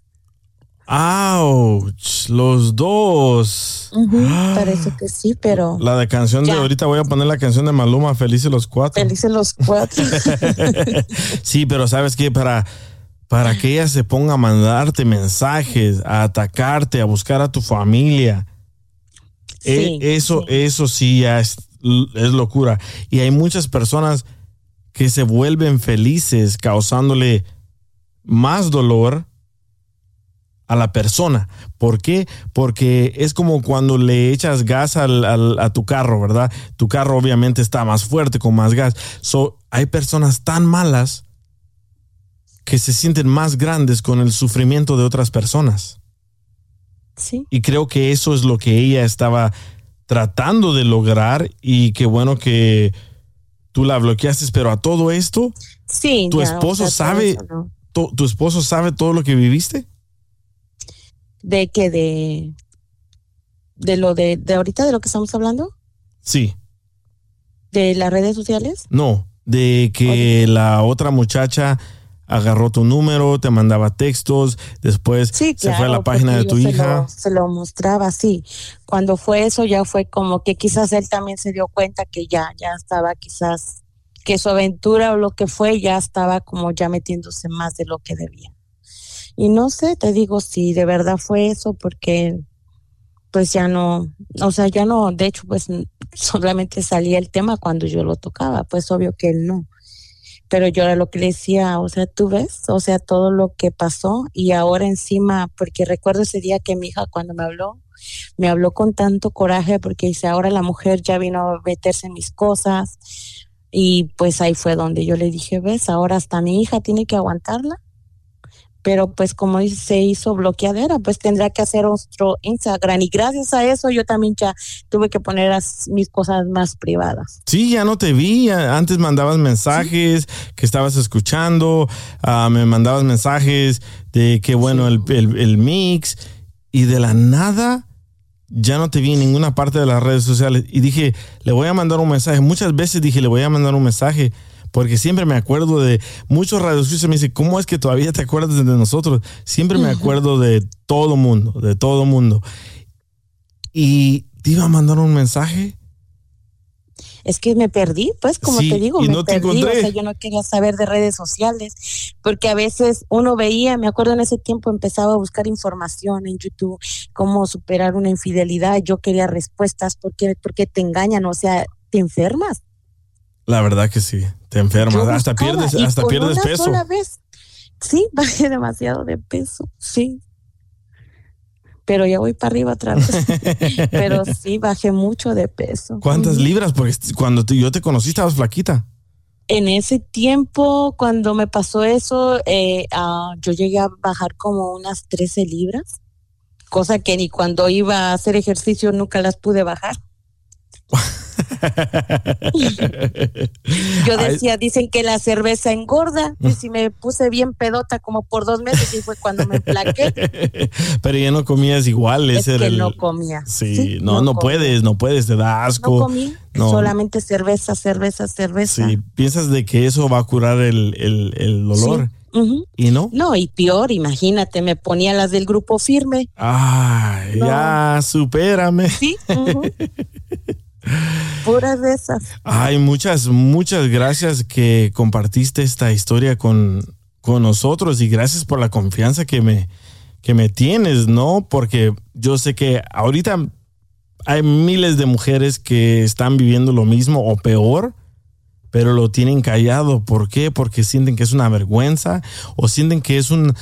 ¡Auch! Los dos. Ujú, parece que sí, pero La de canción de ahorita voy a poner la canción de Maluma, Felices los cuatro. felices los cuatro. sí, pero sabes que para, para que ella se ponga a mandarte mensajes, a atacarte, a buscar a tu familia, Sí, eh, eso, eso sí ya es, es locura. Y hay muchas personas que se vuelven felices causándole más dolor a la persona. ¿Por qué? Porque es como cuando le echas gas al- al- a tu carro, ¿verdad? Tu carro obviamente está más fuerte, con más gas. So, hay personas tan malas que se sienten más grandes con el sufrimiento de otras personas. Sí. Y creo que eso es lo que ella estaba tratando de lograr y qué bueno que tú la bloqueaste, pero a todo esto, Sí. ¿tu ya, esposo o sea, todo sabe, eso, ¿no? to- tu esposo sabe todo lo que viviste? ¿De que De, de lo de, de ahorita, de lo que estamos hablando, Sí, de las redes sociales. no, de que la otra muchacha agarró tu número, te mandaba textos, después se fue a la página de tu yo se hija. lo- Se lo, mostraba así. Cuando fue eso, ya fue como que quizás él también se dio cuenta que ya, ya estaba quizás, que su aventura o lo que fue ya estaba como ya metiéndose más de lo que debía. Y no sé, te digo si de verdad fue eso, porque pues ya no, o sea, ya no, de hecho, pues solamente salía el tema cuando yo lo tocaba, pues obvio que él no. Pero yo era lo que le decía, o sea, tú ves, o sea, todo lo que pasó y ahora encima, porque recuerdo ese día que mi hija cuando me habló, me habló con tanto coraje porque dice, ahora la mujer ya vino a meterse en mis cosas y pues ahí fue donde yo le dije, ves, ahora hasta mi hija tiene que aguantarla. Pero pues como dice, se hizo bloqueadera, pues tendrá que hacer otro Instagram y gracias a eso yo también ya tuve que poner mis cosas más privadas. Sí, ya no te vi. Antes mandabas mensajes que estabas escuchando, ah, me mandabas mensajes de que bueno el, el- el mix y de la nada ya no te vi en ninguna parte de las redes sociales y dije, le voy a mandar un mensaje. Muchas veces dije, le voy a mandar un mensaje porque siempre me acuerdo de muchos radioescuchas me dicen, ¿cómo es que todavía te acuerdas de nosotros? Siempre me acuerdo de todo mundo, de todo mundo. Y te iba a mandar un mensaje. Es que me perdí, pues, como Sí, te digo, me no perdí. O encontré. sea, yo no quería saber de redes sociales, porque a veces uno veía, me acuerdo en ese tiempo empezaba a buscar información en YouTube, cómo superar una infidelidad. Yo quería respuestas, porque porque te engañan? O sea, te enfermas. La verdad que sí, te enfermas, hasta pierdes, hasta con pierdes una peso. sola vez, sí, bajé demasiado de peso, sí. Pero ya voy para arriba otra vez. Pero sí, bajé mucho de peso. ¿Cuántas libras? Porque cuando te- yo te conocí estabas flaquita. En ese tiempo, cuando me pasó eso, eh, ah, yo llegué a bajar como unas 13 libras, cosa que ni cuando iba a hacer ejercicio nunca las pude bajar. Yo decía, dicen que la cerveza engorda, y si me puse bien pedota como por dos meses y fue cuando me emplaqué, Pero ya no comías igual. es ese era que el- no comía. Sí, Sí, no, no, puedes, no puedes, te da asco. No comí, No. solamente cerveza, cerveza, cerveza. Sí, piensas de que eso va a curar el, el, el dolor. Ujú. ¿Y no? No, y peor, imagínate, me ponía las del grupo firme. Ay, No. ya, supérame. Sí, ujú. puras de esas. Ay, muchas, muchas gracias que compartiste esta historia con, con nosotros y gracias por la confianza que me, que me tienes, ¿no? Porque yo sé que ahorita hay miles de mujeres que están viviendo lo mismo o peor, pero lo tienen callado. ¿Por qué? Porque sienten que es una vergüenza o sienten que es un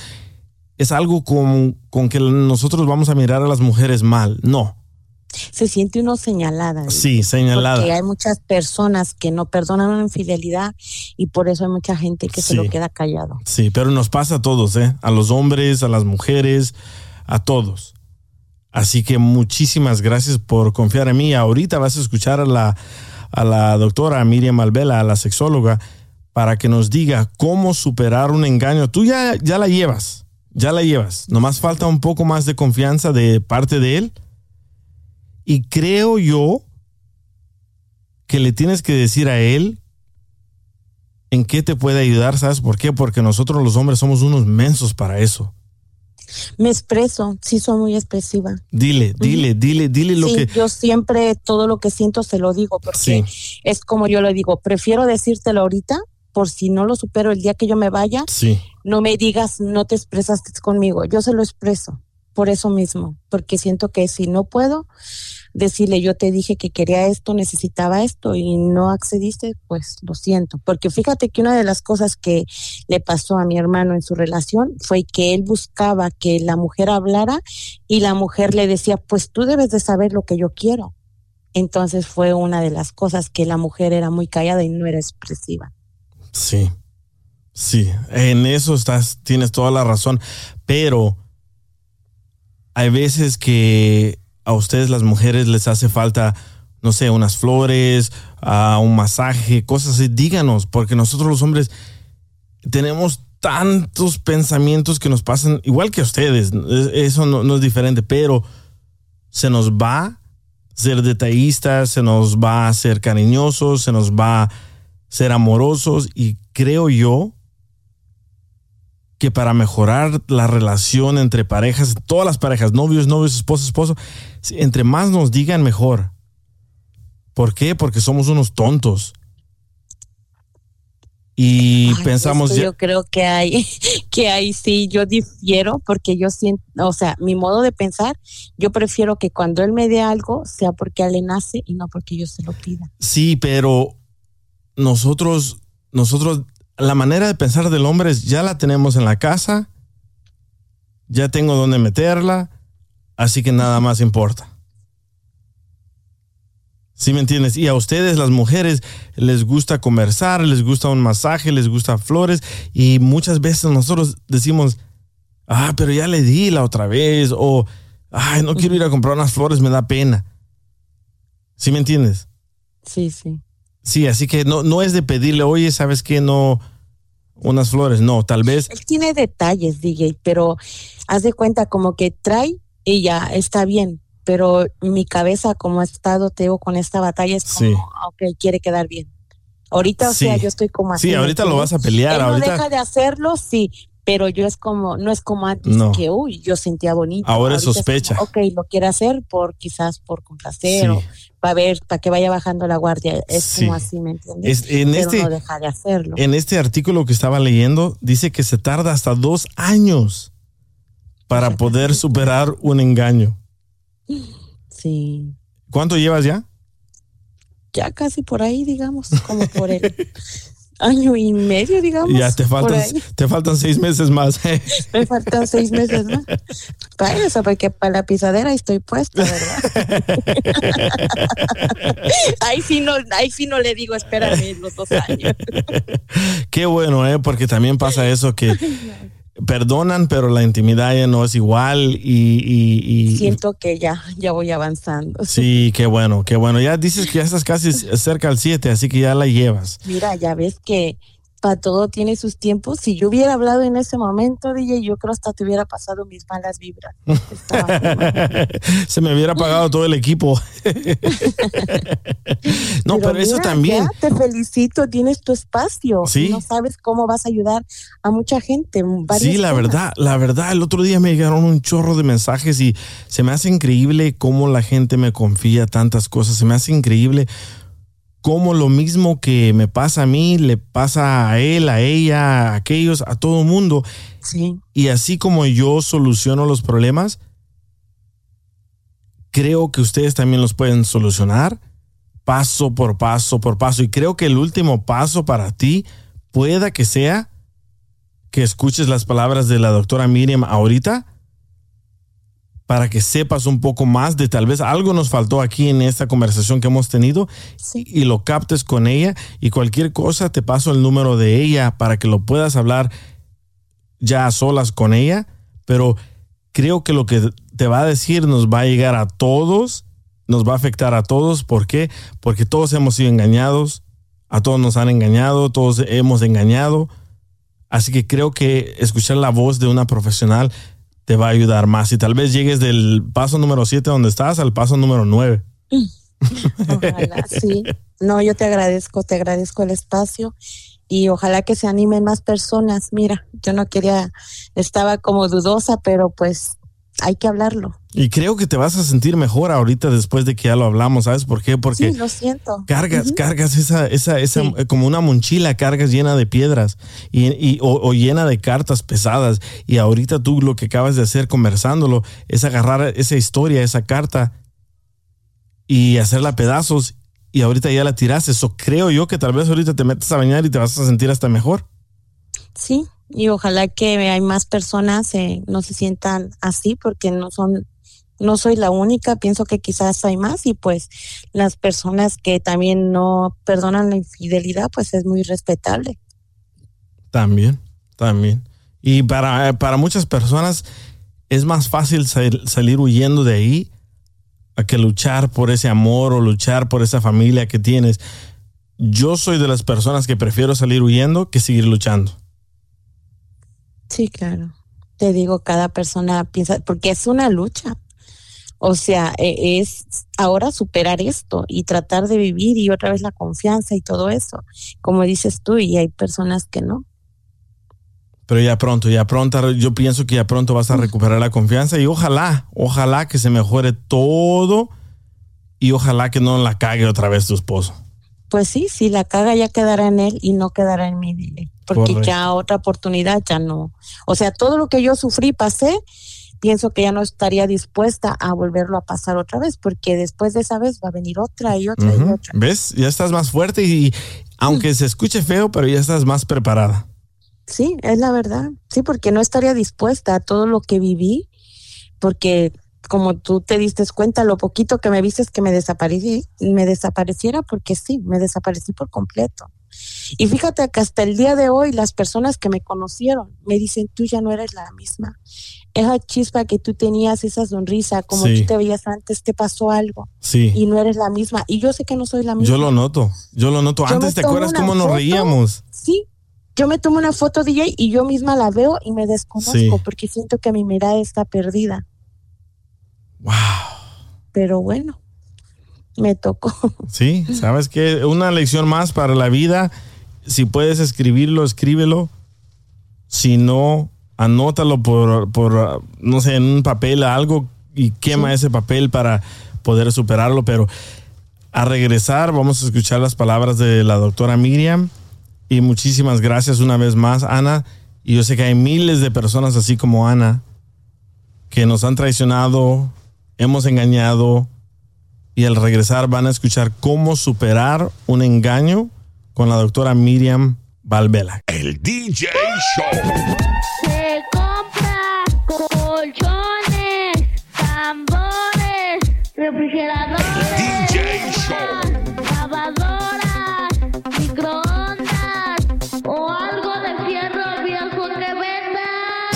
es algo con, con que nosotros vamos a mirar a las mujeres mal. No, Se siente uno señalada. sí, señalada. Porque hay muchas personas que no perdonan una infidelidad y por eso hay mucha gente que se lo queda callado. Sí, pero nos pasa a todos, ¿eh? A los hombres, a las mujeres, a todos. Así que muchísimas gracias por confiar en mí. Ahorita vas a escuchar a la, a la doctora Miriam Malvela, a la sexóloga, para que nos diga cómo superar un engaño. Tú ya, ya la llevas, ya la llevas. Nomás falta un poco más de confianza de parte de él. Y creo yo que le tienes que decir a él en qué te puede ayudar, ¿sabes por qué? Porque nosotros los hombres somos unos mensos para eso. Me expreso, sí soy muy expresiva. Dile, dile, dile, dile lo sí, que... yo siempre todo lo que siento se lo digo porque Sí, es como yo le digo, prefiero decírtelo ahorita por si no lo supero el día que yo me vaya, sí, no me digas no te expresaste conmigo, yo se lo expreso por eso mismo, porque siento que si no puedo decirle yo te dije que quería esto, necesitaba esto y no accediste, pues lo siento, porque fíjate que una de las cosas que le pasó a mi hermano en su relación fue que él buscaba que la mujer hablara y la mujer le decía, pues tú debes de saber lo que yo quiero. Entonces fue una de las cosas que la mujer era muy callada y no era expresiva. sí, sí. En eso estás, tienes toda la razón. Pero hay veces que a ustedes las mujeres les hace falta, no sé, unas flores, un masaje, cosas así. Díganos, porque nosotros los hombres tenemos tantos pensamientos que nos pasan, igual que a ustedes. Es- Eso no, no es diferente, pero se nos va ser detallistas, se nos va a ser cariñosos, se nos va a ser amorosos y creo yo que para mejorar la relación entre parejas, todas las parejas, novios, novios, esposo, esposo, entre más nos digan mejor. ¿Por qué? Porque somos unos tontos. Y Ay, pensamos ya, Yo creo que hay, que ahí sí yo difiero porque yo siento, o sea, mi modo de pensar, yo prefiero que cuando él me dé algo sea porque a él le nace y no porque yo se lo pida. Sí, pero nosotros, nosotros, la manera de pensar del hombre es ya la tenemos en la casa, ya tengo dónde meterla, así que nada más importa. ¿Sí me entiendes? Y a ustedes, las mujeres, les gusta conversar, les gusta un masaje, les gusta flores y muchas veces nosotros decimos, ah, pero ya le di la otra vez o, ay, no quiero ir a comprar unas flores, me da pena. ¿Sí me entiendes? Sí, sí. Sí, así que no, no es de pedirle, oye, ¿sabes qué? No, unas flores, no, tal vez. Él tiene detalles, DJ, pero haz de cuenta como que trae y ya está bien, pero mi cabeza como ha estado, te digo, con esta batalla es como, Sí. "Ah, ok, quiere quedar bien. Ahorita, o Sí. sea, yo estoy como así. Sí, ¿me ahorita lo vas a pelear, Él no deja de hacerlo, sí, pero yo es como, no es como antes No. que, uy, yo sentía bonito. Ahora Ahorita es sospecha. como, ok, lo quiere hacer por quizás por complacer Sí. o para ver, para que vaya bajando la guardia. Es Sí. como así, ¿me entiendes? Es- en pero este- no deja de hacerlo. En este artículo que estaba leyendo, dice que se tarda hasta dos años para poder superar un engaño. Sí. ¿Cuánto llevas ya? Ya casi por ahí, digamos, como por el año y medio, digamos. Ya te faltan, te faltan seis meses más. Me faltan seis meses más. Para eso, porque para la pisadera estoy puesta, ¿verdad? ahí sí no, ahí sí no le digo, espérame los dos años. Qué bueno, ¿eh? Porque también pasa eso que perdonan, pero la intimidad ya no es igual y... y- y- Siento que ya, ya voy avanzando. sí, qué bueno, qué bueno. Ya dices que ya estás casi cerca al 7, así que ya la llevas. Mira, ya ves que para todo tiene sus tiempos. Si yo hubiera hablado en ese momento, DJ, yo creo hasta te hubiera pasado mis malas vibras. Se me hubiera pagado todo el equipo. no, pero, eso mira, también. ya te felicito, tienes tu espacio. Sí. No sabes cómo vas a ayudar a mucha gente. Sí, la verdad, la verdad, el otro día me llegaron un chorro de mensajes y se me hace increíble cómo la gente me confía tantas cosas. Se me hace increíble cómo lo mismo que me pasa a mí le pasa a él, a ella, a aquellos, a todo mundo. Sí. Y así como yo soluciono los problemas, creo que ustedes también los pueden solucionar paso por paso por paso. Y creo que el último paso para ti pueda que sea que escuches las palabras de la doctora Miriam ahorita para que sepas un poco más de tal vez algo nos faltó aquí en esta conversación que hemos tenido y lo captes con ella. Y cualquier cosa te paso el número de ella para que lo puedas hablar ya a solas con ella, pero creo que lo que te va a decir nos va a llegar a todos, nos va a afectar a todos, ¿por qué? Porque todos hemos sido engañados, a todos nos han engañado, todos hemos engañado, así que creo que escuchar la voz de una profesional te va a ayudar más y tal vez llegues del paso número 7 donde estás al paso número 9. Ojalá, sí. No, yo te agradezco, te agradezco el espacio y ojalá que se animen más personas. Mira, yo no quería, estaba como dudosa, pero pues hay que hablarlo. Y creo que te vas a sentir mejor ahorita después de que ya lo hablamos, ¿sabes por qué? Porque sí, lo siento. cargas, cargas esa, esa, esa, eh, como una mochila, cargas llena de piedras y, y- o, o llena de cartas pesadas. Y ahorita tú lo que acabas de hacer conversándolo es agarrar esa historia, esa carta y hacerla pedazos. Y ahorita ya la tiraste. Eso creo yo que tal vez ahorita te metes a bañar y te vas a sentir hasta mejor. Sí, y ojalá que hay más personas eh, no se sientan así porque no son no soy la única, pienso que quizás hay más y pues las personas que también no perdonan la infidelidad pues es muy respetable. También, también. Y para, para muchas personas es más fácil sal- salir huyendo de ahí a que luchar por ese amor o luchar por esa familia que tienes. Yo soy de las personas que prefiero salir huyendo que seguir luchando. Sí, claro. Te digo, cada persona piensa, porque es una lucha. O sea, e- es ahora superar esto y tratar de vivir y otra vez la confianza y todo eso, como dices tú, y hay personas que no. Pero ya pronto, ya pronto, yo pienso que ya pronto vas a recuperar la confianza y ojalá, ojalá que se mejore todo y ojalá que no la cague otra vez tu esposo. Pues sí, si la caga ya quedará en él y no quedará en mí, dile. Porque Correcto. ya otra oportunidad ya no. O sea, todo lo que yo sufrí, pasé, pienso que ya no estaría dispuesta a volverlo a pasar otra vez, porque después de esa vez va a venir otra y otra y otra. ¿Ves? Ya estás más fuerte y aunque se escuche feo, pero ya estás más preparada. Sí, es la verdad. Sí, porque no estaría dispuesta a todo lo que viví, porque como tú te diste cuenta, lo poquito que me viste es que me desaparecí, me desapareciera porque sí, me desaparecí por completo. Y fíjate que hasta el día de hoy las personas que me conocieron me dicen, tú ya no eres la misma. Esa chispa que tú tenías, esa sonrisa, como Sí. tú te veías antes, te pasó algo Sí. y no eres la misma. Y yo sé que no soy la misma. Yo lo noto, yo lo noto. Yo Antes te acuerdas cómo nos foto, reíamos. Sí, yo me tomo una foto DJ y yo misma la veo y me desconozco Sí. porque siento que mi mirada está perdida. Wow. Pero bueno, me tocó. Sí, ¿sabes qué? Una lección más para la vida. Si puedes escribirlo, escríbelo. Si no, anótalo por, por no sé, en un papel, algo, y quema ese papel para poder superarlo. Pero a regresar, vamos a escuchar las palabras de la doctora Miriam. Y muchísimas gracias una vez más, Ana. Y yo sé que hay miles de personas así como Ana que nos han traicionado, hemos engañado y al regresar van a escuchar cómo superar un engaño con la doctora Miriam Valvela. El DJ Show.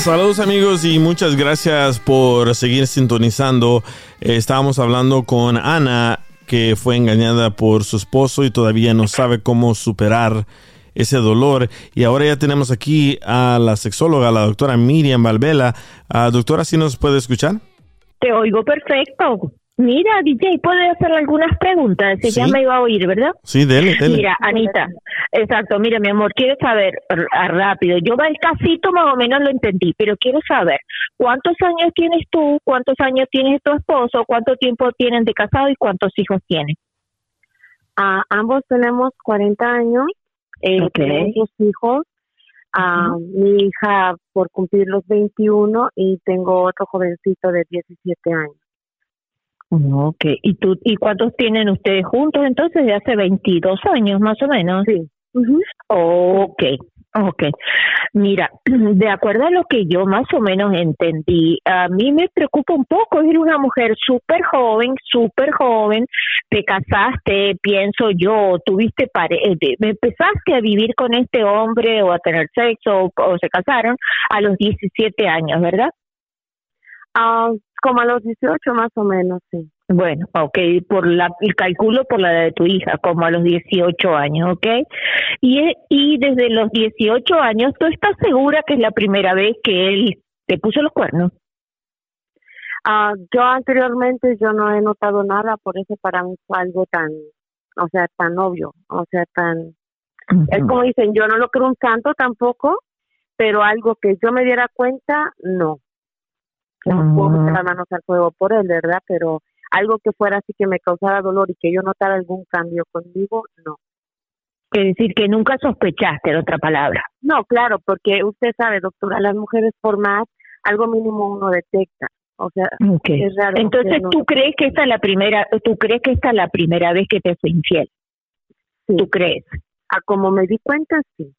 Saludos amigos y muchas gracias por seguir sintonizando. Eh, estábamos hablando con Ana que fue engañada por su esposo y todavía no sabe cómo superar ese dolor. Y ahora ya tenemos aquí a la sexóloga, la doctora Miriam Valvela. Ah, doctora, ¿sí nos puede escuchar? Te oigo perfecto. Mira, DJ, ¿puedo hacer algunas preguntas? Que ya me iba a oír, ¿verdad? Sí, dele, dele. Mira, Anita, exacto, mira, mi amor, quiero saber rápido. Yo el casito más o menos lo entendí, pero quiero saber cuántos años tienes tú, cuántos años tienes tu esposo, cuánto tiempo tienen de casado y cuántos hijos tienen. Ah, ambos tenemos 40 años, eh, Ok. tenemos dos hijos. Ah, Mi hija por cumplir los 21 y tengo otro jovencito de 17 años. Ok, ¿y tú y cuántos tienen ustedes juntos entonces? De hace 22 años más o menos. Sí. Ok, ok. Mira, de acuerdo a lo que yo más o menos entendí, a mí me preocupa un poco, eres una mujer súper joven, súper joven, te casaste, pienso yo, tuviste pare eh, empezaste a vivir con este hombre o a tener sexo o, o se casaron a los 17 años, ¿verdad? Ah, como a los 18 más o menos, sí. Bueno, ok, por la, el cálculo por la edad de tu hija, como a los 18 años, ok. Y, y desde los 18 años, ¿tú estás segura que es la primera vez que él te puso los cuernos? Ah, yo anteriormente yo no he notado nada, por eso para mí fue algo tan, o sea, tan obvio, o sea, tan, es como dicen, yo no lo creo un santo tampoco, pero algo que yo me diera cuenta, no. Que no puedo meter las manos al fuego por él, ¿verdad? Pero algo que fuera así que me causara dolor y que yo notara algún cambio conmigo, no. Es decir, que nunca sospechaste, en otra palabra. No, claro, porque usted sabe, doctora, las mujeres por más, algo mínimo uno detecta. O sea, Ok. es raro. Entonces, no- ¿tú crees que esta es la primera, tú crees que esta es la primera vez que te fue infiel? ¿Tú crees? A como me di cuenta, sí.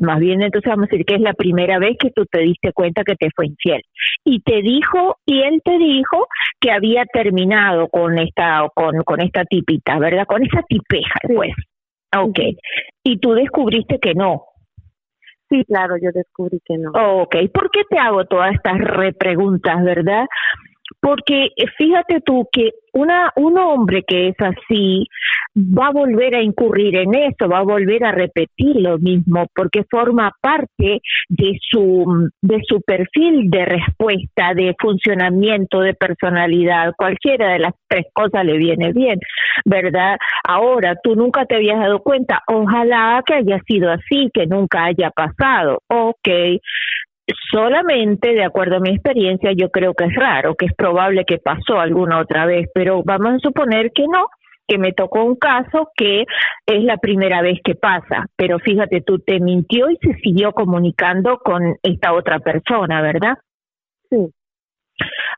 Más bien, entonces vamos a decir que es la primera vez que tú te diste cuenta que te fue infiel. Y te dijo, y él te dijo que había terminado con esta, con, con esta tipita, ¿verdad? Con esa tipeja, pues. Ok. Y tú descubriste que no. Sí, claro, yo descubrí que no. Ok. ¿Por qué te hago todas estas repreguntas, verdad? Porque eh, fíjate tú que una un hombre que es así va a volver a incurrir en eso, va a volver a repetir lo mismo porque forma parte de su de su perfil de respuesta, de funcionamiento, de personalidad, cualquiera de las tres cosas le viene bien, ¿verdad? Ahora tú nunca te habías dado cuenta, ojalá que haya sido así, que nunca haya pasado. Ok, solamente de acuerdo a mi experiencia yo creo que es raro, que es probable que pasó alguna otra vez, pero vamos a suponer que no, que me tocó un caso que es la primera vez que pasa, pero fíjate, tú te mintió y se siguió comunicando con esta otra persona, ¿verdad? Sí.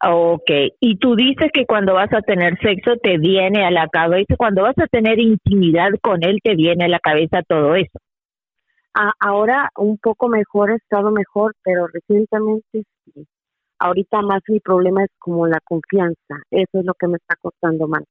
Ok, y tú dices que cuando vas a tener sexo te viene a la cabeza, cuando vas a tener intimidad con él te viene a la cabeza todo eso. Ah, ahora un poco mejor, he estado mejor, pero recientemente sí. Ahorita más mi problema es como la confianza. Eso es lo que me está costando más.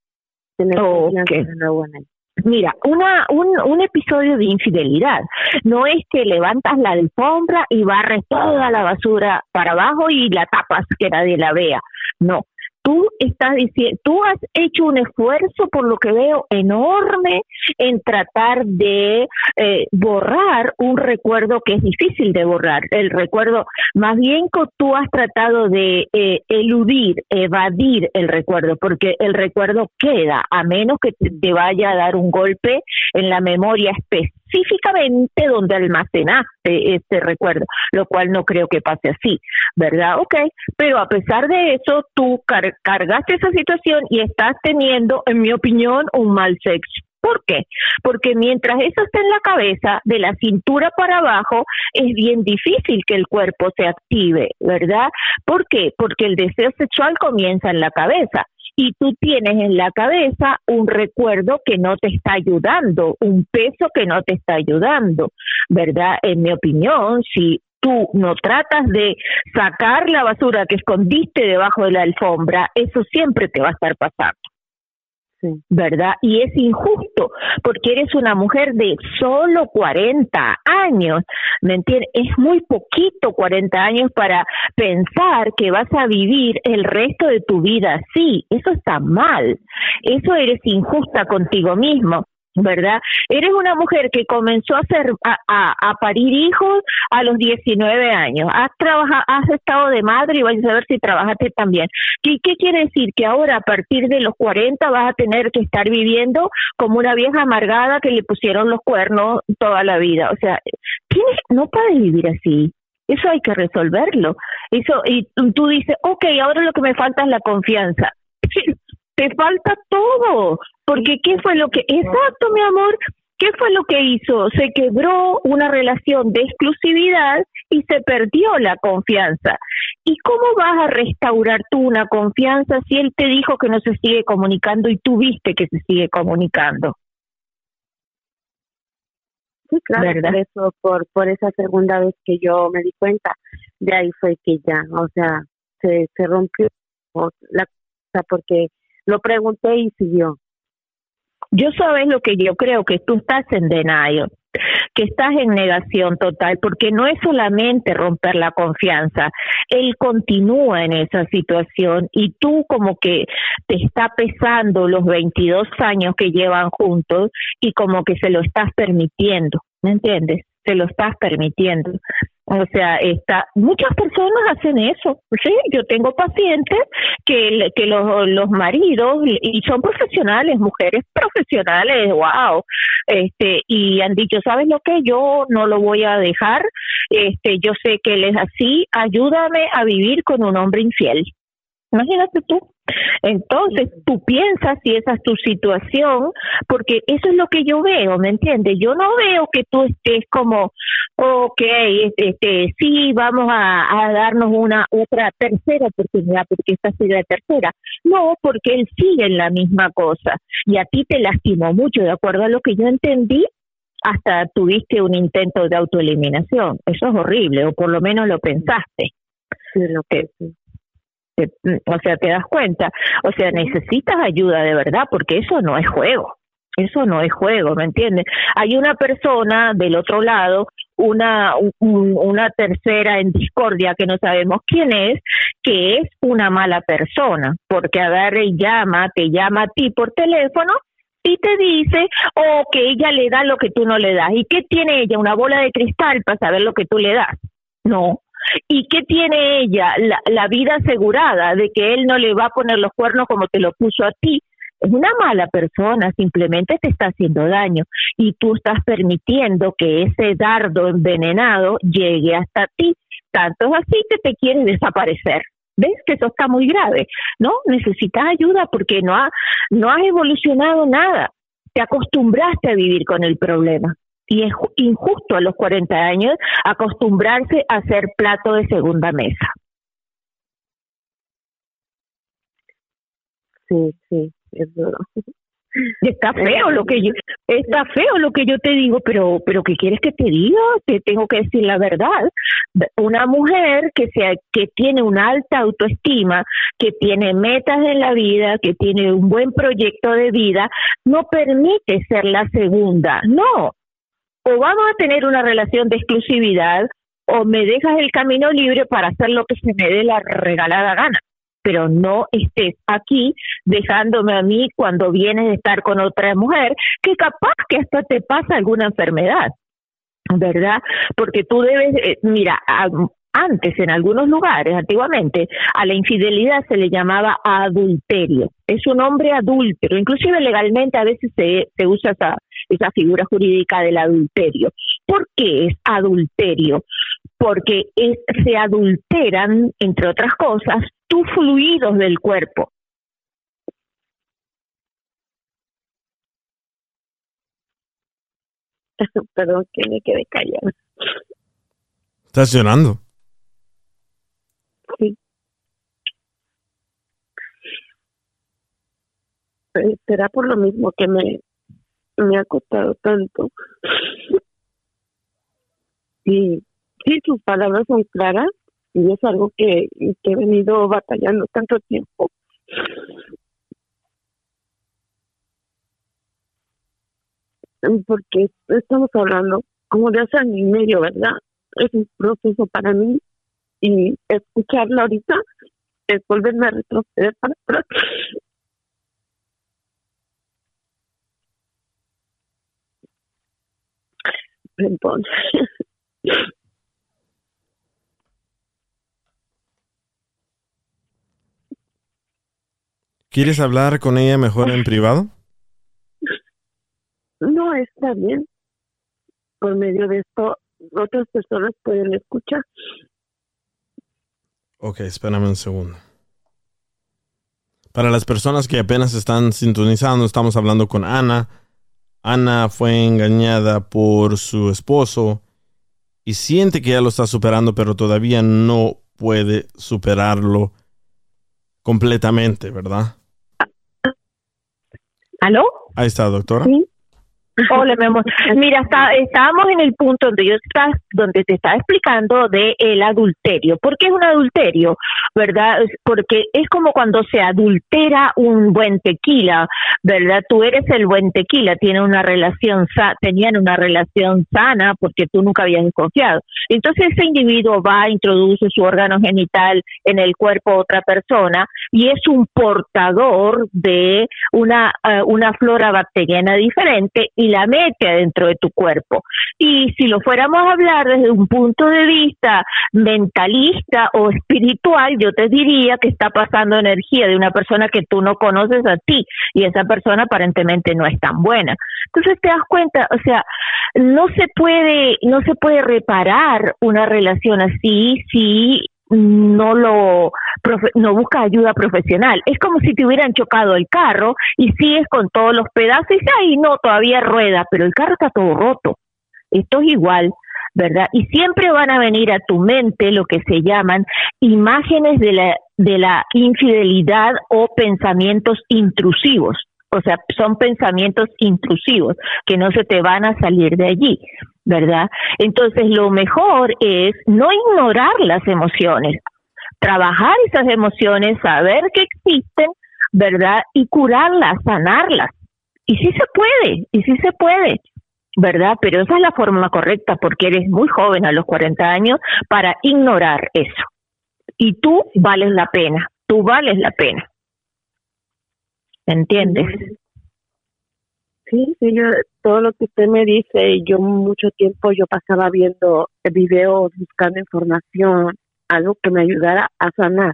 Tener confianza de nuevo en él. Mira, una, un, un episodio de infidelidad no es que levantas la alfombra y barres toda la basura para abajo y la tapas que nadie la vea. No, tú estás diciendo, tú has hecho un esfuerzo, por lo que veo, enorme en tratar de eh, borrar un recuerdo que es difícil de borrar. El recuerdo, más bien que tú has tratado de eh, eludir, evadir el recuerdo, porque el recuerdo queda, a menos que te, vaya a dar un golpe en la memoria específica específicamente donde almacenaste este recuerdo, lo cual no creo que pase así, ¿verdad? Ok, pero a pesar de eso, tú car- cargaste esa situación y estás teniendo, en mi opinión, un mal sexo. ¿Por qué? Porque mientras eso está en la cabeza, de la cintura para abajo, es bien difícil que el cuerpo se active, ¿verdad? ¿Por qué? Porque el deseo sexual comienza en la cabeza y tú tienes en la cabeza un recuerdo que no te está ayudando, un peso que no te está ayudando, ¿verdad? En mi opinión, si tú no tratas de sacar la basura que escondiste debajo de la alfombra, eso siempre te va a estar pasando. ¿Verdad? Y es injusto porque eres una mujer de solo 40 años, ¿me entiendes? Es muy poquito 40 años para pensar que vas a vivir el resto de tu vida así. Eso está mal. Eso eres injusta contigo mismo. ¿Verdad? Eres una mujer que comenzó a a, a, parir hijos a los 19 años. Has trabajado, has estado de madre y vas a ver si trabajaste también. ¿Qué, ¿Qué quiere decir? Que ahora a partir de los 40 vas a tener que estar viviendo como una vieja amargada que le pusieron los cuernos toda la vida. O sea, tienes, no puedes vivir así. Eso hay que resolverlo. Eso y tú dices, ok, ahora lo que me falta es la confianza. te falta todo, porque ¿qué fue lo que, exacto, mi amor, qué fue lo que hizo? Se quebró una relación de exclusividad y se perdió la confianza. ¿Y cómo vas a restaurar tú una confianza si él te dijo que no se sigue comunicando y tú viste que se sigue comunicando? Sí, claro, ¿Verdad? por eso, por, por esa segunda vez que yo me di cuenta, de ahí fue que ya, o sea, se, se rompió la cosa porque lo pregunté y siguió. Yo sabes lo que yo creo, que tú estás en denial, que estás en negación total, porque no es solamente romper la confianza, él continúa en esa situación y tú como que te está pesando los 22 años que llevan juntos y como que se lo estás permitiendo, ¿me entiendes? Se lo estás permitiendo. O sea, está, muchas personas hacen eso, sí, yo tengo pacientes que, que los, los maridos, y son profesionales, mujeres profesionales, wow, este, y han dicho, ¿sabes lo que? Yo no lo voy a dejar, este, yo sé que él es así, ayúdame a vivir con un hombre infiel. Imagínate tú. Entonces, tú piensas si esa es tu situación, porque eso es lo que yo veo, ¿me entiendes? Yo no veo que tú estés como, ok, este, este, sí, vamos a, a darnos una otra tercera oportunidad, porque esta sería la tercera. No, porque él sigue en la misma cosa y a ti te lastimó mucho, de acuerdo a lo que yo entendí, hasta tuviste un intento de autoeliminación. Eso es horrible, o por lo menos lo pensaste. Sí, lo que te- o sea, te das cuenta, o sea, necesitas ayuda de verdad porque eso no es juego. Eso no es juego, ¿me entiendes? Hay una persona del otro lado, una un- una tercera en discordia que no sabemos quién es, que es una mala persona, porque agarra y llama, te llama a ti por teléfono y te dice o que ella le da lo que tú no le das. ¿Y qué tiene ella? Una bola de cristal para saber lo que tú le das. No. ¿Y qué tiene ella? La, la vida asegurada de que él no le va a poner los cuernos como te lo puso a ti. Es una mala persona, simplemente te está haciendo daño y tú estás permitiendo que ese dardo envenenado llegue hasta ti. Tanto es así que te quiere desaparecer. ¿Ves que eso está muy grave? ¿No? Necesitas ayuda porque no, ha, no has evolucionado nada. Te acostumbraste a vivir con el problema. Y es ju- injusto a los 40 años acostumbrarse a ser plato de segunda mesa. Sí, sí, es duro. Está feo lo que yo, está feo lo que yo te digo, pero, pero ¿qué quieres que te diga? Te tengo que decir la verdad. Una mujer que sea, que tiene una alta autoestima, que tiene metas en la vida, que tiene un buen proyecto de vida, no permite ser la segunda. No. O vamos a tener una relación de exclusividad, o me dejas el camino libre para hacer lo que se me dé la regalada gana pero no estés aquí dejándome a mí cuando vienes de estar con otra mujer que capaz que hasta te pasa alguna enfermedad, ¿verdad? Porque tú debes, eh, mira, antes en algunos lugares, antiguamente, a la infidelidad se le llamaba adulterio. Es un hombre adúltero, inclusive legalmente a veces se, se usa esa, esa figura jurídica del adulterio. ¿Por qué es adulterio? Porque es- se adulteran, entre otras cosas, tus fluidos del cuerpo. Perdón que me quedé callada. ¿Estás llorando? Sí. Eh, Será por lo mismo que me, me ha costado tanto. Y sí, sus palabras son claras y es algo que, que he venido batallando tanto tiempo. Porque estamos hablando como de hace año y medio, ¿verdad? Es un proceso para mí y escucharla ahorita es volverme a retroceder para atrás. Entonces, ¿Quieres hablar con ella mejor en privado? no está bien. Por medio de esto, otras personas pueden escuchar. Ok, espérame un segundo. Para las personas que apenas están sintonizando, estamos hablando con Ana. Ana fue engañada por su esposo y siente que ya lo está superando, pero todavía no puede superarlo completamente, ¿verdad? ¿Aló? Ahí está, doctora. Hola, mi amor. Mira, está, estábamos en el punto donde yo está, donde te estaba explicando de el adulterio. ¿Por qué es un adulterio? ¿Verdad? Porque es como cuando se adultera un buen tequila, ¿verdad? Tú eres el buen tequila, tiene una relación sa- tenían una relación sana porque tú nunca habías desconfiado. Entonces ese individuo va, introduce su órgano genital en el cuerpo de otra persona y es un portador de una, eh, una flora bacteriana diferente y la mete adentro de tu cuerpo. Y si lo fuéramos a hablar desde un punto de vista mentalista o espiritual, yo te diría que está pasando energía de una persona que tú no conoces a ti y esa persona aparentemente no es tan buena. Entonces te das cuenta, o sea, no se puede no se puede reparar una relación así si no lo no busca ayuda profesional. Es como si te hubieran chocado el carro y sigues con todos los pedazos y ay, no, todavía rueda, pero el carro está todo roto. Esto es igual, ¿verdad? Y siempre van a venir a tu mente lo que se llaman imágenes de la, de la infidelidad o pensamientos intrusivos. O sea, son pensamientos intrusivos que no se te van a salir de allí, ¿verdad? Entonces, lo mejor es no ignorar las emociones, trabajar esas emociones, saber que existen, ¿verdad? Y curarlas, sanarlas. Y sí se puede, y sí se puede, ¿verdad? Pero esa es la forma correcta porque eres muy joven a los 40 años para ignorar eso. Y tú vales la pena, tú vales la pena. ¿Entiendes? Sí, sí, yo, todo lo que usted me dice, yo mucho tiempo yo pasaba viendo videos, buscando información, algo que me ayudara a sanar.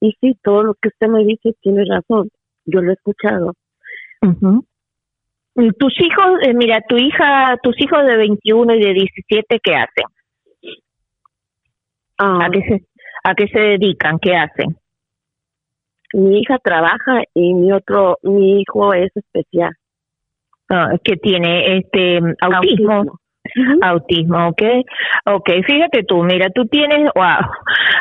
Y sí, todo lo que usted me dice tiene razón, yo lo he escuchado. Tus hijos, eh, mira, tu hija, tus hijos de 21 y de 17, ¿qué hacen? ¿A qué se, a qué se dedican? ¿Qué hacen? Mi hija trabaja y mi otro, mi hijo es especial. Ah, que tiene este autismo. Autismo, ok. Ok, fíjate tú, mira, tú tienes, wow,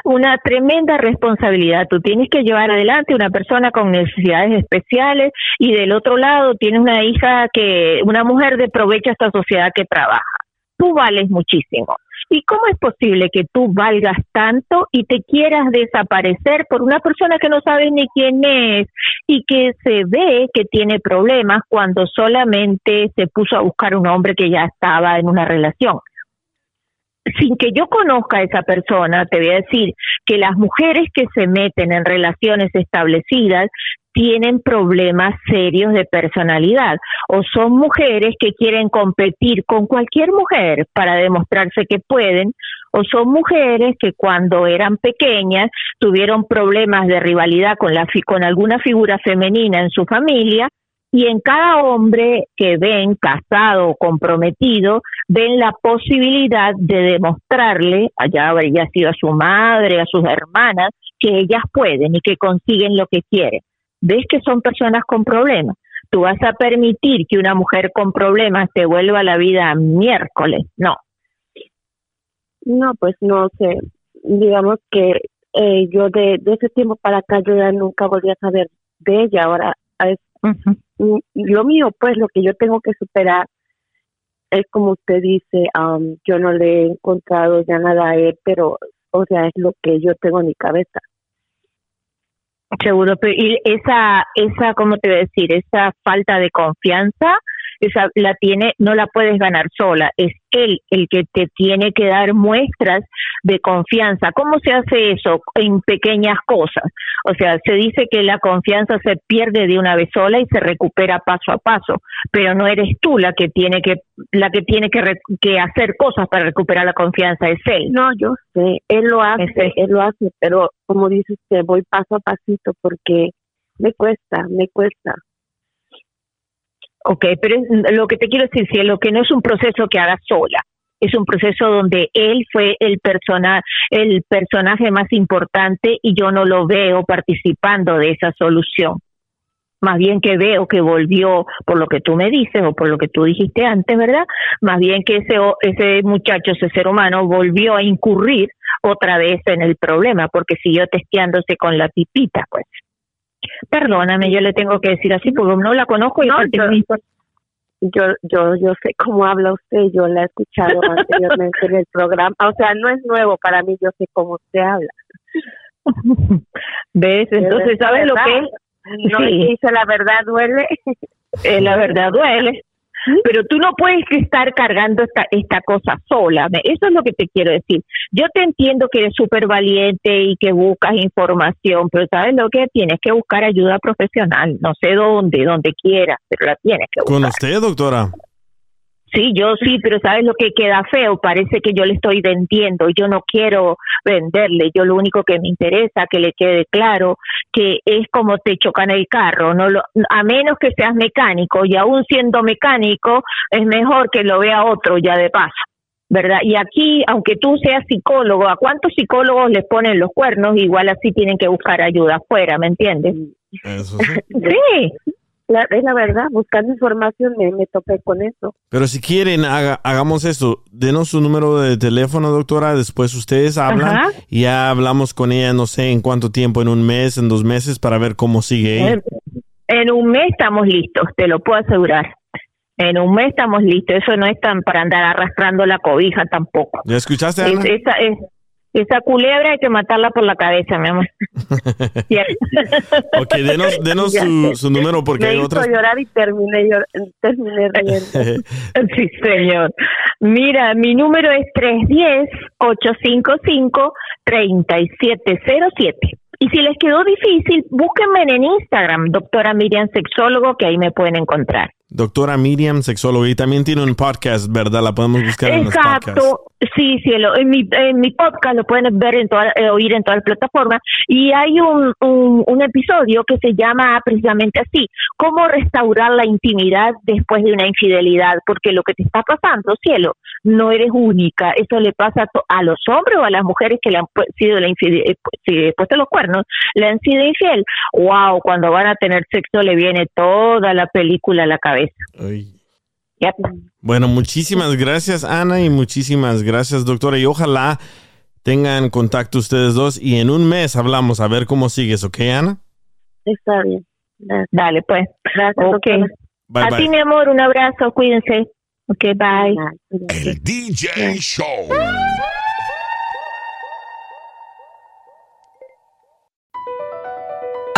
una tremenda responsabilidad. Tú tienes que llevar adelante una persona con necesidades especiales y del otro lado tienes una hija que, una mujer de provecho a esta sociedad que trabaja. Tú vales muchísimo. ¿Y cómo es posible que tú valgas tanto y te quieras desaparecer por una persona que no sabes ni quién es y que se ve que tiene problemas cuando solamente se puso a buscar un hombre que ya estaba en una relación? sin que yo conozca a esa persona, te voy a decir que las mujeres que se meten en relaciones establecidas tienen problemas serios de personalidad o son mujeres que quieren competir con cualquier mujer para demostrarse que pueden o son mujeres que cuando eran pequeñas tuvieron problemas de rivalidad con la con alguna figura femenina en su familia Y en cada hombre que ven casado o comprometido, ven la posibilidad de demostrarle, allá habría sido a su madre, a sus hermanas, que ellas pueden y que consiguen lo que quieren. ¿Ves que son personas con problemas? ¿Tú vas a permitir que una mujer con problemas te vuelva a la vida miércoles? No. No, pues no sé. Digamos que eh, yo de, de ese tiempo para acá yo ya nunca volví a saber de ella. Ahora es mm, lo mío, pues lo que yo tengo que superar es como usted dice, um, yo no le he encontrado ya nada a él, pero o sea, es lo que yo tengo en mi cabeza. Seguro, pero y esa, esa, ¿cómo te voy a decir? Esa falta de confianza, esa la tiene, no la puedes ganar sola, es él el que te tiene que dar muestras de confianza. ¿Cómo se hace eso? En pequeñas cosas. O sea, se dice que la confianza se pierde de una vez sola y se recupera paso a paso, pero no eres tú la que tiene que la que tiene que, que hacer cosas para recuperar la confianza, es él. No, yo sé, él lo hace, él lo hace, pero como dice usted, voy paso a pasito porque me cuesta, me cuesta. Ok, pero lo que te quiero decir, si lo que no es un proceso que hagas sola, es un proceso donde él fue el persona, el personaje más importante y yo no lo veo participando de esa solución. Más bien que veo que volvió, por lo que tú me dices o por lo que tú dijiste antes, ¿verdad? Más bien que ese, ese muchacho, ese ser humano, volvió a incurrir otra vez en el problema porque siguió testeándose con la pipita, pues. Perdóname, yo le tengo que decir así porque no la conozco y no, yo, yo, yo, yo sé cómo habla usted, yo la he escuchado anteriormente en el programa, o sea, no es nuevo para mí, yo sé cómo usted habla. ¿Ves? Entonces, ¿sabes lo que es? No sí. dice la verdad duele. Eh, la verdad duele. Pero tú no puedes estar cargando esta, esta cosa sola. Eso es lo que te quiero decir. Yo te entiendo que eres súper valiente y que buscas información, pero ¿sabes lo que tienes que buscar ayuda profesional? No sé dónde, donde quieras, pero la tienes que buscar. ¿Con usted, doctora? Sí, yo sí, pero ¿sabes lo que queda feo? Parece que yo le estoy vendiendo. Yo no quiero venderle. Yo lo único que me interesa que le quede claro que es como te chocan el carro. No lo, a menos que seas mecánico y aún siendo mecánico es mejor que lo vea otro ya de paso. ¿verdad? Y aquí, aunque tú seas psicólogo, ¿a cuántos psicólogos les ponen los cuernos? Igual así tienen que buscar ayuda afuera, ¿me entiendes? Eso sí. sí. La, es la verdad, buscando información me, me topé con eso. Pero si quieren, haga, hagamos esto. Denos su número de teléfono, doctora. Después ustedes hablan Ajá. y ya hablamos con ella, no sé en cuánto tiempo, en un mes, en dos meses, para ver cómo sigue ella. En, un mes estamos listos, te lo puedo asegurar. En un mes estamos listos. Eso no es tan para andar arrastrando la cobija tampoco. ¿Ya escuchaste, Es- esa, es- esa culebra hay que matarla por la cabeza, mi amor. ok, denos, denos su, su número porque me hay hizo otras... llorar y terminé, llor- terminé riendo. Sí, señor. Mira, mi número es 310-855-3707. Y si les quedó difícil, búsquenme en Instagram, doctora Miriam Sexólogo, que ahí me pueden encontrar. Doctora Miriam, sexóloga, y también tiene un podcast, ¿verdad? La podemos buscar en los podcasts. Exacto, sí, cielo. En mi, en mi podcast lo pueden ver en toda, eh, oír en todas las plataformas y hay un, un, un episodio que se llama precisamente así, cómo restaurar la intimidad después de una infidelidad, porque lo que te está pasando, cielo, no eres única, eso le pasa a, los hombres o a las mujeres que le han sido la infide- eh, pu- sí, puesto los cuernos, le han sido infiel. Wow, cuando van a tener sexo le viene toda la película a la cabeza. Ya. Bueno, muchísimas gracias, Ana, y muchísimas gracias, doctora. Y ojalá tengan contacto ustedes dos y en un mes hablamos a ver cómo sigues, ¿ok, Ana? Está bien. Gracias. Dale, pues. Gracias, Ok. doctora. Bye, a bye. ti, mi amor, un abrazo, cuídense. Ok, bye. El DJ Show.